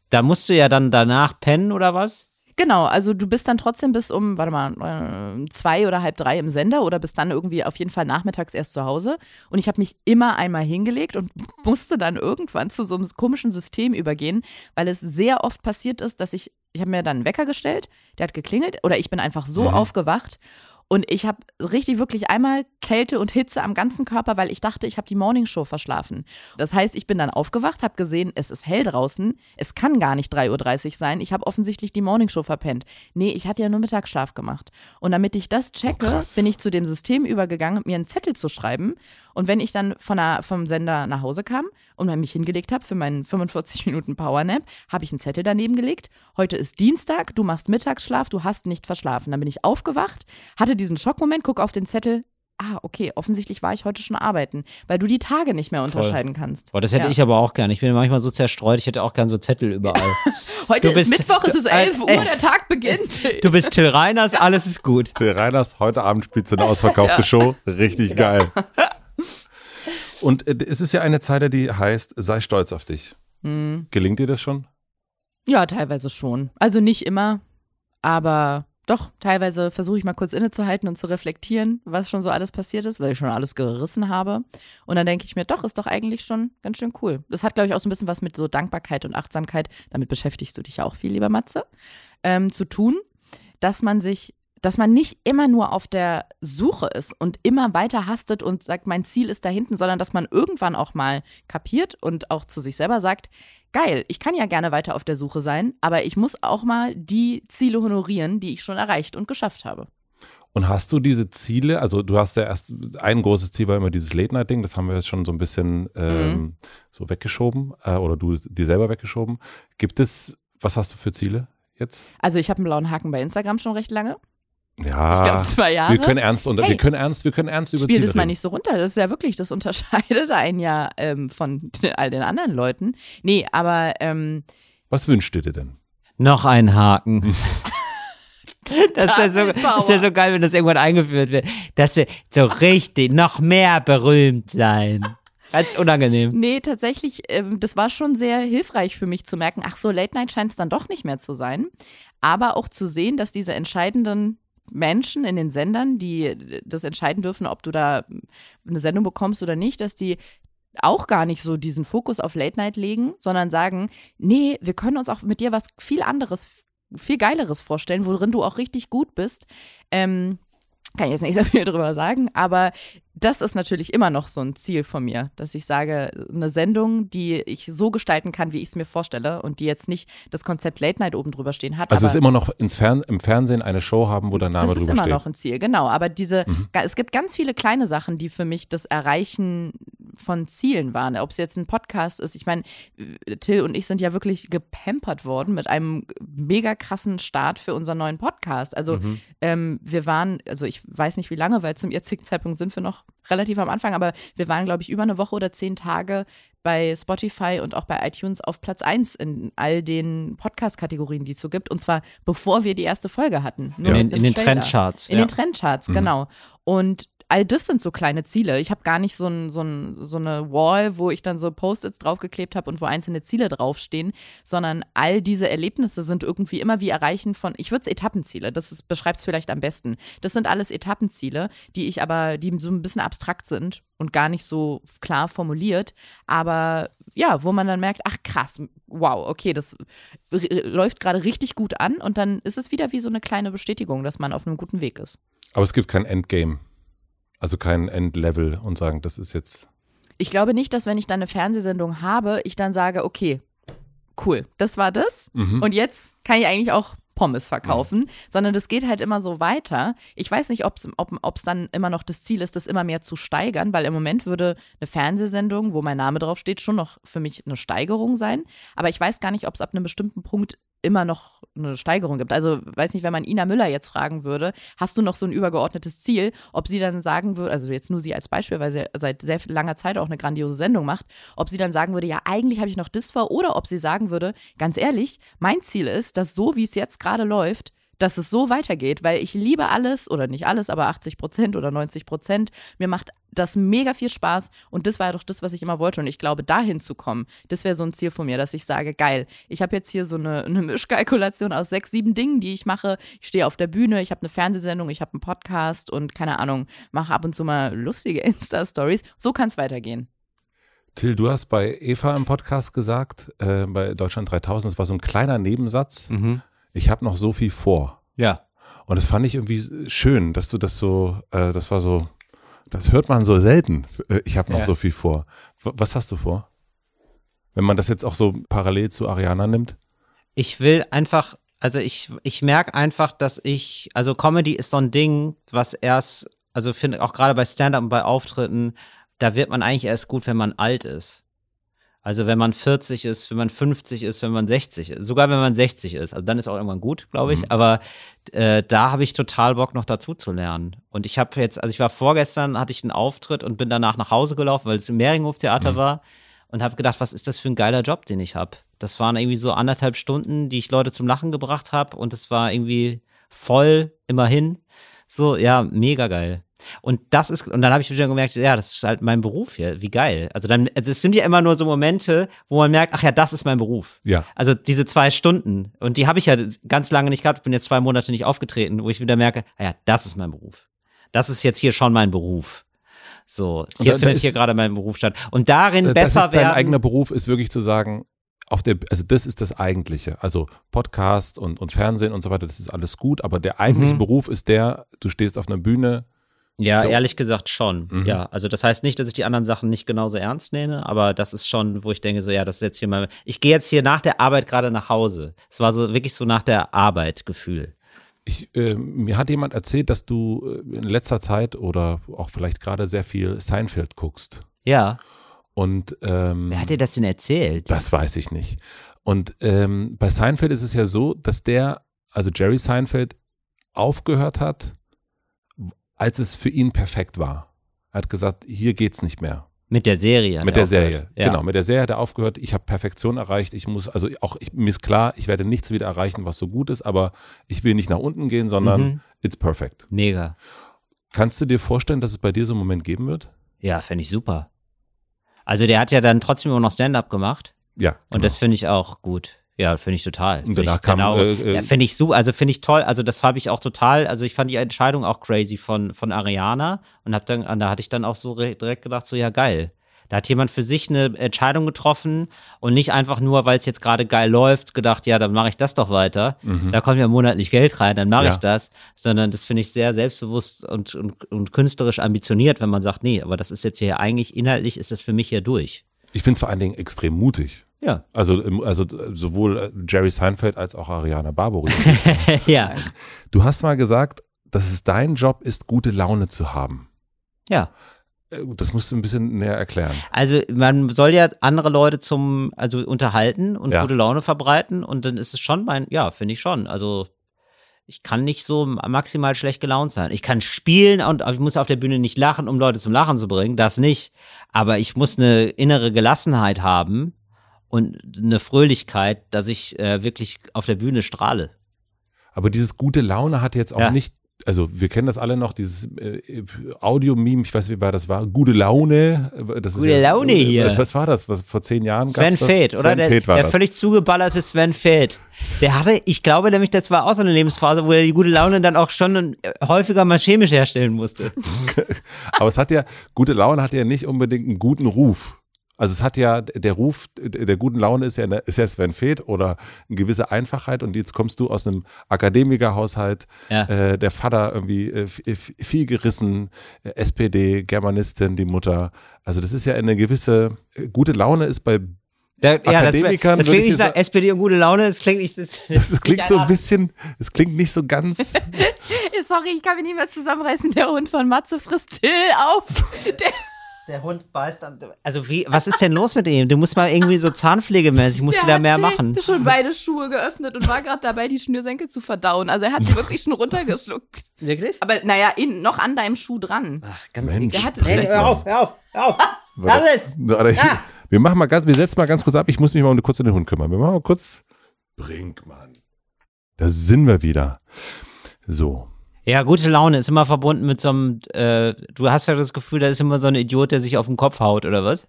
da musst du ja dann danach pennen oder was? Genau, also du bist dann trotzdem bis um, warte mal, äh, zwei oder halb drei im Sender oder bist dann irgendwie auf jeden Fall nachmittags erst zu Hause. Und ich habe mich immer einmal hingelegt und musste dann irgendwann zu so einem komischen System übergehen, weil es sehr oft passiert ist, dass ich, ich habe mir dann einen Wecker gestellt, der hat geklingelt oder ich bin einfach so mhm. aufgewacht und ich habe richtig wirklich einmal Kälte und Hitze am ganzen Körper, weil ich dachte, ich habe die Morningshow verschlafen. Das heißt, ich bin dann aufgewacht, habe gesehen, es ist hell draußen. Es kann gar nicht 3.30 Uhr sein. Ich habe offensichtlich die Morningshow verpennt. Nee, ich hatte ja nur Mittagsschlaf gemacht. Und damit ich das checke, oh, bin ich zu dem System übergegangen, mir einen Zettel zu schreiben. Und wenn ich dann von der, vom Sender nach Hause kam und mich hingelegt habe für meinen 45 Minuten Powernap, habe ich einen Zettel daneben gelegt. Heute ist Dienstag, du machst Mittagsschlaf, du hast nicht verschlafen. Dann bin ich aufgewacht, hatte diesen Schockmoment, guck auf den Zettel, ah, okay, offensichtlich war ich heute schon arbeiten, weil du die Tage nicht mehr unterscheiden Voll. kannst. Boah, das hätte ja. ich aber auch gern. Ich bin manchmal so zerstreut, ich hätte auch gern so Zettel überall. heute bist, ist Mittwoch, es ist 11 Uhr, äh, der Tag beginnt. Du bist Till Reiners, alles ist gut. Till Reiners, heute Abend spielt eine ausverkaufte ja. Show. Richtig geil. Und äh, es ist ja eine Zeile, die heißt, sei stolz auf dich. Mhm. Gelingt dir das schon? Ja, teilweise schon. Also nicht immer, aber doch, teilweise versuche ich mal kurz innezuhalten und zu reflektieren, was schon so alles passiert ist, weil ich schon alles gerissen habe. Und dann denke ich mir, doch, ist doch eigentlich schon ganz schön cool. Das hat, glaube ich, auch so ein bisschen was mit so Dankbarkeit und Achtsamkeit, damit beschäftigst du dich ja auch viel, lieber Matze, ähm, zu tun, dass man sich dass man nicht immer nur auf der Suche ist und immer weiter hastet und sagt, mein Ziel ist da hinten, sondern dass man irgendwann auch mal kapiert und auch zu sich selber sagt, geil, ich kann ja gerne weiter auf der Suche sein, aber ich muss auch mal die Ziele honorieren, die ich schon erreicht und geschafft habe. Und hast du diese Ziele, also du hast ja erst, ein großes Ziel war immer dieses Late-Night-Ding, das haben wir jetzt schon so ein bisschen ähm, mhm. so weggeschoben äh, oder du dir selber weggeschoben. Gibt es, was hast du für Ziele jetzt? Also ich habe einen blauen Haken bei Instagram schon recht lange. Ja, ich glaube zwei Jahre. Wir können ernst und hey, wir können ernst, wir können ernst über Spiel das mal nicht so runter. Das ist ja wirklich, das unterscheidet einen ja ähm, von all den anderen Leuten. Nee, aber ähm, was wünscht ihr dir denn? Noch ein Haken. Das wäre so, wär so geil, wenn das irgendwann eingeführt wird. Dass wir so richtig noch mehr berühmt sein. Als unangenehm. Nee, tatsächlich, ähm, das war schon sehr hilfreich für mich zu merken, ach so, Late Night scheint es dann doch nicht mehr zu sein. Aber auch zu sehen, dass diese entscheidenden Menschen in den Sendern, die das entscheiden dürfen, ob du da eine Sendung bekommst oder nicht, dass die auch gar nicht so diesen Fokus auf Late Night legen, sondern sagen, nee, wir können uns auch mit dir was viel anderes, viel geileres vorstellen, worin du auch richtig gut bist. Ähm, kann ich jetzt nicht so viel drüber sagen, aber das ist natürlich immer noch so ein Ziel von mir, dass ich sage, eine Sendung, die ich so gestalten kann, wie ich es mir vorstelle und die jetzt nicht das Konzept Late Night oben drüber stehen hat. Also es ist immer noch Fern im Fernsehen eine Show haben, wo der Name drüber steht. Das ist immer noch ein Ziel, genau. Aber diese, mhm. es gibt ganz viele kleine Sachen, die für mich das Erreichen von Zielen waren. Ob es jetzt ein Podcast ist, ich meine, Till und ich sind ja wirklich gepampert worden mit einem mega krassen Start für unseren neuen Podcast. Also mhm. ähm, wir waren, also ich weiß nicht wie lange, weil zum jetzigen Zeitpunkt sind wir noch relativ am Anfang, aber wir waren, glaube ich, über eine Woche oder zehn Tage bei Spotify und auch bei iTunes auf Platz 1 in all den Podcast-Kategorien, die es so gibt. Und zwar bevor wir die erste Folge hatten. Ja. In, in den Trendcharts. In ja. den Trendcharts, mhm. genau. Und all das sind so kleine Ziele. Ich habe gar nicht so, ein, so, ein, so eine Wall, wo ich dann so Post-its draufgeklebt habe und wo einzelne Ziele draufstehen, sondern all diese Erlebnisse sind irgendwie immer wie Erreichen von, ich würde es Etappenziele, das beschreibt es vielleicht am besten. Das sind alles Etappenziele, die ich aber, die so ein bisschen abstrakt sind und gar nicht so klar formuliert, aber ja, wo man dann merkt, ach krass, wow, okay, das läuft gerade richtig gut an und dann ist es wieder wie so eine kleine Bestätigung, dass man auf einem guten Weg ist. Aber es gibt kein Endgame. Also kein Endlevel und sagen, das ist jetzt. Ich glaube nicht, dass wenn ich dann eine Fernsehsendung habe, ich dann sage, okay, cool, das war das. Mhm. Und jetzt kann ich eigentlich auch Pommes verkaufen, mhm. sondern das geht halt immer so weiter. Ich weiß nicht, ob's, ob es dann immer noch das Ziel ist, das immer mehr zu steigern, weil im Moment würde eine Fernsehsendung, wo mein Name draufsteht, schon noch für mich eine Steigerung sein. Aber ich weiß gar nicht, ob es ab einem bestimmten Punkt immer noch eine Steigerung gibt. Also weiß nicht, wenn man Ina Müller jetzt fragen würde, hast du noch so ein übergeordnetes Ziel, ob sie dann sagen würde, also jetzt nur sie als Beispiel, weil sie seit sehr langer Zeit auch eine grandiose Sendung macht, ob sie dann sagen würde, ja, eigentlich habe ich noch das vor, oder ob sie sagen würde, ganz ehrlich, mein Ziel ist, dass so wie es jetzt gerade läuft, dass es so weitergeht, weil ich liebe alles oder nicht alles, aber 80 Prozent oder 90 Prozent. Mir macht das mega viel Spaß und das war ja doch das, was ich immer wollte und ich glaube, dahin zu kommen, das wäre so ein Ziel von mir, dass ich sage, geil, ich habe jetzt hier so eine, eine Mischkalkulation aus sechs, sieben Dingen, die ich mache. Ich stehe auf der Bühne, ich habe eine Fernsehsendung, ich habe einen Podcast und keine Ahnung, mache ab und zu mal lustige Insta-Stories. So kann es weitergehen. Till, du hast bei Eva im Podcast gesagt, äh, bei Deutschland 3000, das war so ein kleiner Nebensatz. Mhm ich habe noch so viel vor. Ja. Und das fand ich irgendwie schön, dass du das so, äh, das war so, das hört man so selten. Äh, ich habe noch ja. so viel vor. Was hast du vor? Wenn man das jetzt auch so parallel zu Ariana nimmt? Ich will einfach, also ich, ich merke einfach, dass ich, also Comedy ist so ein Ding, was erst, also finde auch gerade bei Stand-up und bei Auftritten, da wird man eigentlich erst gut, wenn man alt ist. Also wenn man 40 ist, wenn man 50 ist, wenn man 60 ist, sogar wenn man 60 ist, also dann ist auch irgendwann gut, glaube ich. Mhm. Aber äh, da habe ich total Bock noch dazu zu lernen. Und ich habe jetzt, also ich war vorgestern, hatte ich einen Auftritt und bin danach nach Hause gelaufen, weil es im Mehringhof Theater mhm. war und habe gedacht, was ist das für ein geiler Job, den ich habe. Das waren irgendwie so anderthalb Stunden, die ich Leute zum Lachen gebracht habe und es war irgendwie voll immerhin. So, ja, mega geil. Und das ist, und dann habe ich wieder gemerkt, ja, das ist halt mein Beruf hier. Wie geil. Also dann, es sind ja immer nur so Momente, wo man merkt, ach ja, das ist mein Beruf. Ja. Also diese zwei Stunden. Und die habe ich ja ganz lange nicht gehabt. Ich bin jetzt zwei Monate nicht aufgetreten, wo ich wieder merke, ah ja, das ist mein Beruf. Das ist jetzt hier schon mein Beruf. So, hier da, findet da hier gerade mein Beruf statt. Und darin das besser ist dein werden. eigener Beruf ist wirklich zu sagen, auf der, also das ist das Eigentliche. Also Podcast und, und Fernsehen und so weiter, das ist alles gut, aber der eigentliche mhm. Beruf ist der, du stehst auf einer Bühne, ja, so. ehrlich gesagt schon. Mhm. Ja, also das heißt nicht, dass ich die anderen Sachen nicht genauso ernst nehme, aber das ist schon, wo ich denke, so ja, das ist jetzt hier mal. Ich gehe jetzt hier nach der Arbeit gerade nach Hause. Es war so wirklich so nach der Arbeit Gefühl. Ich, äh, mir hat jemand erzählt, dass du äh, in letzter Zeit oder auch vielleicht gerade sehr viel Seinfeld guckst. Ja. Und ähm, wer hat dir das denn erzählt? Das weiß ich nicht. Und ähm, bei Seinfeld ist es ja so, dass der, also Jerry Seinfeld, aufgehört hat als es für ihn perfekt war. Er hat gesagt, hier geht's nicht mehr. Mit der Serie. Mit der Serie, ja. genau. Mit der Serie hat er aufgehört. Ich habe Perfektion erreicht. Ich muss, also auch, ich, mir ist klar, ich werde nichts wieder erreichen, was so gut ist, aber ich will nicht nach unten gehen, sondern mhm. it's perfect. Mega. Kannst du dir vorstellen, dass es bei dir so einen Moment geben wird? Ja, fände ich super. Also der hat ja dann trotzdem immer noch Stand-up gemacht. Ja. Genau. Und das finde ich auch gut. Ja, finde ich total. Und danach kam, genau, äh, äh, ja, finde ich so, also finde ich toll. Also das habe ich auch total. Also ich fand die Entscheidung auch crazy von von Ariana und hab dann, da hatte ich dann auch so direkt gedacht, so ja geil. Da hat jemand für sich eine Entscheidung getroffen und nicht einfach nur, weil es jetzt gerade geil läuft, gedacht, ja, dann mache ich das doch weiter. Mhm. Da kommt ja monatlich Geld rein, dann mache ja. ich das. Sondern das finde ich sehr selbstbewusst und, und, und künstlerisch ambitioniert, wenn man sagt, nee, aber das ist jetzt hier eigentlich inhaltlich ist das für mich hier durch. Ich finde es vor allen Dingen extrem mutig. Ja. Also, also sowohl äh, Jerry Seinfeld als auch Ariana Barbary. ja. Du hast mal gesagt, dass es dein Job ist, gute Laune zu haben. Ja. Äh, das musst du ein bisschen näher erklären. Also man soll ja andere Leute zum, also unterhalten und ja. gute Laune verbreiten und dann ist es schon mein, ja, finde ich schon. Also ich kann nicht so maximal schlecht gelaunt sein. Ich kann spielen und ich muss auf der Bühne nicht lachen, um Leute zum Lachen zu bringen, das nicht. Aber ich muss eine innere Gelassenheit haben, und eine Fröhlichkeit, dass ich äh, wirklich auf der Bühne strahle. Aber dieses gute Laune hat jetzt auch ja. nicht, also wir kennen das alle noch, dieses äh, Audio-Meme, ich weiß nicht, wie war das war, gute Laune. Das gute ja, Laune hier. Was, was, war das? Was vor zehn Jahren Sven Feth, oder? Sven der, der völlig zugeballerte Sven Feth. Der hatte, ich glaube nämlich, das war auch so eine Lebensphase, wo er die gute Laune dann auch schon häufiger mal chemisch herstellen musste. Aber es hat ja, gute Laune hat ja nicht unbedingt einen guten Ruf. Also es hat ja, der Ruf der guten Laune ist ja, ist ja Sven Feth oder eine gewisse Einfachheit und jetzt kommst du aus einem Akademikerhaushalt, ja. äh, der Vater irgendwie äh, viel gerissen, äh, SPD, Germanistin, die Mutter. Also das ist ja eine gewisse, äh, gute Laune ist bei da, ja, Akademikern. Das, das klingt nicht nach SPD und gute Laune, das klingt nicht. Das, das, das klingt so ein bisschen, es klingt nicht so ganz. Sorry, ich kann mich nicht mehr zusammenreißen. Der Hund von Matze frisst Till auf. Der der Hund beißt an. Also wie, was ist denn los mit ihm? Du musst mal irgendwie so zahnpflegemäßig, musst du da mehr machen. Er hat schon beide Schuhe geöffnet und war gerade dabei, die Schnürsenkel zu verdauen. Also er hat sie wirklich schon runtergeschluckt. Wirklich? Aber naja, in, noch an deinem Schuh dran. Ach, ganz Mensch, der hatte hey, hör auf, hör auf, hör auf. Lass es. Ich, ah. Wir machen mal ganz, wir setzen mal ganz kurz ab. Ich muss mich mal kurz um den Hund kümmern. Wir machen mal kurz. Brinkmann. Da sind wir wieder. So. Ja, gute Laune ist immer verbunden mit so einem, äh, du hast ja das Gefühl, da ist immer so ein Idiot, der sich auf den Kopf haut, oder was?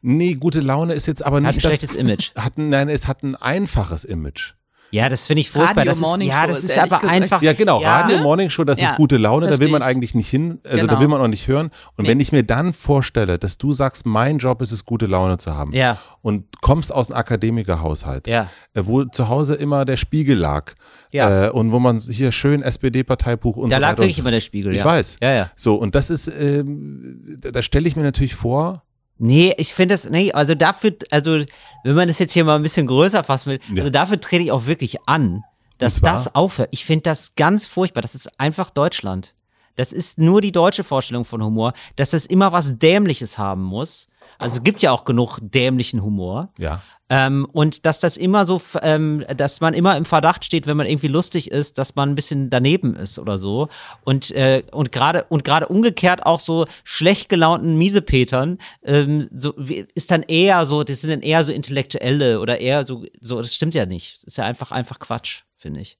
Nee, gute Laune ist jetzt aber nicht. Hat ein schlechtes Image. Hat, nein, es hat ein einfaches Image. Ja, das finde ich furchtbar. Radio das Morning ist, ja, das ist aber gesagt. einfach. Ja, genau. Ja. Radio Morning Show, das ja. ist gute Laune. Versteh da will man eigentlich nicht hin. Also genau. da will man auch nicht hören. Und nee. wenn ich mir dann vorstelle, dass du sagst, mein Job ist es, gute Laune zu haben. Ja. Und kommst aus einem Akademikerhaushalt. Ja. Äh, wo zu Hause immer der Spiegel lag. Ja. Äh, und wo man hier schön SPD-Parteibuch und da so weiter. Da lag wirklich immer der Spiegel. Ich ja. weiß. Ja, ja. So. Und das ist, ähm, da stelle ich mir natürlich vor, Nee, ich finde das, nee, also dafür, also wenn man das jetzt hier mal ein bisschen größer fassen will, ja. also dafür trete ich auch wirklich an, dass das aufhört. Ich finde das ganz furchtbar. Das ist einfach Deutschland. Das ist nur die deutsche Vorstellung von Humor, dass das immer was Dämliches haben muss. Also es gibt ja auch genug dämlichen Humor. Ja. Ähm, und dass das immer so, ähm, dass man immer im Verdacht steht, wenn man irgendwie lustig ist, dass man ein bisschen daneben ist oder so. Und äh, und gerade und gerade umgekehrt auch so schlecht gelaunten Miesepetern ähm, so wie, ist dann eher so, das sind dann eher so Intellektuelle oder eher so so. Das stimmt ja nicht. Das ist ja einfach einfach Quatsch, finde ich.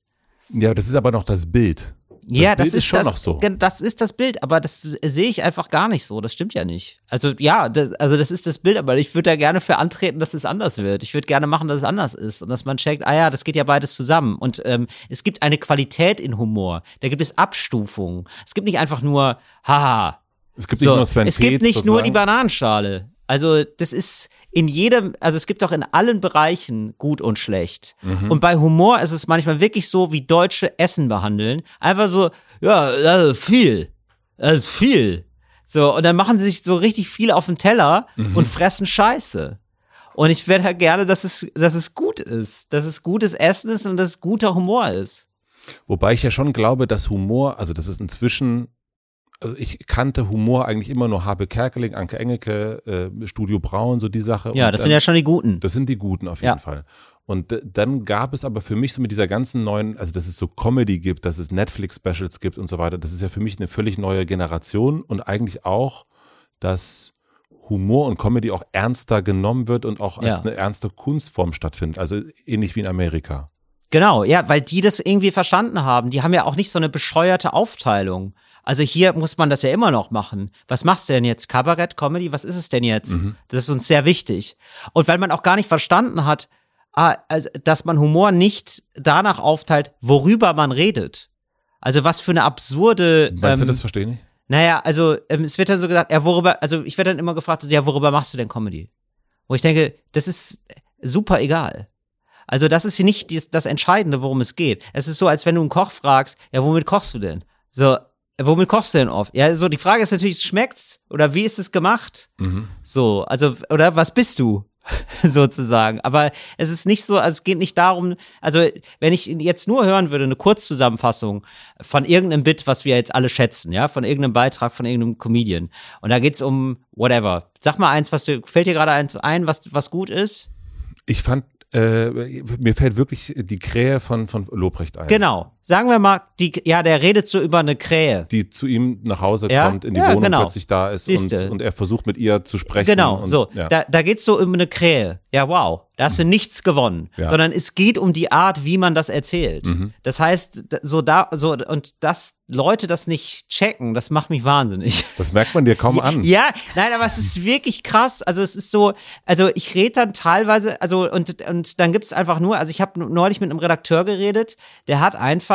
Ja, das ist aber noch das Bild. Das ja, Bild das ist, schon das, noch so. Das ist das Bild, aber das sehe ich einfach gar nicht so. Das stimmt ja nicht. Also ja, das, also das ist das Bild, aber ich würde da gerne für antreten, dass es anders wird. Ich würde gerne machen, dass es anders ist und dass man checkt, ah ja, das geht ja beides zusammen. Und ähm, es gibt eine Qualität in Humor. Da gibt es Abstufungen. Es gibt nicht einfach nur, haha. Es gibt So, nicht nur Sven es gibt nicht nur die sozusagen. Bananenschale. Also das ist in jedem, also es gibt auch in allen Bereichen gut und schlecht. Mhm. Und bei Humor ist es manchmal wirklich so, wie Deutsche Essen behandeln. Einfach so, ja, das ist viel. Das ist viel. So, und dann machen sie sich so richtig viel auf den Teller Mhm. und fressen Scheiße. Und ich wäre halt gerne, dass es, dass es gut ist. Dass es gutes Essen ist und dass es guter Humor ist. Wobei ich ja schon glaube, dass Humor, also das ist inzwischen, also ich kannte Humor eigentlich immer nur Habe Kerkeling, Anke Engelke, äh, Studio Braun, so die Sache. Ja, das dann, sind ja schon die Guten. Das sind die Guten auf jeden Ja. Fall. Und d- dann gab es aber für mich so mit dieser ganzen neuen, also dass es so Comedy gibt, dass es Netflix-Specials gibt und so weiter, das ist ja für mich eine völlig neue Generation und eigentlich auch, dass Humor und Comedy auch ernster genommen wird und auch als Ja. eine ernste Kunstform stattfindet. Also ähnlich wie in Amerika. Genau, ja, weil die das irgendwie verstanden haben. Die haben ja auch nicht so eine bescheuerte Aufteilung. Also hier muss man das ja immer noch machen. Was machst du denn jetzt? Kabarett, Comedy? Was ist es denn jetzt? Das ist uns sehr wichtig. Und weil man auch gar nicht verstanden hat, ah, also, dass man Humor nicht danach aufteilt, worüber man redet. Also was für eine absurde. Meinst du ähm, das verstehen? naja, also ähm, es wird dann so gesagt, ja, worüber, also ich werde dann immer gefragt, ja, worüber machst du denn Comedy? Wo ich denke, das ist super egal. Also das ist hier nicht das Entscheidende, worum es geht. Es ist so, als wenn du einen Koch fragst, ja, womit kochst du denn? So, womit kochst du denn oft? Ja, so die Frage ist natürlich, schmeckt's? Oder wie ist es gemacht? Mhm. So, also, oder was bist du? sozusagen. Aber es ist nicht so, also es geht nicht darum, also wenn ich jetzt nur hören würde, eine Kurzzusammenfassung von irgendeinem Bit, was wir jetzt alle schätzen, ja, von irgendeinem Beitrag von irgendeinem Comedian. Und da geht's um whatever. Sag mal eins, was du, fällt dir gerade eins ein, was, was gut ist? Ich fand, äh, mir fällt wirklich die Krähe von, von Lobrecht ein. Genau. Sagen wir mal, die, ja, der redet so über eine Krähe. Die zu ihm nach Hause Ja? kommt, in die Ja, Wohnung genau. plötzlich da ist und, und er versucht mit ihr zu sprechen. Genau, und, so. Ja. Da, da geht's so um eine Krähe. Ja, wow. Da hast du nichts gewonnen. Ja. Sondern es geht um die Art, wie man das erzählt. Das heißt, so da, so, und dass Leute das nicht checken, das macht mich wahnsinnig. das merkt man dir kaum an. Ja, nein, aber es ist wirklich krass. Also es ist so, also ich rede dann teilweise, also und, und dann gibt's einfach nur, also ich habe neulich mit einem Redakteur geredet, der hat einfach,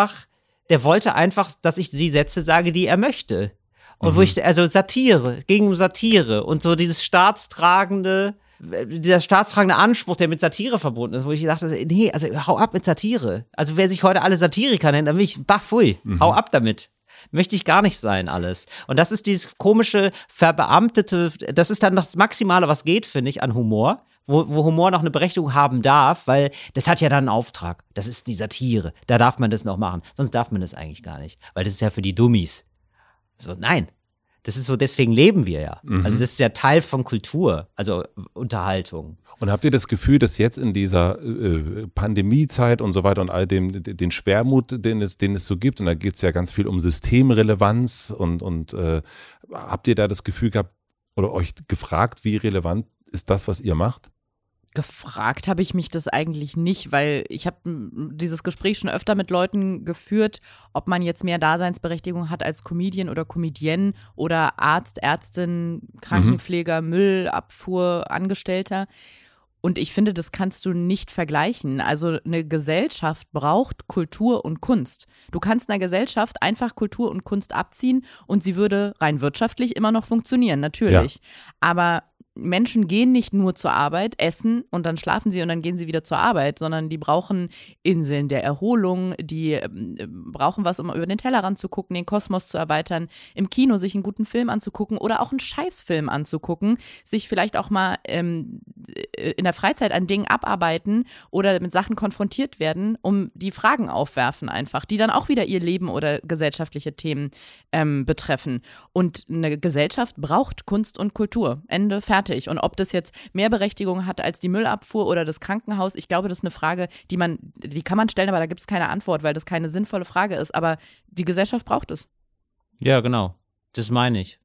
der wollte einfach, dass ich die Sätze sage, die er möchte. Und wo ich, also Satire, gegen Satire und so dieses staatstragende, dieser staatstragende Anspruch, der mit Satire verbunden ist, wo ich dachte, nee, also hau ab mit Satire. Also wer sich heute alle Satiriker nennt, dann will ich, bah, pfui, hau ab damit. Möchte ich gar nicht sein, alles. Und das ist dieses komische, verbeamtete, das ist dann das Maximale, was geht, finde ich, an Humor. Wo, wo Humor noch eine Berechtigung haben darf, weil das hat ja dann einen Auftrag. Das ist die Satire. Da darf man das noch machen. Sonst darf man das eigentlich gar nicht. Weil das ist ja für die Dummies. So, nein. Das ist so, deswegen leben wir ja. Also das ist ja Teil von Kultur, also Unterhaltung. Und habt ihr das Gefühl, dass jetzt in dieser äh, Pandemiezeit und so weiter und all dem, den Schwermut, den es, den es so gibt, und da geht es ja ganz viel um Systemrelevanz und, und äh, habt ihr da das Gefühl gehabt oder euch gefragt, wie relevant ist das, was ihr macht? Gefragt habe ich mich das eigentlich nicht, weil ich habe dieses Gespräch schon öfter mit Leuten geführt, ob man jetzt mehr Daseinsberechtigung hat als Comedian oder Comedienne oder Arzt, Ärztin, Krankenpfleger, Müllabfuhr, Angestellter. Und ich finde, das kannst du nicht vergleichen. Also eine Gesellschaft braucht Kultur und Kunst. Du kannst einer Gesellschaft einfach Kultur und Kunst abziehen und sie würde rein wirtschaftlich immer noch funktionieren, natürlich. Aber Menschen gehen nicht nur zur Arbeit, essen und dann schlafen sie und dann gehen sie wieder zur Arbeit, sondern die brauchen Inseln der Erholung, die äh, brauchen was, um über den Tellerrand zu gucken, den Kosmos zu erweitern, im Kino sich einen guten Film anzugucken oder auch einen Scheißfilm anzugucken, sich vielleicht auch mal ähm, in der Freizeit an Dingen abarbeiten oder mit Sachen konfrontiert werden, um die Fragen aufwerfen einfach, die dann auch wieder ihr Leben oder gesellschaftliche Themen ähm, betreffen. Und eine Gesellschaft braucht Kunst und Kultur. Ende, fertig. Und ob das jetzt mehr Berechtigung hat als die Müllabfuhr oder das Krankenhaus, ich glaube, das ist eine Frage, die man, die kann man stellen, aber da gibt es keine Antwort, weil das keine sinnvolle Frage ist. Aber die Gesellschaft braucht es. Ja, genau. Das meine ich.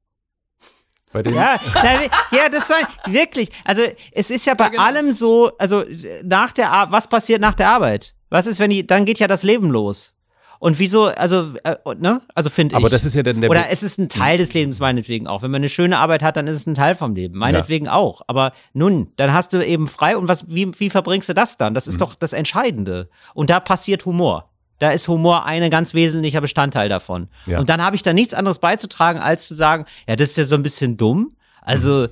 ja, ja, das war wirklich. Also es ist ja bei ja, genau. allem so, also nach der was passiert nach der Arbeit? Was ist, wenn die, dann geht ja das Leben los. Und wieso, also, äh, ne? Also finde ich. Aber das ist ja dann der. Oder es ist ein Teil des Lebens, meinetwegen auch. Wenn man eine schöne Arbeit hat, dann ist es ein Teil vom Leben. Meinetwegen ja. auch. Aber nun, dann hast du eben frei und was, wie, wie verbringst du das dann? Das ist mhm. doch das Entscheidende. Und da passiert Humor. Da ist Humor ein ganz wesentlicher Bestandteil davon. Ja. Und dann habe ich da nichts anderes beizutragen, als zu sagen, ja, das ist ja so ein bisschen dumm. Also, mhm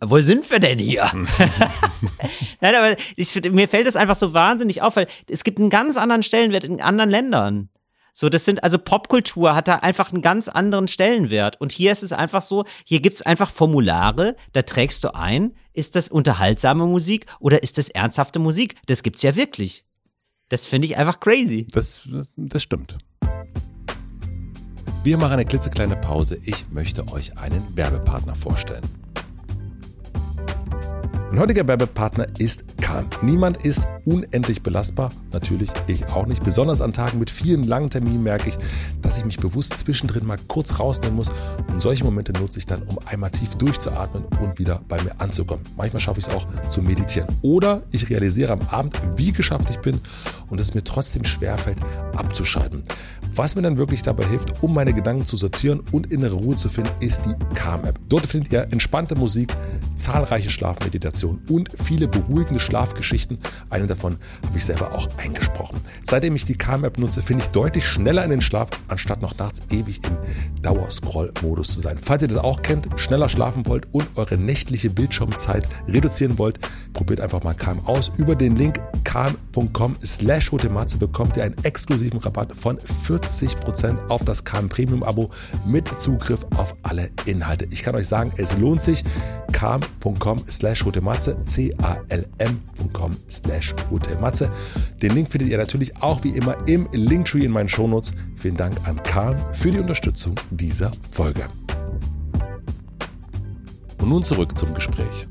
wo sind wir denn hier? Nein, aber ich, mir fällt das einfach so wahnsinnig auf, weil es gibt einen ganz anderen Stellenwert in anderen Ländern. So, das sind, also Popkultur hat da einfach einen ganz anderen Stellenwert. Und hier ist es einfach so, hier gibt's einfach Formulare, da trägst du ein, ist das unterhaltsame Musik oder ist das ernsthafte Musik? Das gibt's ja wirklich. Das finde ich einfach crazy. Das, das, das stimmt. Wir machen eine klitzekleine Pause. Ich möchte euch einen Werbepartner vorstellen. Mein heutiger Werbepartner ist Kahn. Niemand ist unendlich belastbar. Natürlich ich auch nicht. Besonders an Tagen mit vielen langen Terminen merke ich, dass ich mich bewusst zwischendrin mal kurz rausnehmen muss. Und solche Momente nutze ich dann, um einmal tief durchzuatmen und wieder bei mir anzukommen. Manchmal schaffe ich es auch zu meditieren. Oder ich realisiere am Abend, wie geschafft ich bin und es mir trotzdem schwerfällt, abzuschalten. Was mir dann wirklich dabei hilft, um meine Gedanken zu sortieren und innere Ruhe zu finden, ist die Calm-App. Dort findet ihr entspannte Musik, zahlreiche Schlafmeditationen und viele beruhigende Schlafgeschichten. Eine davon habe ich selber auch eingesprochen. Seitdem ich die Calm-App nutze, finde ich deutlich schneller in den Schlaf, anstatt noch nachts ewig im Dauerscroll-Modus zu sein. Falls ihr das auch kennt, schneller schlafen wollt und eure nächtliche Bildschirmzeit reduzieren wollt, probiert einfach mal Calm aus. Über den Link calm.com slash bekommt ihr einen exklusiven Rabatt von 40% auf das Calm Premium Abo mit Zugriff auf alle Inhalte. Ich kann euch sagen, es lohnt sich. calm.com slash c-a-l-m.com slash Den Link findet ihr natürlich auch wie immer im Linktree in meinen Shownotes. Vielen Dank an Calm für die Unterstützung dieser Folge. Und nun zurück zum Gespräch.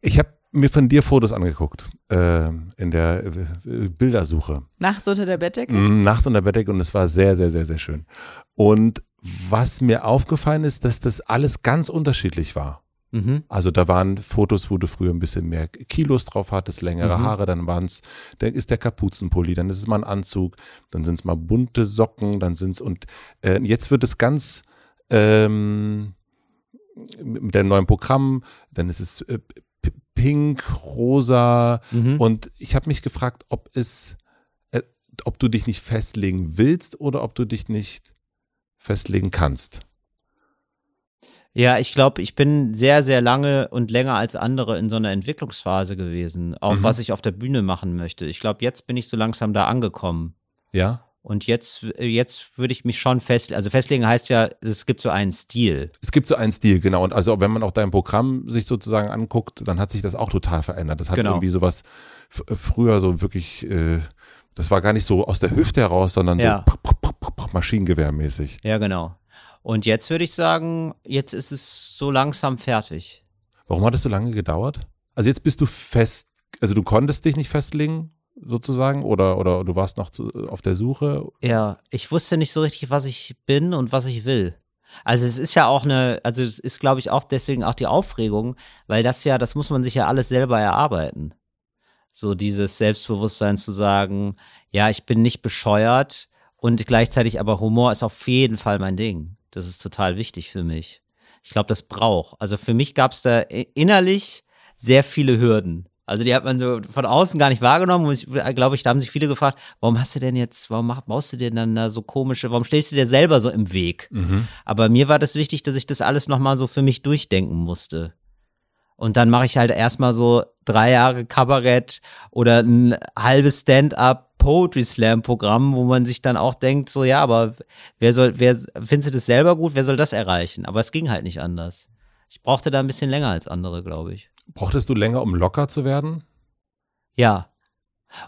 Ich habe mir von dir Fotos angeguckt in der äh, Bildersuche. Nachts unter der Bettdecke? Mm, nachts unter der Bettdecke und es war sehr, sehr, sehr, sehr schön. Und was mir aufgefallen ist, dass das alles ganz unterschiedlich war. Mhm. Also da waren Fotos, wo du früher ein bisschen mehr Kilos drauf hattest, längere mhm. Haare, dann waren es, dann ist der Kapuzenpulli, dann ist es mal ein Anzug, dann sind es mal bunte Socken, dann sind es und äh, jetzt wird es ganz ähm, mit dem neuen Programm, dann ist es äh, pink, rosa. Mhm. Und ich habe mich gefragt, ob es, äh, ob du dich nicht festlegen willst oder ob du dich nicht festlegen kannst. Ja, ich glaube, ich bin sehr, sehr lange und länger als andere in so einer Entwicklungsphase gewesen, auch mhm. was ich auf der Bühne machen möchte. Ich glaube, jetzt bin ich so langsam da angekommen. Ja. Und jetzt, jetzt würde ich mich schon fest, also festlegen heißt ja, es gibt so einen Stil. Es gibt so einen Stil, genau. Und also wenn man auch dein Programm sich sozusagen anguckt, dann hat sich das auch total verändert. Das hat genau. irgendwie sowas früher so wirklich, äh, das war gar nicht so aus der Hüfte heraus, sondern ja. so Maschinengewehrmäßig. Ja, genau. Und jetzt würde ich sagen, jetzt ist es so langsam fertig. Warum hat es so lange gedauert? Also jetzt bist du fest, also du konntest dich nicht festlegen sozusagen oder oder du warst noch zu, auf der Suche? Ja, ich wusste nicht so richtig, was ich bin und was ich will. Also es ist ja auch eine, also es ist glaube ich auch deswegen auch die Aufregung, weil das ja, das muss man sich ja alles selber erarbeiten. So dieses Selbstbewusstsein zu sagen, ja, ich bin nicht bescheuert und gleichzeitig aber Humor ist auf jeden Fall mein Ding. Das ist total wichtig für mich. Ich glaube, das braucht. Also für mich gab es da innerlich sehr viele Hürden Also die hat man so von außen gar nicht wahrgenommen. Und ich glaube ich, da haben sich viele gefragt, warum hast du denn jetzt, warum mach, baust du denn dann da so komische, warum stehst du dir selber so im Weg? Mhm. Aber mir war das wichtig, dass ich das alles nochmal so für mich durchdenken musste. Und dann mache ich halt erstmal so drei Jahre Kabarett oder ein halbes Stand-up Poetry Slam Programm, wo man sich dann auch denkt, so ja, aber wer soll, wer findest du das selber gut, wer soll das erreichen? Aber es ging halt nicht anders. Ich brauchte da ein bisschen länger als andere, glaube ich. Brauchtest du länger, um locker zu werden? Ja.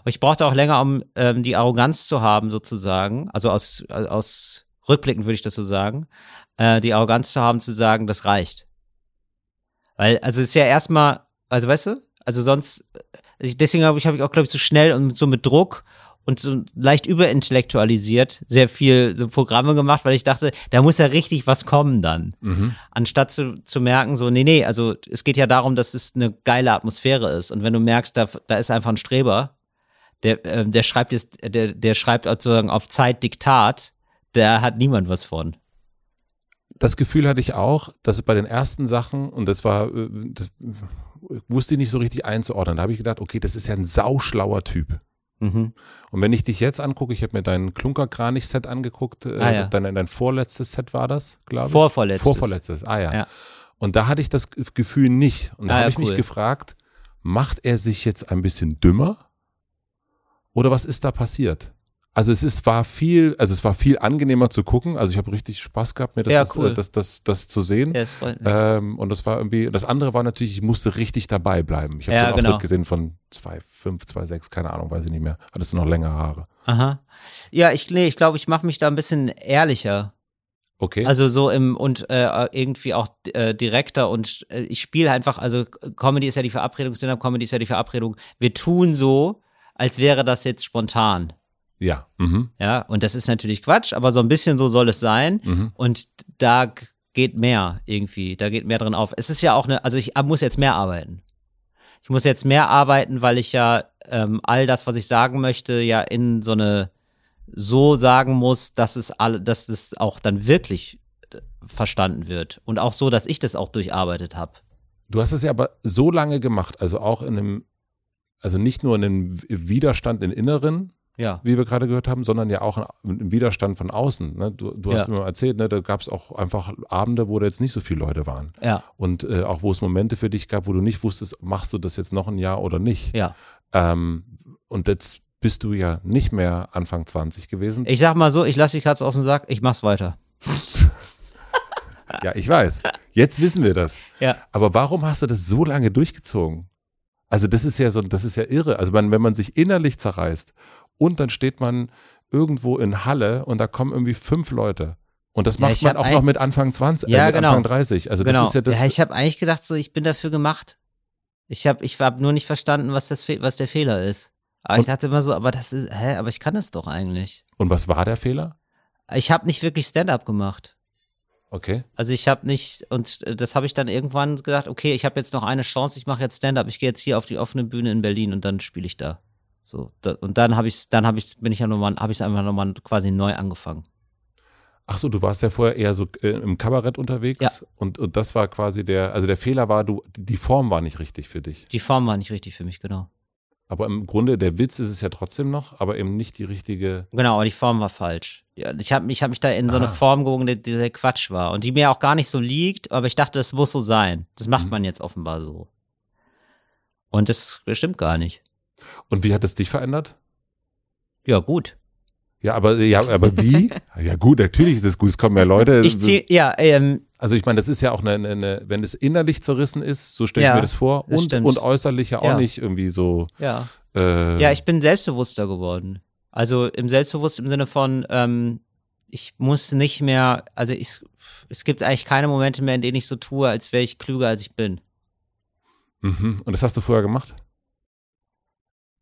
Ich brauchte auch länger, um ähm, die Arroganz zu haben, sozusagen. Also aus, aus rückblickend würde ich das so sagen. Äh, die Arroganz zu haben, zu sagen, das reicht. Weil, also es ist ja erstmal, also weißt du, also sonst, deswegen habe ich, hab ich auch, glaube ich, so schnell und so mit Druck und so leicht überintellektualisiert sehr viel so Programme gemacht, weil ich dachte, da muss ja richtig was kommen dann. Mhm. Anstatt zu, zu merken, so, nee, nee, also es geht ja darum, dass es eine geile Atmosphäre ist. Und wenn du merkst, da, da ist einfach ein Streber, der, äh, der schreibt jetzt, der, der schreibt sozusagen auf Zeit Diktat, da hat niemand was von. Das Gefühl hatte ich auch, dass bei den ersten Sachen, und das war, äh, das wusste ich nicht so richtig einzuordnen, da habe ich gedacht, okay, das ist ja ein sauschlauer Typ. Mhm. Und wenn ich dich jetzt angucke, ich habe mir dein Klunkerkranich-Set angeguckt, äh, ah, ja. dein, dein vorletztes Set war das, glaube ich. Vorvorletztes. Vorvorletztes, ah ja. ja. Und da hatte ich das Gefühl nicht. Und da ah, habe ja, ich cool. mich gefragt, macht er sich jetzt ein bisschen dümmer? Oder was ist da passiert? Also es ist, war viel, also es war viel angenehmer zu gucken. Also ich habe richtig Spaß gehabt, mir das, ja, cool. das, das, das, das, zu sehen. Ja, ähm, und das war irgendwie, das andere war natürlich, ich musste richtig dabei bleiben. Ich habe ja, so einen genau. Auftritt gesehen von 2,5, 2,6, keine Ahnung, weiß ich nicht mehr. Hattest du noch längere Haare? Aha. Ja, ich, nee, ich glaube, ich mache mich da ein bisschen ehrlicher. Okay. Also so im und äh, irgendwie auch äh, direkter und äh, ich spiele einfach, also Comedy ist ja die Verabredung, Stand-up-Comedy ist ja die Verabredung. Wir tun so, als wäre das jetzt spontan. Ja. Mhm. Ja, und das ist natürlich Quatsch, aber so ein bisschen so soll es sein. Mhm. Und da geht mehr irgendwie, da geht mehr drin auf. Es ist ja auch eine, also ich muss jetzt mehr arbeiten. Ich muss jetzt mehr arbeiten, weil ich ja ähm, all das, was ich sagen möchte, ja in so eine so sagen muss, dass es alle, dass es auch dann wirklich äh, verstanden wird und auch so, dass ich das auch durcharbeitet habe. Du hast es ja aber so lange gemacht, also auch in einem, also nicht nur in einem Widerstand im Inneren, ja. wie wir gerade gehört haben, sondern ja auch im Widerstand von außen. Ne? Du, du hast ja. mir erzählt, ne, da gab es auch einfach Abende, wo da jetzt nicht so viele Leute waren. Ja. Und äh, auch wo es Momente für dich gab, wo du nicht wusstest, machst du das jetzt noch ein Jahr oder nicht. Ja. Ähm, und jetzt bist du ja nicht mehr Anfang 20 gewesen. Ich sag mal so, ich lasse die Katze aus dem Sack, ich mach's weiter. ja, ich weiß. Jetzt wissen wir das. Ja. Aber warum hast du das so lange durchgezogen? Also das ist ja so, das ist ja irre. Also man, wenn man sich innerlich zerreißt und dann steht man irgendwo in Halle und da kommen irgendwie fünf Leute. Und das macht ja, man auch noch mit Anfang 20, ja, äh, mit genau. Anfang 30. Also genau. das ist ja das. Ja, ich habe eigentlich gedacht, so ich bin dafür gemacht. Ich habe ich hab nur nicht verstanden, was das was der Fehler ist. Aber und, ich dachte immer so, aber das ist, hä, aber ich kann es doch eigentlich. Und was war der Fehler? Ich habe nicht wirklich Stand-up gemacht. Okay. Also ich habe nicht, und das habe ich dann irgendwann gesagt, okay, ich habe jetzt noch eine Chance, ich mache jetzt Stand-up, ich gehe jetzt hier auf die offene Bühne in Berlin und dann spiele ich da. So, da, und dann habe ich, dann habe ich, bin ich ja nochmal, habe ich einfach nochmal quasi neu angefangen. Ach so, du warst ja vorher eher so äh, im Kabarett unterwegs ja. und, und das war quasi der, also der Fehler war, du, die Form war nicht richtig für dich. Die Form war nicht richtig für mich, genau. Aber im Grunde, der Witz ist es ja trotzdem noch, aber eben nicht die richtige. Genau, aber die Form war falsch. Ja, ich habe ich hab mich da in so eine Form gewogen, die, die der Quatsch war und die mir auch gar nicht so liegt, aber ich dachte, das muss so sein. Das macht mhm. man jetzt offenbar so. Und das stimmt gar nicht. Und wie hat es dich verändert? Ja, gut. Ja, aber ja, aber wie? ja, gut, natürlich ist es gut. Es kommen ja Leute. Ich zieh, ja, ähm, also ich meine, das ist ja auch eine, eine, wenn es innerlich zerrissen ist, so stelle ich ja, mir das vor. Das und, und äußerlich ja auch ja. nicht irgendwie so. Ja. Äh, ja, ich bin selbstbewusster geworden. Also im Selbstbewusst im Sinne von, ähm, ich muss nicht mehr, also ich, es gibt eigentlich keine Momente mehr, in denen ich so tue, als wäre ich klüger, als ich bin. Mhm. Und das hast du vorher gemacht?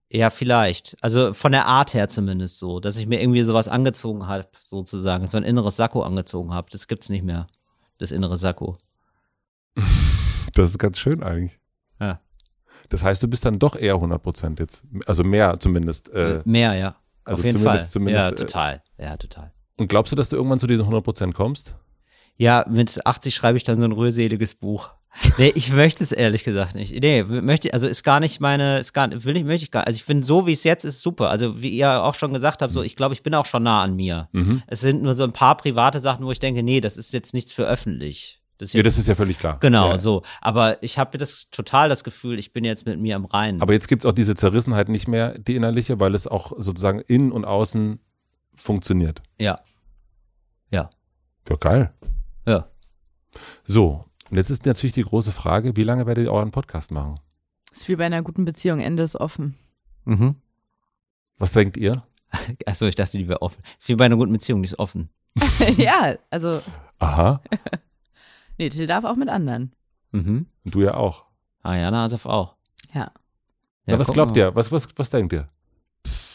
Ja, vielleicht. Also von der Art her zumindest so, dass ich mir irgendwie sowas angezogen habe, sozusagen, so ein inneres Sakko angezogen habe. Das gibt's nicht mehr, das innere Sakko. Das ist ganz schön eigentlich. Ja. Das heißt, du bist dann doch eher 100% jetzt, also mehr zumindest. Äh, mehr, ja. Also Auf jeden zumindest, Fall. Zumindest, ja, total. Ja, total. Und glaubst du, dass du irgendwann zu diesen 100% kommst? Ja, mit 80 schreibe ich dann so ein rührseliges Buch. Nee, ich möchte es ehrlich gesagt nicht. Nee, möchte, also ist gar nicht meine, ist gar, will ich, möchte ich gar Also ich finde, so wie es jetzt ist, super. Also wie ihr auch schon gesagt habt, so, ich glaube, ich bin auch schon nah an mir. Mhm. Es sind nur so ein paar private Sachen, wo ich denke, nee, das ist jetzt nichts für öffentlich. Das ja, das ist ja völlig klar. Genau, ja. so. Aber ich habe das total das Gefühl, ich bin jetzt mit mir am Reinen. Aber jetzt gibt es auch diese Zerrissenheit nicht mehr, die innerliche, weil es auch sozusagen innen und außen funktioniert. Ja. Ja. Ja, geil. Ja. So, und jetzt ist natürlich die große Frage, wie lange werdet ihr euren Podcast machen? Das ist wie bei einer guten Beziehung, Ende ist offen. Mhm. Was denkt ihr? Achso, ich dachte, die wäre offen. Wie bei einer guten Beziehung, die ist offen. ja, also. Aha. nee, Till darf auch mit anderen. Mhm. Und du ja auch. Ariana darf auch. Ja. ja was glaubt ihr? Was, was, was denkt ihr?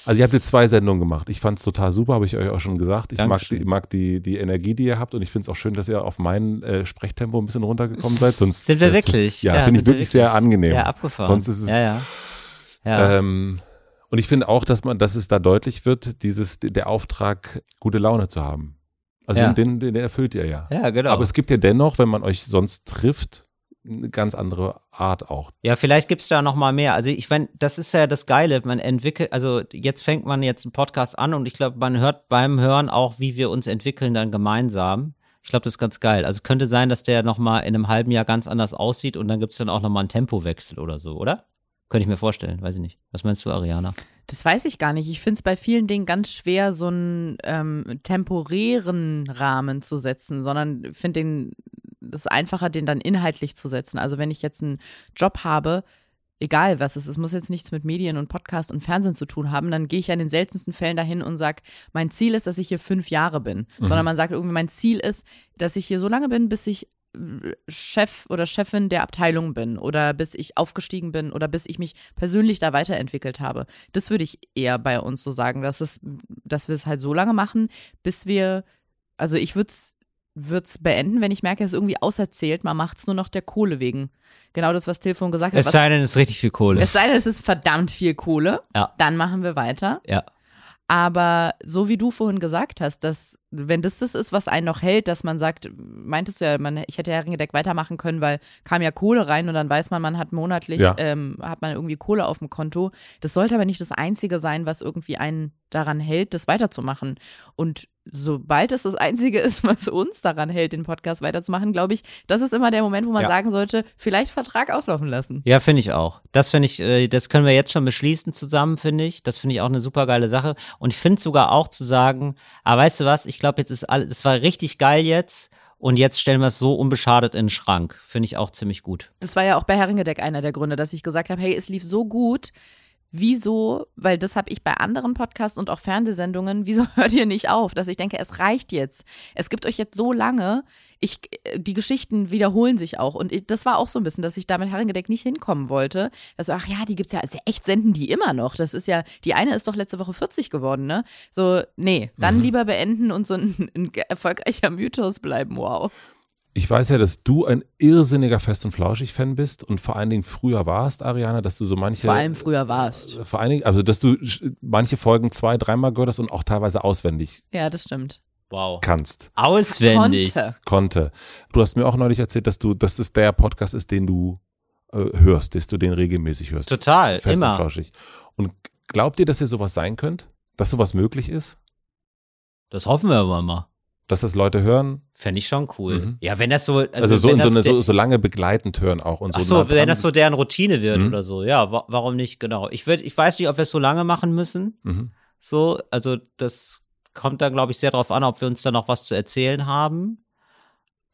Also ihr habt jetzt zwei Sendungen gemacht. Ich fand es total super, habe ich euch auch schon gesagt. Ich Dankeschön. mag, die, mag die, die Energie, die ihr habt und ich finde es auch schön, dass ihr auf mein äh, Sprechtempo ein bisschen runtergekommen seid. Sonst sind wir wirklich. Ja, ja finde ich wirklich, wirklich sehr angenehm. Ja, abgefahren. Sonst ist es. Ja, ja. ja. Ähm, und ich finde auch, dass man, dass es da deutlich wird, dieses, der Auftrag, gute Laune zu haben. Also ja. den, den, den erfüllt ihr ja. Ja, genau. Aber es gibt ja dennoch, wenn man euch sonst trifft, eine ganz andere Art auch. Ja, vielleicht gibt es da noch mal mehr. Also ich meine, das ist ja das Geile. Man entwickelt, also jetzt fängt man jetzt einen Podcast an und ich glaube, man hört beim Hören auch, wie wir uns entwickeln dann gemeinsam. Ich glaube, das ist ganz geil. Also es könnte sein, dass der noch mal in einem halben Jahr ganz anders aussieht und dann gibt es dann auch noch mal einen Tempowechsel oder so, oder? Könnte ich mir vorstellen, weiß ich nicht. Was meinst du, Ariana? Das weiß ich gar nicht. Ich finde es bei vielen Dingen ganz schwer, so einen ähm, temporären Rahmen zu setzen, sondern finde den es einfacher, den dann inhaltlich zu setzen. Also wenn ich jetzt einen Job habe, egal was es ist, es muss jetzt nichts mit Medien und Podcast und Fernsehen zu tun haben, dann gehe ich ja in den seltensten Fällen dahin und sage, mein Ziel ist, dass ich hier fünf Jahre bin. Mhm. Sondern man sagt irgendwie, mein Ziel ist, dass ich hier so lange bin, bis ich äh, Chef oder Chefin der Abteilung bin oder bis ich aufgestiegen bin oder bis ich mich persönlich da weiterentwickelt habe. Das würde ich eher bei uns so sagen, dass, es, dass wir es halt so lange machen, bis wir, also ich würde es würde es beenden, wenn ich merke, es ist irgendwie auserzählt. Man macht es nur noch der Kohle wegen. Genau das, was Telefon gesagt hat. Es sei denn, es ist richtig viel Kohle. Es sei denn, es ist verdammt viel Kohle. Ja. Dann machen wir weiter. Ja. Aber so wie du vorhin gesagt hast, dass wenn das das ist, was einen noch hält, dass man sagt, meintest du ja, man, ich hätte ja Ringedeck weitermachen können, weil kam ja Kohle rein und dann weiß man, man hat monatlich, ja. ähm, hat man irgendwie Kohle auf dem Konto. Das sollte aber nicht das Einzige sein, was irgendwie einen daran hält, das weiterzumachen. Und sobald es das Einzige ist, was uns daran hält, den Podcast weiterzumachen, glaube ich, das ist immer der Moment, wo man ja. sagen sollte, vielleicht Vertrag auslaufen lassen. Ja, finde ich auch. Das finde ich, äh, das können wir jetzt schon beschließen zusammen, finde ich. Das finde ich auch eine super geile Sache. Und ich finde sogar auch zu sagen, aber ah, weißt du was, ich glaube, jetzt ist alles, das war richtig geil jetzt. Und jetzt stellen wir es so unbeschadet in den Schrank. Finde ich auch ziemlich gut. Das war ja auch bei Heringedeck einer der Gründe, dass ich gesagt habe, hey, es lief so gut, wieso, weil das habe ich bei anderen Podcasts und auch Fernsehsendungen, wieso hört ihr nicht auf? Dass ich denke, es reicht jetzt. Es gibt euch jetzt so lange, ich, die Geschichten wiederholen sich auch. Und ich, das war auch so ein bisschen, dass ich da mit Herrengedeck nicht hinkommen wollte. Also, ach ja, die gibt's ja, also echt senden die immer noch. Das ist ja, die eine ist doch letzte Woche 40 geworden, ne? So, nee, dann mhm. lieber beenden und so ein, ein erfolgreicher Mythos bleiben, wow ich weiß ja, dass du ein irrsinniger Fest- und Flauschig-Fan bist und vor allen Dingen früher warst, Ariana, dass du so manche. Vor allem früher warst. Vor allen Dingen, also dass du manche Folgen zwei, dreimal gehört hast und auch teilweise auswendig. Ja, das stimmt. Wow. Kannst. Auswendig. Konnte. Konnte. Du hast mir auch neulich erzählt, dass du, dass das der Podcast ist, den du äh, hörst, dass du den regelmäßig hörst. Total. Fest immer. und Flauschig. Und glaubt ihr, dass ihr sowas sein könnt? Dass sowas möglich ist? Das hoffen wir aber mal dass das Leute hören. Fände ich schon cool. Mhm. Ja, wenn das so. Also, also so, in so, eine, so, so, lange begleitend hören auch und so. Ach so, wenn das so deren Routine wird mhm. oder so. Ja, wa warum nicht, genau. Ich, würd, ich weiß nicht, ob wir es so lange machen müssen. Mhm. So, also das kommt dann, glaube ich, sehr darauf an, ob wir uns da noch was zu erzählen haben.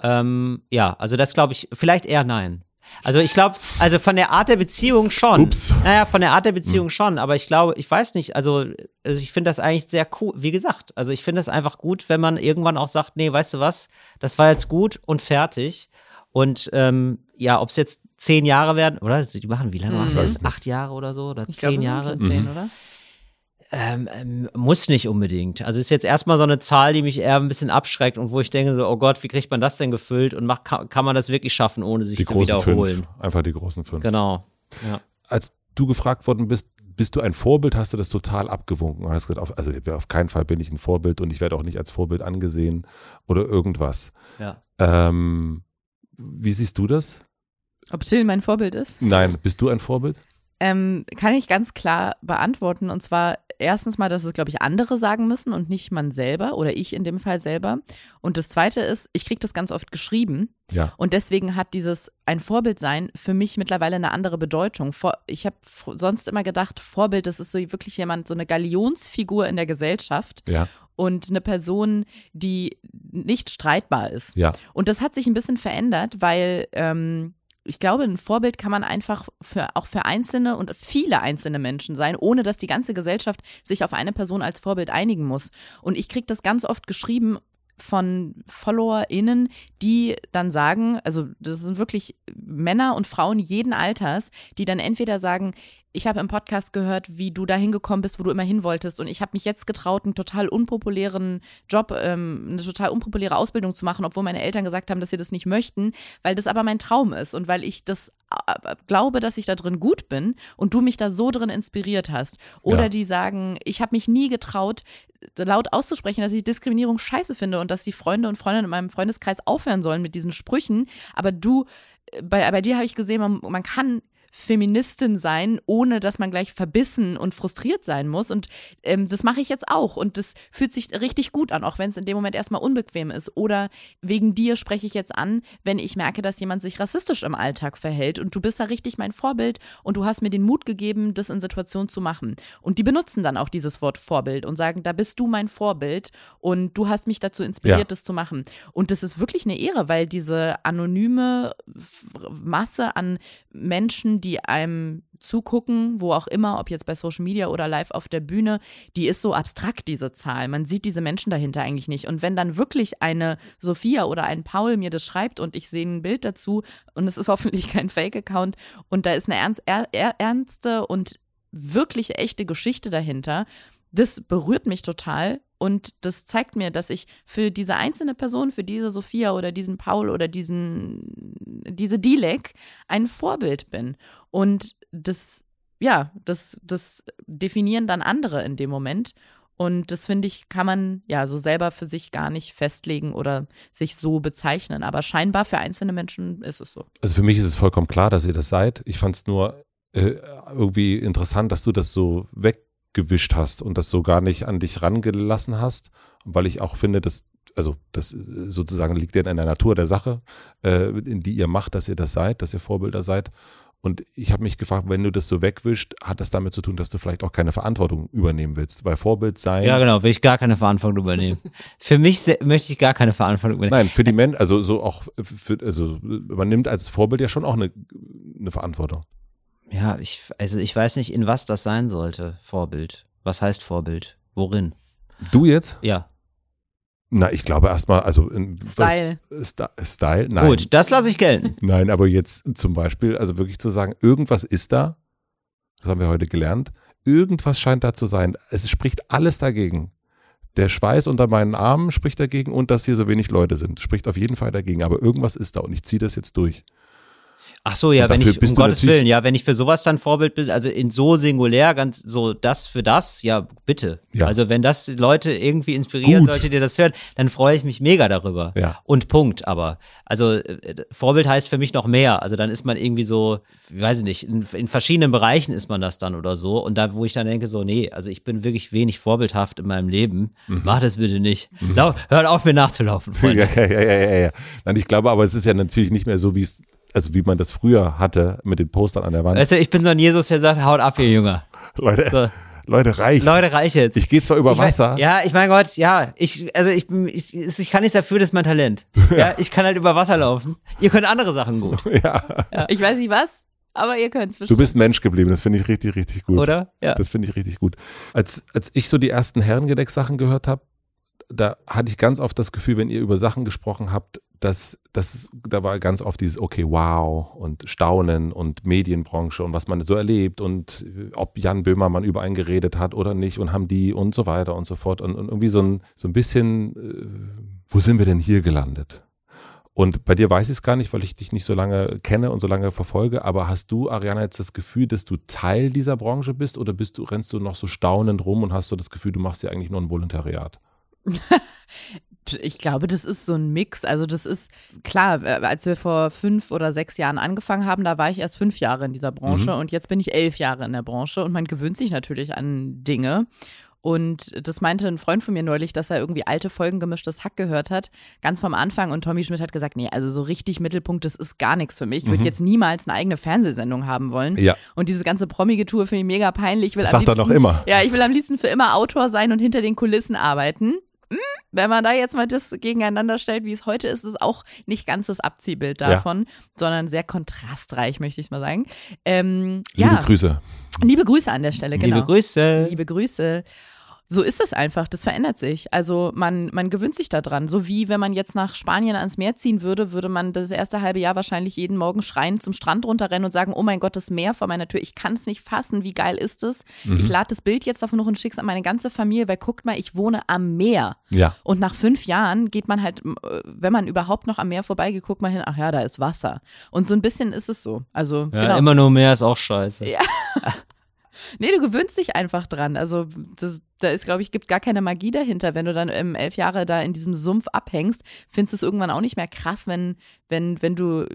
Ähm, ja, also das glaube ich, vielleicht eher nein. Also ich glaube, also von der Art der Beziehung schon. Ups. Naja, von der Art der Beziehung hm. schon, aber ich glaube, ich weiß nicht, also, also ich finde das eigentlich sehr cool, wie gesagt, also ich finde es einfach gut, wenn man irgendwann auch sagt, nee, weißt du was, das war jetzt gut und fertig. Und ähm, ja, ob es jetzt zehn Jahre werden, oder? Die machen, wie lange machen mhm. das? Acht Jahre oder so? Oder ich zehn glaube, Jahre? Zehn, mhm. oder? Ähm, ähm, muss nicht unbedingt. Also ist jetzt erstmal so eine Zahl, die mich eher ein bisschen abschreckt und wo ich denke so, oh Gott, wie kriegt man das denn gefüllt und macht, kann, kann man das wirklich schaffen, ohne sich die zu wiederholen? Fünf. Einfach die großen fünf. Genau. Ja. Als du gefragt worden bist, bist du ein Vorbild, hast du das total abgewunken und hast gesagt, also auf keinen Fall bin ich ein Vorbild und ich werde auch nicht als Vorbild angesehen oder irgendwas. Ja. Ähm, wie siehst du das? Ob Till mein Vorbild ist? Nein, bist du ein Vorbild? Ähm, kann ich ganz klar beantworten. Und zwar erstens mal, dass es, glaube ich, andere sagen müssen und nicht man selber oder ich in dem Fall selber. Und das Zweite ist, ich kriege das ganz oft geschrieben. Ja. Und deswegen hat dieses ein Vorbild sein für mich mittlerweile eine andere Bedeutung. Vor, ich habe sonst immer gedacht, Vorbild, das ist so wirklich jemand, so eine Galionsfigur in der Gesellschaft. Ja. Und eine Person, die nicht streitbar ist. Ja. Und das hat sich ein bisschen verändert, weil ähm, ich glaube, ein Vorbild kann man einfach für, auch für einzelne und viele einzelne Menschen sein, ohne dass die ganze Gesellschaft sich auf eine Person als Vorbild einigen muss. Und ich kriege das ganz oft geschrieben von FollowerInnen, die dann sagen, also das sind wirklich Männer und Frauen jeden Alters, die dann entweder sagen, ich habe im Podcast gehört, wie du da hingekommen bist, wo du immer hin wolltest. Und ich habe mich jetzt getraut, einen total unpopulären Job, ähm, eine total unpopuläre Ausbildung zu machen, obwohl meine Eltern gesagt haben, dass sie das nicht möchten, weil das aber mein Traum ist und weil ich das äh, glaube, dass ich da drin gut bin und du mich da so drin inspiriert hast. Oder Ja. die sagen, ich habe mich nie getraut, laut auszusprechen, dass ich Diskriminierung scheiße finde und dass die Freunde und Freundinnen in meinem Freundeskreis aufhören sollen mit diesen Sprüchen. Aber du, äh, bei, bei dir habe ich gesehen, man, man kann Feministin sein, ohne dass man gleich verbissen und frustriert sein muss. Und ähm, das mache ich jetzt auch. Und das fühlt sich richtig gut an, auch wenn es in dem Moment erstmal unbequem ist. Oder wegen dir spreche ich jetzt an, wenn ich merke, dass jemand sich rassistisch im Alltag verhält. Und du bist da richtig mein Vorbild und du hast mir den Mut gegeben, das in Situationen zu machen. Und die benutzen dann auch dieses Wort Vorbild und sagen, da bist du mein Vorbild und du hast mich dazu inspiriert, Ja. das zu machen. Und das ist wirklich eine Ehre, weil diese anonyme Masse an Menschen, die einem zugucken, wo auch immer, ob jetzt bei Social Media oder live auf der Bühne, die ist so abstrakt, diese Zahl. Man sieht diese Menschen dahinter eigentlich nicht. Und wenn dann wirklich eine Sophia oder ein Paul mir das schreibt und ich sehe ein Bild dazu und es ist hoffentlich kein Fake-Account und da ist eine ernst, er, er, ernste und wirklich echte Geschichte dahinter, das berührt mich total und das zeigt mir, dass ich für diese einzelne Person, für diese Sophia oder diesen Paul oder diesen, diese Dilek ein Vorbild bin. Und das, ja, das, das definieren dann andere in dem Moment. Und das finde ich, kann man ja so selber für sich gar nicht festlegen oder sich so bezeichnen. Aber scheinbar für einzelne Menschen ist es so. Also für mich ist es vollkommen klar, dass ihr das seid. Ich fand es nur äh, irgendwie interessant, dass du das so weggewischt hast und das so gar nicht an dich rangelassen hast, weil ich auch finde, dass also das äh, sozusagen liegt ja in der Natur der Sache, äh, in die ihr macht, dass ihr das seid, dass ihr Vorbilder seid. Und ich habe mich gefragt, wenn du das so wegwischt, hat das damit zu tun, dass du vielleicht auch keine Verantwortung übernehmen willst, weil Vorbild sein. Ja, genau, will ich gar keine Verantwortung übernehmen. Für mich möchte ich gar keine Verantwortung übernehmen. Nein, für die Menschen, also so auch für, also man nimmt als Vorbild ja schon auch eine, eine Verantwortung. Ja, ich, also ich weiß nicht, in was das sein sollte, Vorbild. Was heißt Vorbild? Worin? Du jetzt? Ja. Na, ich glaube erstmal, also in, Style. Style, nein. Gut, das lasse ich gelten. Nein, aber jetzt zum Beispiel, also wirklich zu sagen, irgendwas ist da, das haben wir heute gelernt, irgendwas scheint da zu sein. Es spricht alles dagegen. Der Schweiß unter meinen Armen spricht dagegen und dass hier so wenig Leute sind, spricht auf jeden Fall dagegen. Aber irgendwas ist da und ich ziehe das jetzt durch. Ach so, ja, Und wenn ich, um Gottes Willen, ja, wenn ich für sowas dann Vorbild bin, also in so singulär, ganz so das für das, ja, bitte. Ja. Also wenn das Leute irgendwie inspirieren Gut. sollte, die das hören, dann freue ich mich mega darüber. Ja. Und Punkt, aber. Also äh, Vorbild heißt für mich noch mehr. Also dann ist man irgendwie so, weiß ich nicht, in, in verschiedenen Bereichen ist man das dann oder so. Und da, wo ich dann denke, so, nee, also ich bin wirklich wenig vorbildhaft in meinem Leben. Mhm. Mach das bitte nicht. Lau hört auf, mir nachzulaufen, Freunde. Ja, ja, ja, ja, ja. Nein, ich glaube aber, es ist ja natürlich nicht mehr so, wie es, also wie man das früher hatte mit den Postern an der Wand. Weißt du, ich bin so ein Jesus, der sagt, haut ab, ihr Jünger. Leute, So. Leute, reicht. Leute, reich jetzt. Ich gehe zwar über Ich mein- Wasser. ja, ich mein Gott, ja, ich, also ich, bin- ich, ich kann nichts dafür, das ist mein Talent. Ja, ich kann halt über Wasser laufen. Ihr könnt andere Sachen gut, ja. Ich weiß nicht was, aber ihr könnt es Du bist Mensch geblieben, das finde ich richtig, richtig gut. oder? Ja. Das finde ich richtig gut. Als, als ich so die ersten Herrengedeck-Sachen gehört habe, da hatte ich ganz oft das Gefühl, wenn ihr über Sachen gesprochen habt, dass das, da war ganz oft dieses okay, wow und Staunen und Medienbranche und was man so erlebt und äh, ob Jan Böhmermann über einen geredet hat oder nicht und haben die und so weiter und so fort und, und irgendwie so ein, so ein bisschen, äh, wo sind wir denn hier gelandet? Und bei dir weiß ich es gar nicht, weil ich dich nicht so lange kenne und so lange verfolge, aber hast du, Ariana, jetzt das Gefühl, dass du Teil dieser Branche bist oder bist du, rennst du noch so staunend rum und hast so das Gefühl, du machst ja eigentlich nur ein Volontariat? Ich glaube, das ist so ein Mix. Also das ist klar, äh, als wir vor fünf oder sechs Jahren angefangen haben, da war ich erst fünf Jahre in dieser Branche mhm. und jetzt bin ich elf Jahre in der Branche und man gewöhnt sich natürlich an Dinge. Und das meinte ein Freund von mir neulich, dass er irgendwie alte Folgen gemischtes Hack gehört hat, ganz vom Anfang. Und Tommy Schmidt hat gesagt, nee, also so richtig Mittelpunkt, das ist gar nichts für mich. Ich würde mhm. jetzt niemals eine eigene Fernsehsendung haben wollen. Ja. Und diese ganze prommige Tour finde ich mega peinlich. Ich will das sagt liebsten, er noch immer. Ja, ich will am liebsten für immer Autor sein und hinter den Kulissen arbeiten. Hm, wenn man da jetzt mal das gegeneinander stellt, wie es heute ist, ist es auch nicht ganz das Abziehbild davon, ja. sondern sehr kontrastreich, möchte ich mal sagen. Ähm, Liebe ja. Grüße. Liebe Grüße an der Stelle, genau. Liebe Grüße. Liebe Grüße so ist es einfach, das verändert sich. Also man, man gewöhnt sich daran. So wie wenn man jetzt nach Spanien ans Meer ziehen würde, würde man das erste halbe Jahr wahrscheinlich jeden Morgen schreien zum Strand runterrennen und sagen, oh mein Gott, das Meer vor meiner Tür, ich kann es nicht fassen, wie geil ist es? Mhm. Ich lade das Bild jetzt davon noch und schick's an meine ganze Familie, weil guckt mal, ich wohne am Meer. Ja. Und nach fünf Jahren geht man halt, wenn man überhaupt noch am Meer vorbeigeht, guckt mal hin, ach ja, da ist Wasser. Und so ein bisschen ist es so. Also ja, genau. immer nur Meer ist auch scheiße. Ja. Nee, du gewöhnst dich einfach dran. Also das, da ist, glaube ich, gibt gar keine Magie dahinter. Wenn du dann ähm, elf Jahre da in diesem Sumpf abhängst, findest du es irgendwann auch nicht mehr krass, wenn, wenn, wenn du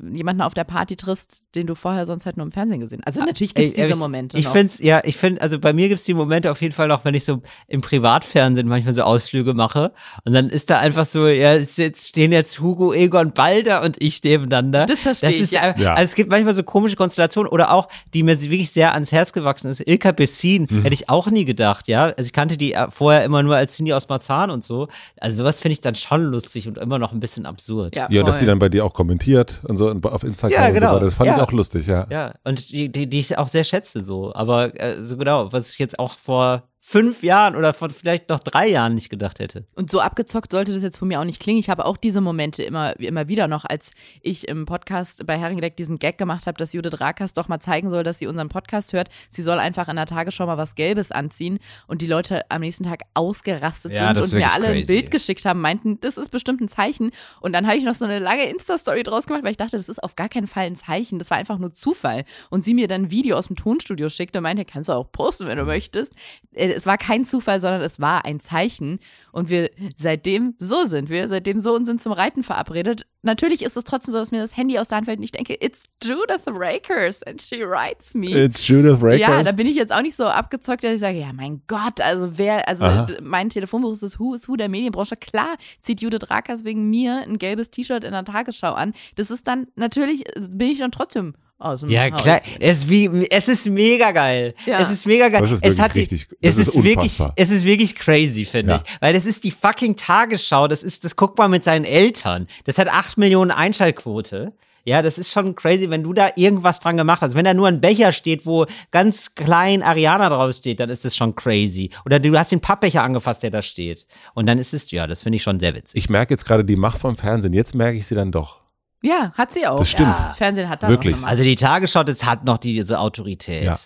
jemanden auf der Party triffst, den du vorher sonst halt nur im Fernsehen gesehen hast. Also natürlich gibt es diese ich, Momente. Ich finde es, ja, ich finde, also bei mir gibt es die Momente auf jeden Fall noch, wenn ich so im Privatfernsehen manchmal so Ausflüge mache und dann ist da einfach so, ja, jetzt stehen jetzt Hugo, Egon, Balder und ich nebeneinander. Das verstehe ich. Ja. ja. Also es gibt manchmal so komische Konstellationen oder auch, die mir wirklich sehr ans Herz gewachsen ist. Ilka Bessin, mhm. hätte ich auch nie gedacht, ja. Also ich kannte die äh, vorher immer nur als Cindy aus Marzahn und so. Also sowas finde ich dann schon lustig und immer noch ein bisschen absurd. Ja, ja dass die dann bei dir auch kommentiert und so auf Instagram ja, genau. und so genau. weiter. Das fand ja. ich auch lustig, ja. Ja, und die, die, die ich auch sehr schätze so. Aber äh, so genau, was ich jetzt auch vor fünf Jahren oder von vielleicht noch drei Jahren nicht gedacht hätte. Und so abgezockt sollte das jetzt von mir auch nicht klingen. Ich habe auch diese Momente immer, immer wieder noch, als ich im Podcast bei Herrengedeck diesen Gag gemacht habe, dass Judith Rakas doch mal zeigen soll, dass sie unseren Podcast hört. Sie soll einfach in der Tagesschau mal was Gelbes anziehen und die Leute am nächsten Tag ausgerastet ja, sind und mir alle crazy. ein Bild geschickt haben, meinten, das ist bestimmt ein Zeichen. Und dann habe ich noch so eine lange Insta-Story draus gemacht, weil ich dachte, das ist auf gar keinen Fall ein Zeichen. Das war einfach nur Zufall. Und sie mir dann ein Video aus dem Tonstudio schickte und meinte, kannst du auch posten, wenn du möchtest. Äh, es war kein Zufall, sondern es war ein Zeichen. Und wir seitdem, so sind wir, seitdem so und sind zum Reiten verabredet. Natürlich ist es trotzdem so, dass mir das Handy aus der Hand fällt und ich denke, it's Judith Rakers and she writes me. It's Judith Rakers. Ja, da bin ich jetzt auch nicht so abgezockt, dass ich sage, ja, mein Gott, also wer, also Aha. mein Telefonbuch ist das Who is Who der Medienbranche. Klar zieht Judith Rakers wegen mir ein gelbes T-Shirt in der Tagesschau an. Das ist dann, natürlich bin ich dann trotzdem aus dem Ja, Haus. klar. Es ist, wie, es ist mega geil. Ja. Es ist mega geil. Das ist es hat richtig, die, es ist, ist wirklich, es ist wirklich crazy, finde ja. ich. Weil das ist die fucking Tagesschau. Das ist, das guckt man mit seinen Eltern. Das hat acht Millionen Einschaltquote. Ja, das ist schon crazy, wenn du da irgendwas dran gemacht hast. Wenn da nur ein Becher steht, wo ganz klein Ariana drauf steht, dann ist das schon crazy. Oder du hast den Pappbecher angefasst, der da steht. Und dann ist es, ja, das finde ich schon sehr witzig. Ich merke jetzt gerade die Macht vom Fernsehen. Jetzt merke ich sie dann doch. Ja, hat sie auch. Das stimmt. Ja. Das Fernsehen hat da Wirklich. Noch also die Tagesschau, das hat noch diese Autorität. Ja.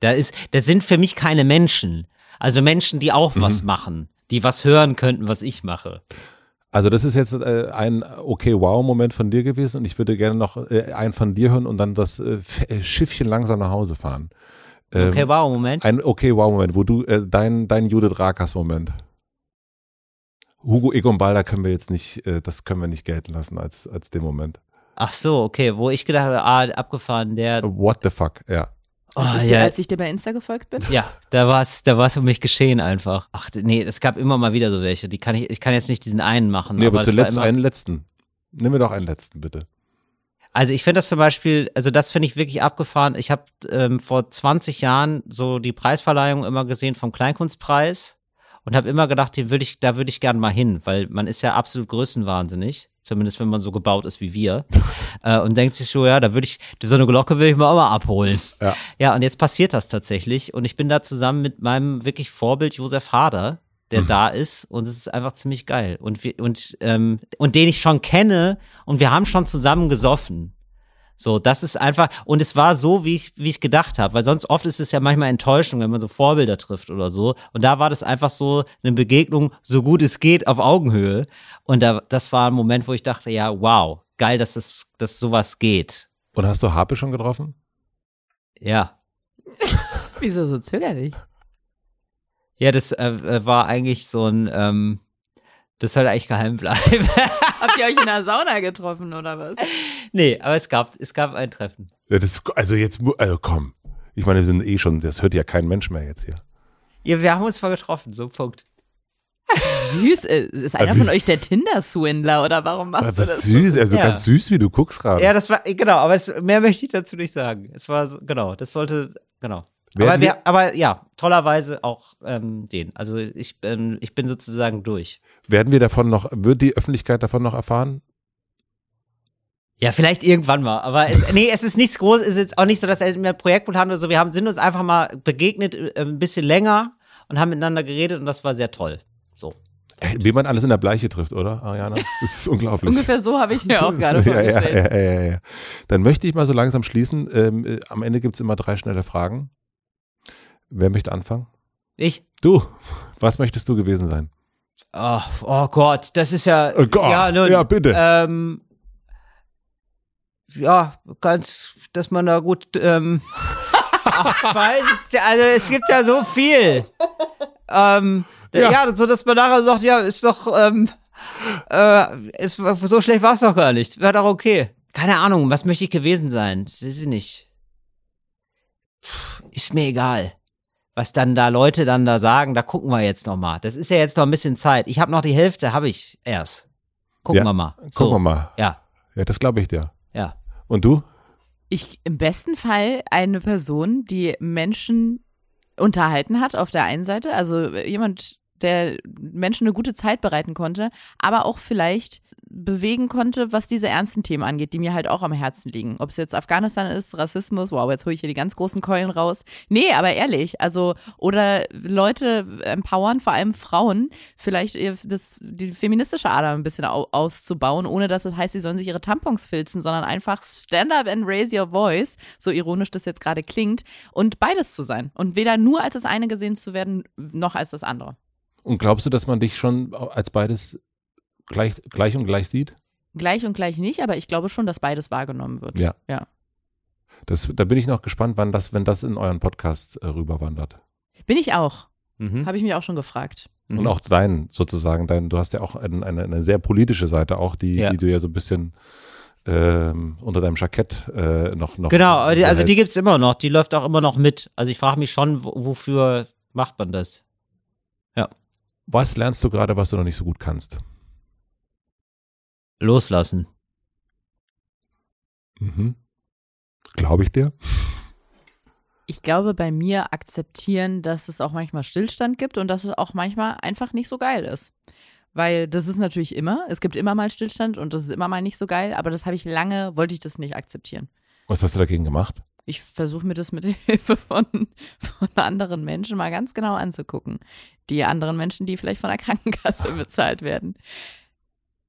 Da ist, das sind für mich keine Menschen. Also Menschen, die auch mhm. was machen, die was hören könnten, was ich mache. Also das ist jetzt äh, ein okay wow Moment von dir gewesen und ich würde gerne noch äh, einen von dir hören und dann das äh, äh Schiffchen langsam nach Hause fahren. Ähm, okay wow Moment. Ein okay wow Moment, wo du äh, dein dein Judith Rakas Moment. Hugo Egon Balder können wir jetzt nicht, äh, das können wir nicht gelten lassen als, als den Moment. Ach so, okay, wo ich gedacht habe, ah, abgefahren, der. What the fuck, ja. Oh, als, ich dir, als ich dir bei Insta gefolgt bin? Ja, da war es da war's um mich geschehen einfach. Ach nee, es gab immer mal wieder so welche. Die kann ich, ich kann jetzt nicht diesen einen machen. Nee, aber, aber zuletzt einen letzten. Nimm mir doch einen letzten, bitte. Also ich finde das zum Beispiel, also das finde ich wirklich abgefahren. Ich habe ähm, vor 20 Jahren so die Preisverleihung immer gesehen vom Kleinkunstpreis und habe immer gedacht, den würd ich, da würde ich gern mal hin, weil man ist ja absolut größenwahnsinnig, zumindest wenn man so gebaut ist wie wir äh, und denkt sich so, ja, da würde ich, so eine Glocke will ich mir auch mal abholen. Ja. ja, und jetzt passiert das tatsächlich und ich bin da zusammen mit meinem wirklich Vorbild Josef Hader, der mhm. da ist und es ist einfach ziemlich geil und wir, und ähm, und den ich schon kenne und wir haben schon zusammen gesoffen so, das ist einfach, und es war so, wie ich, wie ich gedacht habe, weil sonst oft ist es ja manchmal Enttäuschung, wenn man so Vorbilder trifft oder so. Und da war das einfach so eine Begegnung, so gut es geht, auf Augenhöhe. Und da, das war ein Moment, wo ich dachte, ja, wow, geil, dass das, dass sowas geht. Und hast du Harpe schon getroffen? Ja. Wieso so zögerlich? Ja, das äh, äh, war eigentlich so ein, ähm, Das soll eigentlich geheim bleiben. Habt ihr euch in der Sauna getroffen oder was? Nee, aber es gab, es gab ein Treffen. Ja, das, also jetzt, also komm. Ich meine, wir sind eh schon, das hört ja kein Mensch mehr jetzt hier. Ja, wir haben uns mal getroffen, so Punkt. Süß, äh, ist einer von euch der Tinder-Swindler oder warum machst das du das? süß, also Ja. ganz süß, wie du guckst gerade. Ja, das war, genau, aber es, mehr möchte ich dazu nicht sagen. Es war, so, genau, das sollte, genau. Aber, wir- aber ja, tollerweise auch ähm, den. Also ich, ähm, ich bin sozusagen durch. Werden wir davon noch, wird die Öffentlichkeit davon noch erfahren? Ja, vielleicht irgendwann mal. Aber es, nee, es ist nichts Großes. Es ist jetzt auch nicht so, dass wir ein Projektbuch haben oder so. Wir haben, sind uns einfach mal begegnet, äh, ein bisschen länger und haben miteinander geredet und das war sehr toll. So. Ey, Wie man alles in der Bleiche trifft, oder, Ariana? Das ist unglaublich. Ungefähr so habe ich mir auch gerade ja, ja, vorgestellt. ja, ja, ja. Dann möchte ich mal so langsam schließen. Ähm, äh, am Ende gibt es immer drei schnelle Fragen. Wer möchte anfangen? Ich. Du, was möchtest du gewesen sein? Oh, oh Gott, das ist ja. Oh Gott, ja, nun, ja, bitte. Ähm, ja, ganz, dass man da gut. Ähm, ach, ich weiß, also es gibt ja so viel. Ähm, Ja. ja. so dass man nachher sagt, ja, ist doch. Ähm, äh, ist, so schlecht war es doch gar nicht. Wäre doch okay. Keine Ahnung, was möchte ich gewesen sein? Weiß ich nicht. Ist mir egal. Was dann da Leute dann da sagen, da gucken wir jetzt noch mal. Das ist ja jetzt noch ein bisschen Zeit. Ich habe noch die Hälfte, habe ich erst. Gucken Ja, wir mal. Gucken So. wir mal. Ja, Ja, das glaube ich dir. ja. Und du? Ich im besten Fall eine Person, die Menschen unterhalten hat auf der einen Seite, also jemand, der Menschen eine gute Zeit bereiten konnte, aber auch vielleicht bewegen konnte, was diese ernsten Themen angeht, die mir halt auch am Herzen liegen. Ob es jetzt Afghanistan ist, Rassismus, wow, jetzt hole ich hier die ganz großen Keulen raus. Nee, aber ehrlich, also, oder Leute empowern, vor allem Frauen, vielleicht das, die feministische Ader ein bisschen au auszubauen, ohne dass es heißt, sie sollen sich ihre Tampons filzen, sondern einfach stand up and raise your voice, so ironisch das jetzt gerade klingt, und beides zu sein. Und weder nur als das eine gesehen zu werden, noch als das andere. Und glaubst du, dass man dich schon als beides gleich, gleich und gleich sieht? Gleich und gleich nicht, aber ich glaube schon, dass beides wahrgenommen wird. Ja. Ja. Das, da bin ich noch gespannt, wann das, wenn das in euren Podcast äh, rüberwandert. Bin ich auch. Mhm. Habe ich mich auch schon gefragt. Mhm. Und auch dein, sozusagen, dein, du hast ja auch ein, eine, eine sehr politische Seite auch, die, Ja. die du ja so ein bisschen ähm, unter deinem Jackett äh, noch, noch. Genau, so also die hältst. gibt's immer noch. Die läuft auch immer noch mit. Also ich frage mich schon, wo- wofür macht man das? Was lernst du gerade, was du noch nicht so gut kannst? Loslassen. Mhm. Glaube ich dir? Ich glaube, bei mir akzeptieren, dass es auch manchmal Stillstand gibt und dass es auch manchmal einfach nicht so geil ist. Weil das ist natürlich immer, es gibt immer mal Stillstand und das ist immer mal nicht so geil, aber das habe ich lange, wollte ich das nicht akzeptieren. Was hast du dagegen gemacht? Ich versuche mir das mit Hilfe von, von anderen Menschen mal ganz genau anzugucken. Die anderen Menschen, die vielleicht von der Krankenkasse bezahlt werden.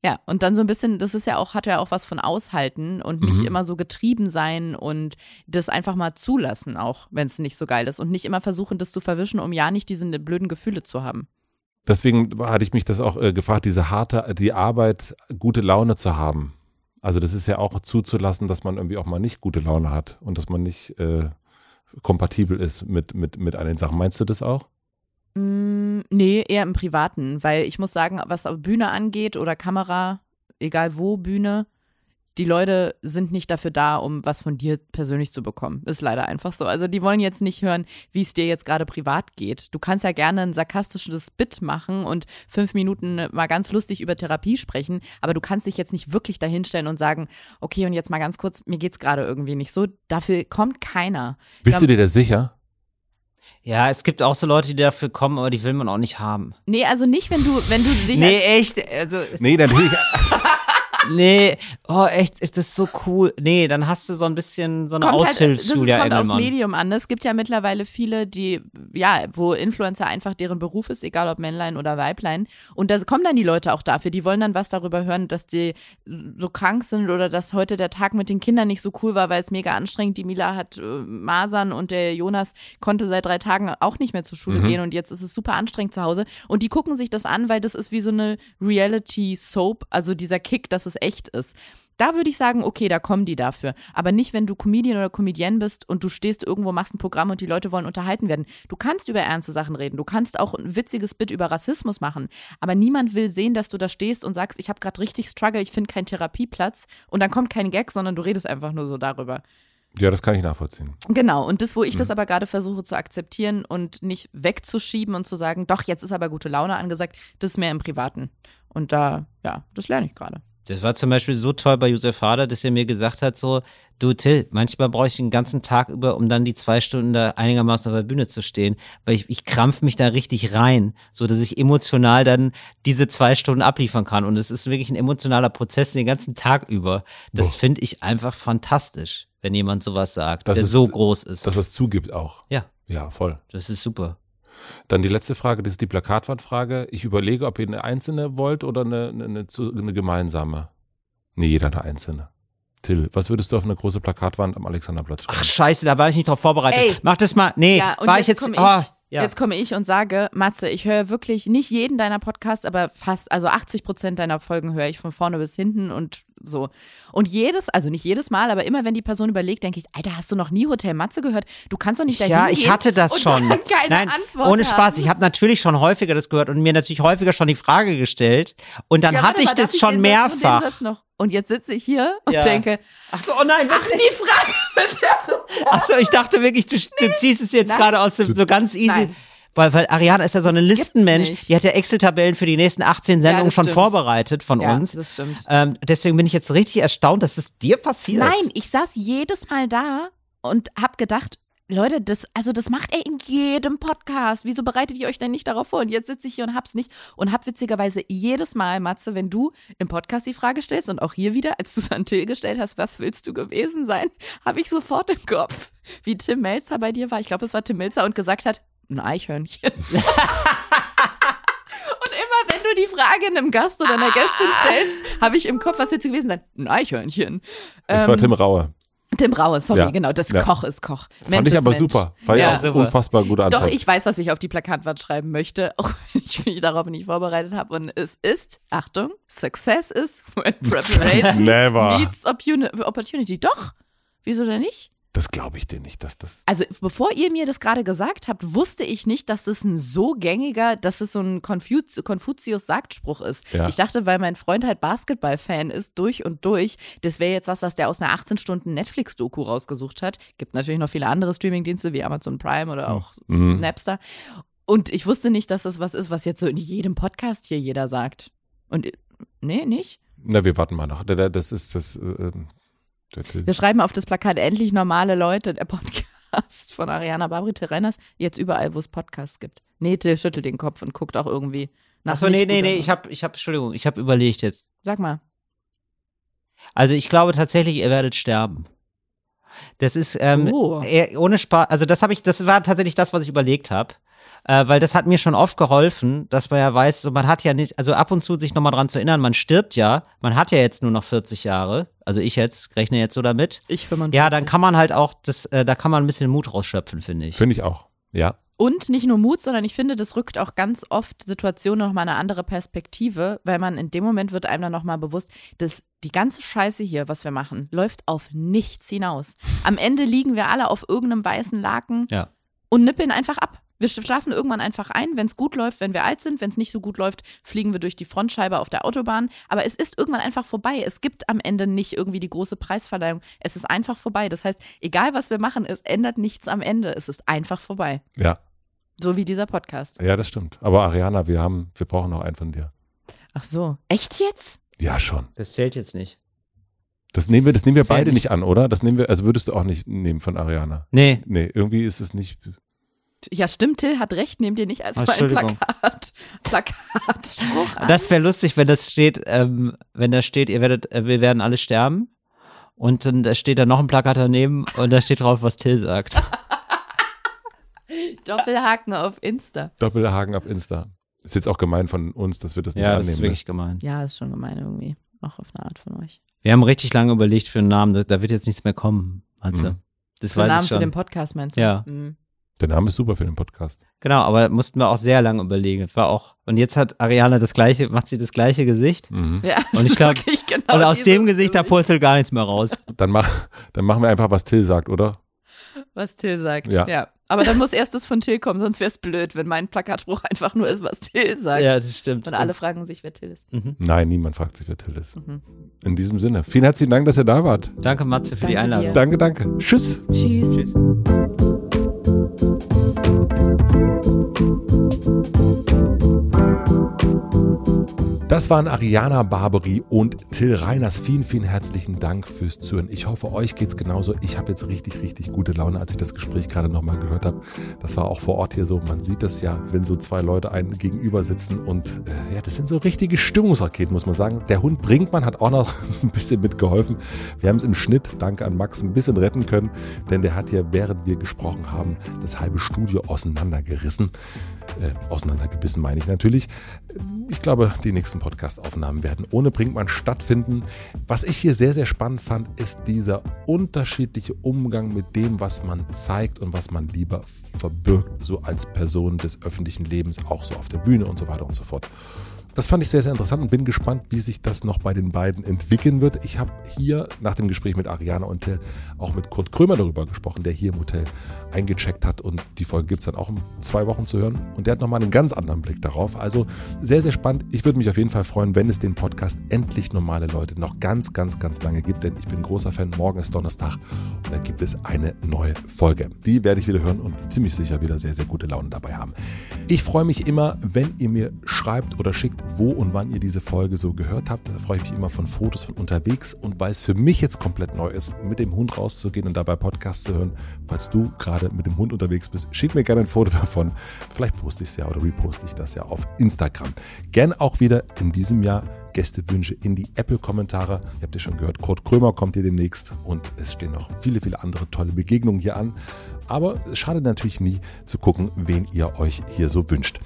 Ja, und dann so ein bisschen, das ist ja auch, hat ja auch was von Aushalten und nicht Mhm. immer so getrieben sein und das einfach mal zulassen, auch wenn es nicht so geil ist. Und nicht immer versuchen, das zu verwischen, um ja nicht diese blöden Gefühle zu haben. Deswegen hatte ich mich das auch äh, gefragt, diese harte, die Arbeit, gute Laune zu haben. Also das ist ja auch zuzulassen, dass man irgendwie auch mal nicht gute Laune hat und dass man nicht äh, kompatibel ist mit, mit, mit all den Sachen. Meinst du das auch? Mm, nee, eher im Privaten, weil ich muss sagen, was Bühne angeht oder Kamera, egal wo Bühne, die Leute sind nicht dafür da, um was von dir persönlich zu bekommen. Ist leider einfach so. Also die wollen jetzt nicht hören, wie es dir jetzt gerade privat geht. Du kannst ja gerne ein sarkastisches Bit machen und fünf Minuten mal ganz lustig über Therapie sprechen, aber du kannst dich jetzt nicht wirklich dahinstellen und sagen, okay, und jetzt mal ganz kurz, mir geht's gerade irgendwie nicht so. Dafür kommt keiner. Bist du dir da sicher? Ja, es gibt auch so Leute, die dafür kommen, aber die will man auch nicht haben. Nee, also nicht, wenn du, wenn du dich Nee, echt. Also, Nee, natürlich. nee, oh, echt, ist das so cool. Nee, dann hast du so ein bisschen so eine kommt halt, das kommt aufs. Medium an. Es gibt ja mittlerweile viele, die, ja, wo Influencer einfach deren Beruf ist, egal ob Männlein oder Weiblein. Und da kommen dann die Leute auch dafür. Die wollen dann was darüber hören, dass die so krank sind oder dass heute der Tag mit den Kindern nicht so cool war, weil es mega anstrengend. Die Mila hat äh, Masern und der Jonas konnte seit drei Tagen auch nicht mehr zur Schule gehen und jetzt ist es super anstrengend zu Hause. Und die gucken sich das an, weil das ist wie so eine Reality-Soap, also dieser Kick, dass es echt ist. Da würde ich sagen, okay, da kommen die dafür. Aber nicht, wenn du Comedian oder Comedienne bist und du stehst irgendwo, machst ein Programm und die Leute wollen unterhalten werden. Du kannst über ernste Sachen reden. Du kannst auch ein witziges Bit über Rassismus machen. Aber niemand will sehen, dass du da stehst und sagst, ich habe gerade richtig Struggle, ich finde keinen Therapieplatz. Und dann kommt kein Gag, sondern du redest einfach nur so darüber. Ja, das kann ich nachvollziehen. Genau, und das, wo ich mhm. das aber gerade versuche zu akzeptieren und nicht wegzuschieben und zu sagen, doch, jetzt ist aber gute Laune angesagt, das ist mehr im Privaten. Und da, ja, das lerne ich gerade. Das war zum Beispiel so toll bei Josef Hader, dass er mir gesagt hat, so, du Till, manchmal brauche ich den ganzen Tag über, um dann die zwei Stunden da einigermaßen auf der Bühne zu stehen, weil ich, ich krampf mich da richtig rein, so dass ich emotional dann diese zwei Stunden abliefern kann. Und es ist wirklich ein emotionaler Prozess den ganzen Tag über. Das finde ich einfach fantastisch, wenn jemand sowas sagt, das der ist, so groß ist. Dass es zugibt auch. Ja. Ja, voll. Das ist super. Dann die letzte Frage, das ist die Plakatwandfrage. Ich überlege, ob ihr eine einzelne wollt oder eine, eine, eine, eine gemeinsame. Nee, jeder eine einzelne. Till, was würdest du auf eine große Plakatwand am Alexanderplatz schreiben? Ach scheiße, da war ich nicht drauf vorbereitet. Ey. Mach das mal. Nee, ja, war ich jetzt. Oh, ja. Jetzt komme ich und sage, Matze, ich höre wirklich nicht jeden deiner Podcasts, aber fast, also 80 Prozent deiner Folgen höre ich von vorne bis hinten und so. Und jedes, also nicht jedes Mal, aber immer wenn die Person überlegt, denke ich, Alter, hast du noch nie Hotel Matze gehört? Du kannst doch nicht dahin Ja, ich hatte das schon. Nein, Antwort ohne Spaß. Haben. Ich habe natürlich schon häufiger das gehört und mir natürlich häufiger schon die Frage gestellt. Und dann ja, hatte ich das schon mehrfach. Und, und jetzt sitze ich hier und ja. denke, ach so, oh nein, wirklich? ach, die Frage mit der Ach so, ich dachte wirklich, du, du ziehst es jetzt gerade aus dem, so ganz easy. Nein. Weil, weil Ariana ist ja so eine Listenmensch, die hat ja Excel-Tabellen für die nächsten 18 Sendungen ja, schon vorbereitet von ja, uns. Das stimmt. Ähm, deswegen bin ich jetzt richtig erstaunt, dass es dir passiert. Nein, ich saß jedes Mal da und hab gedacht, Leute, das, also das macht er in jedem Podcast. Wieso bereitet ihr euch denn nicht darauf vor? Und jetzt sitze ich hier und hab's nicht. Und hab witzigerweise jedes Mal, Matze, wenn du im Podcast die Frage stellst und auch hier wieder, als du es an Till gestellt hast, was willst du gewesen sein, habe ich sofort im Kopf, wie Tim Melzer bei dir war. Ich glaube, es war Tim Melzer und gesagt hat, ein Eichhörnchen. und immer wenn du die Frage einem Gast oder einer Gästin stellst, habe ich im Kopf, was wird es gewesen sein? Ein Eichhörnchen. Das ähm, war Tim Raue. Tim Raue, sorry, ja. genau. Das ja. Koch ist Koch. Mensch Fand ich aber Mensch. super. War ja, auch unfassbar gute Antwort. Doch, ich weiß, was ich auf die Plakatwand schreiben möchte, auch wenn ich mich darauf nicht vorbereitet habe. Und es ist, Achtung, Success is when preparation meets opportunity. Doch, wieso denn nicht? Das glaube ich dir nicht, dass das. Also, bevor ihr mir das gerade gesagt habt, wusste ich nicht, dass es ein so gängiger, dass es so ein Konfuz Konfuzius-Sagtspruch ist. Ja. Ich dachte, weil mein Freund halt Basketball-Fan ist, durch und durch, das wäre jetzt was, was der aus einer 18-Stunden-Netflix-Doku rausgesucht hat. Gibt natürlich noch viele andere Streaming-Dienste wie Amazon Prime oder auch mhm. Napster. Und ich wusste nicht, dass das was ist, was jetzt so in jedem Podcast hier jeder sagt. Und, nee, nicht? Na, wir warten mal noch. Das ist das. Äh, wir schreiben auf das Plakat endlich normale Leute, der Podcast von Ariana Barbri Terrenas, jetzt überall, wo es Podcasts gibt. Till schüttelt den Kopf und guckt auch irgendwie nach. Achso, nee, nee, nee, ich habe, ich hab, Entschuldigung, ich habe überlegt jetzt. Sag mal. Also ich glaube tatsächlich, ihr werdet sterben. Das ist ähm, oh. ohne Spaß. Also das habe ich, das war tatsächlich das, was ich überlegt habe äh, weil das hat mir schon oft geholfen, dass man ja weiß, so man hat ja nicht, also ab und zu sich nochmal dran zu erinnern, man stirbt ja, man hat ja jetzt nur noch 40 Jahre, also ich jetzt, rechne jetzt so damit. Ich 45. Ja, dann kann man halt auch, das, äh, da kann man ein bisschen Mut rausschöpfen, finde ich. Finde ich auch, ja. Und nicht nur Mut, sondern ich finde, das rückt auch ganz oft Situationen nochmal eine andere Perspektive, weil man in dem Moment wird einem dann nochmal bewusst, dass die ganze Scheiße hier, was wir machen, läuft auf nichts hinaus. Am Ende liegen wir alle auf irgendeinem weißen Laken ja. und nippeln einfach ab. Wir schlafen irgendwann einfach ein, wenn es gut läuft, wenn wir alt sind. Wenn es nicht so gut läuft, fliegen wir durch die Frontscheibe auf der Autobahn. Aber es ist irgendwann einfach vorbei. Es gibt am Ende nicht irgendwie die große Preisverleihung. Es ist einfach vorbei. Das heißt, egal was wir machen, es ändert nichts am Ende. Es ist einfach vorbei. Ja. So wie dieser Podcast. Ja, das stimmt. Aber Ariana, wir haben, wir brauchen noch einen von dir. Ach so. Echt jetzt? Ja, schon. Das zählt jetzt nicht. Das nehmen wir, das nehmen wir beide nicht. nicht an, oder? Das nehmen wir, also würdest du auch nicht nehmen von Ariana. Nee. Nee, irgendwie ist es nicht. Ja, stimmt, Till hat recht, nehmt ihr nicht als oh, ein Plakat, Plakatspruch an. Das wäre lustig, wenn das steht, ähm, wenn da steht, ihr werdet, äh, wir werden alle sterben. Und dann da steht da noch ein Plakat daneben und da steht drauf, was Till sagt. Doppelhaken auf Insta. Doppelhaken auf Insta. Ist jetzt auch gemein von uns, dass wir das nicht ja, annehmen. Ja, das ist wirklich ne? gemein. Ja, ist schon gemein irgendwie. Auch auf eine Art von euch. Wir haben richtig lange überlegt für einen Namen. Da, da wird jetzt nichts mehr kommen. Also, mhm. das für weiß Namen ich schon. für den Podcast meinst du? Ja. Mhm. Der Name ist super für den Podcast. Genau, aber mussten wir auch sehr lange überlegen. War auch und jetzt hat Ariana das gleiche, macht sie das gleiche Gesicht. Mhm. Ja, und ich glaube, genau und aus dem Gesicht da purzelt gar nichts mehr raus. Dann mach, dann machen wir einfach, was Till sagt, oder? Was Till sagt, ja. ja. Aber dann muss erst das von Till kommen, sonst wäre es blöd, wenn mein Plakatspruch einfach nur ist, was Till sagt. Ja, das stimmt. Und alle fragen sich, wer Till ist. Mhm. Nein, niemand fragt sich, wer Till ist. Mhm. In diesem Sinne, vielen herzlichen Dank, dass ihr da wart. Danke, Matze, für danke die Einladung. Dir. Danke, danke. Tschüss. Tschüss. Tschüss. Das waren Ariana Barbary und Till Reiners. Vielen, vielen herzlichen Dank fürs Zuhören. Ich hoffe, euch geht's genauso. Ich habe jetzt richtig, richtig gute Laune, als ich das Gespräch gerade nochmal gehört habe. Das war auch vor Ort hier so. Man sieht das ja, wenn so zwei Leute einen gegenüber sitzen und äh, ja, das sind so richtige Stimmungsraketen, muss man sagen. Der Hund Brinkmann hat auch noch ein bisschen mitgeholfen. Wir haben es im Schnitt, danke an Max, ein bisschen retten können, denn der hat ja, während wir gesprochen haben, das halbe Studio auseinandergerissen. Äh, auseinandergebissen meine ich natürlich. Ich glaube, die nächsten Podcast-Aufnahmen werden ohne Brinkmann stattfinden. Was ich hier sehr, sehr spannend fand, ist dieser unterschiedliche Umgang mit dem, was man zeigt und was man lieber verbirgt, so als Person des öffentlichen Lebens, auch so auf der Bühne und so weiter und so fort. Das fand ich sehr, sehr interessant und bin gespannt, wie sich das noch bei den beiden entwickeln wird. Ich habe hier nach dem Gespräch mit Ariane und Till auch mit Kurt Krömer darüber gesprochen, der hier im Hotel eingecheckt hat und die Folge gibt es dann auch in zwei Wochen zu hören. Und der hat nochmal einen ganz anderen Blick darauf. Also sehr, sehr spannend. Ich würde mich auf jeden Fall freuen, wenn es den Podcast endlich normale Leute noch ganz, ganz, ganz lange gibt, denn ich bin großer Fan. Morgen ist Donnerstag und dann gibt es eine neue Folge. Die werde ich wieder hören und ziemlich sicher wieder sehr, sehr gute Laune dabei haben. Ich freue mich immer, wenn ihr mir schreibt oder schickt, wo und wann ihr diese Folge so gehört habt. Da freue ich mich immer von Fotos von unterwegs und weil es für mich jetzt komplett neu ist, mit dem Hund rauszugehen und dabei Podcasts zu hören. Falls du gerade mit dem Hund unterwegs bist, schick mir gerne ein Foto davon. Vielleicht poste ich es ja oder reposte ich das ja auf Instagram. Gern auch wieder in diesem Jahr Gästewünsche in die Apple-Kommentare. Ihr habt ja schon gehört, Kurt Krömer kommt hier demnächst und es stehen noch viele, viele andere tolle Begegnungen hier an. Aber es schadet natürlich nie zu gucken, wen ihr euch hier so wünscht.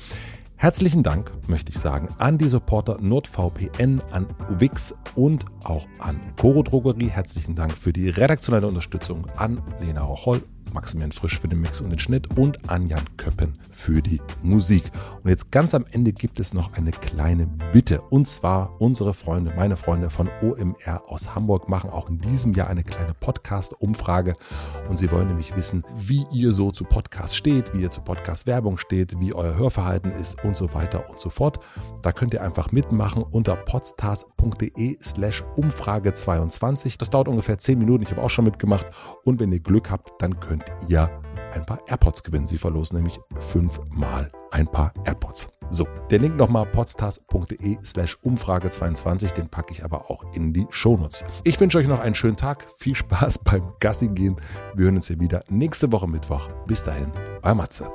Herzlichen Dank, möchte ich sagen, an die Supporter NordVPN, an Wix und auch an Coro Drogerie. Herzlichen Dank für die redaktionelle Unterstützung an Lena Rocholl Maximilian Frisch für den Mix und den Schnitt und Anjan Köppen für die Musik. Und jetzt ganz am Ende gibt es noch eine kleine Bitte. Und zwar unsere Freunde, meine Freunde von OMR aus Hamburg machen auch in diesem Jahr eine kleine Podcast-Umfrage. Und sie wollen nämlich wissen, wie ihr so zu Podcast steht, wie ihr zu Podcast-Werbung steht, wie euer Hörverhalten ist und so weiter und so fort. Da könnt ihr einfach mitmachen unter podstars.de slash Umfrage 22. Das dauert ungefähr 10 Minuten. Ich habe auch schon mitgemacht. Und wenn ihr Glück habt, dann könnt könnt ihr ein paar AirPods gewinnen. Sie verlosen nämlich fünfmal ein paar AirPods. So, der Link nochmal podstars.de slash Umfrage 22, den packe ich aber auch in die Shownotes. Ich wünsche euch noch einen schönen Tag, viel Spaß beim Gassi gehen. Wir hören uns hier wieder nächste Woche Mittwoch. Bis dahin, euer Matze.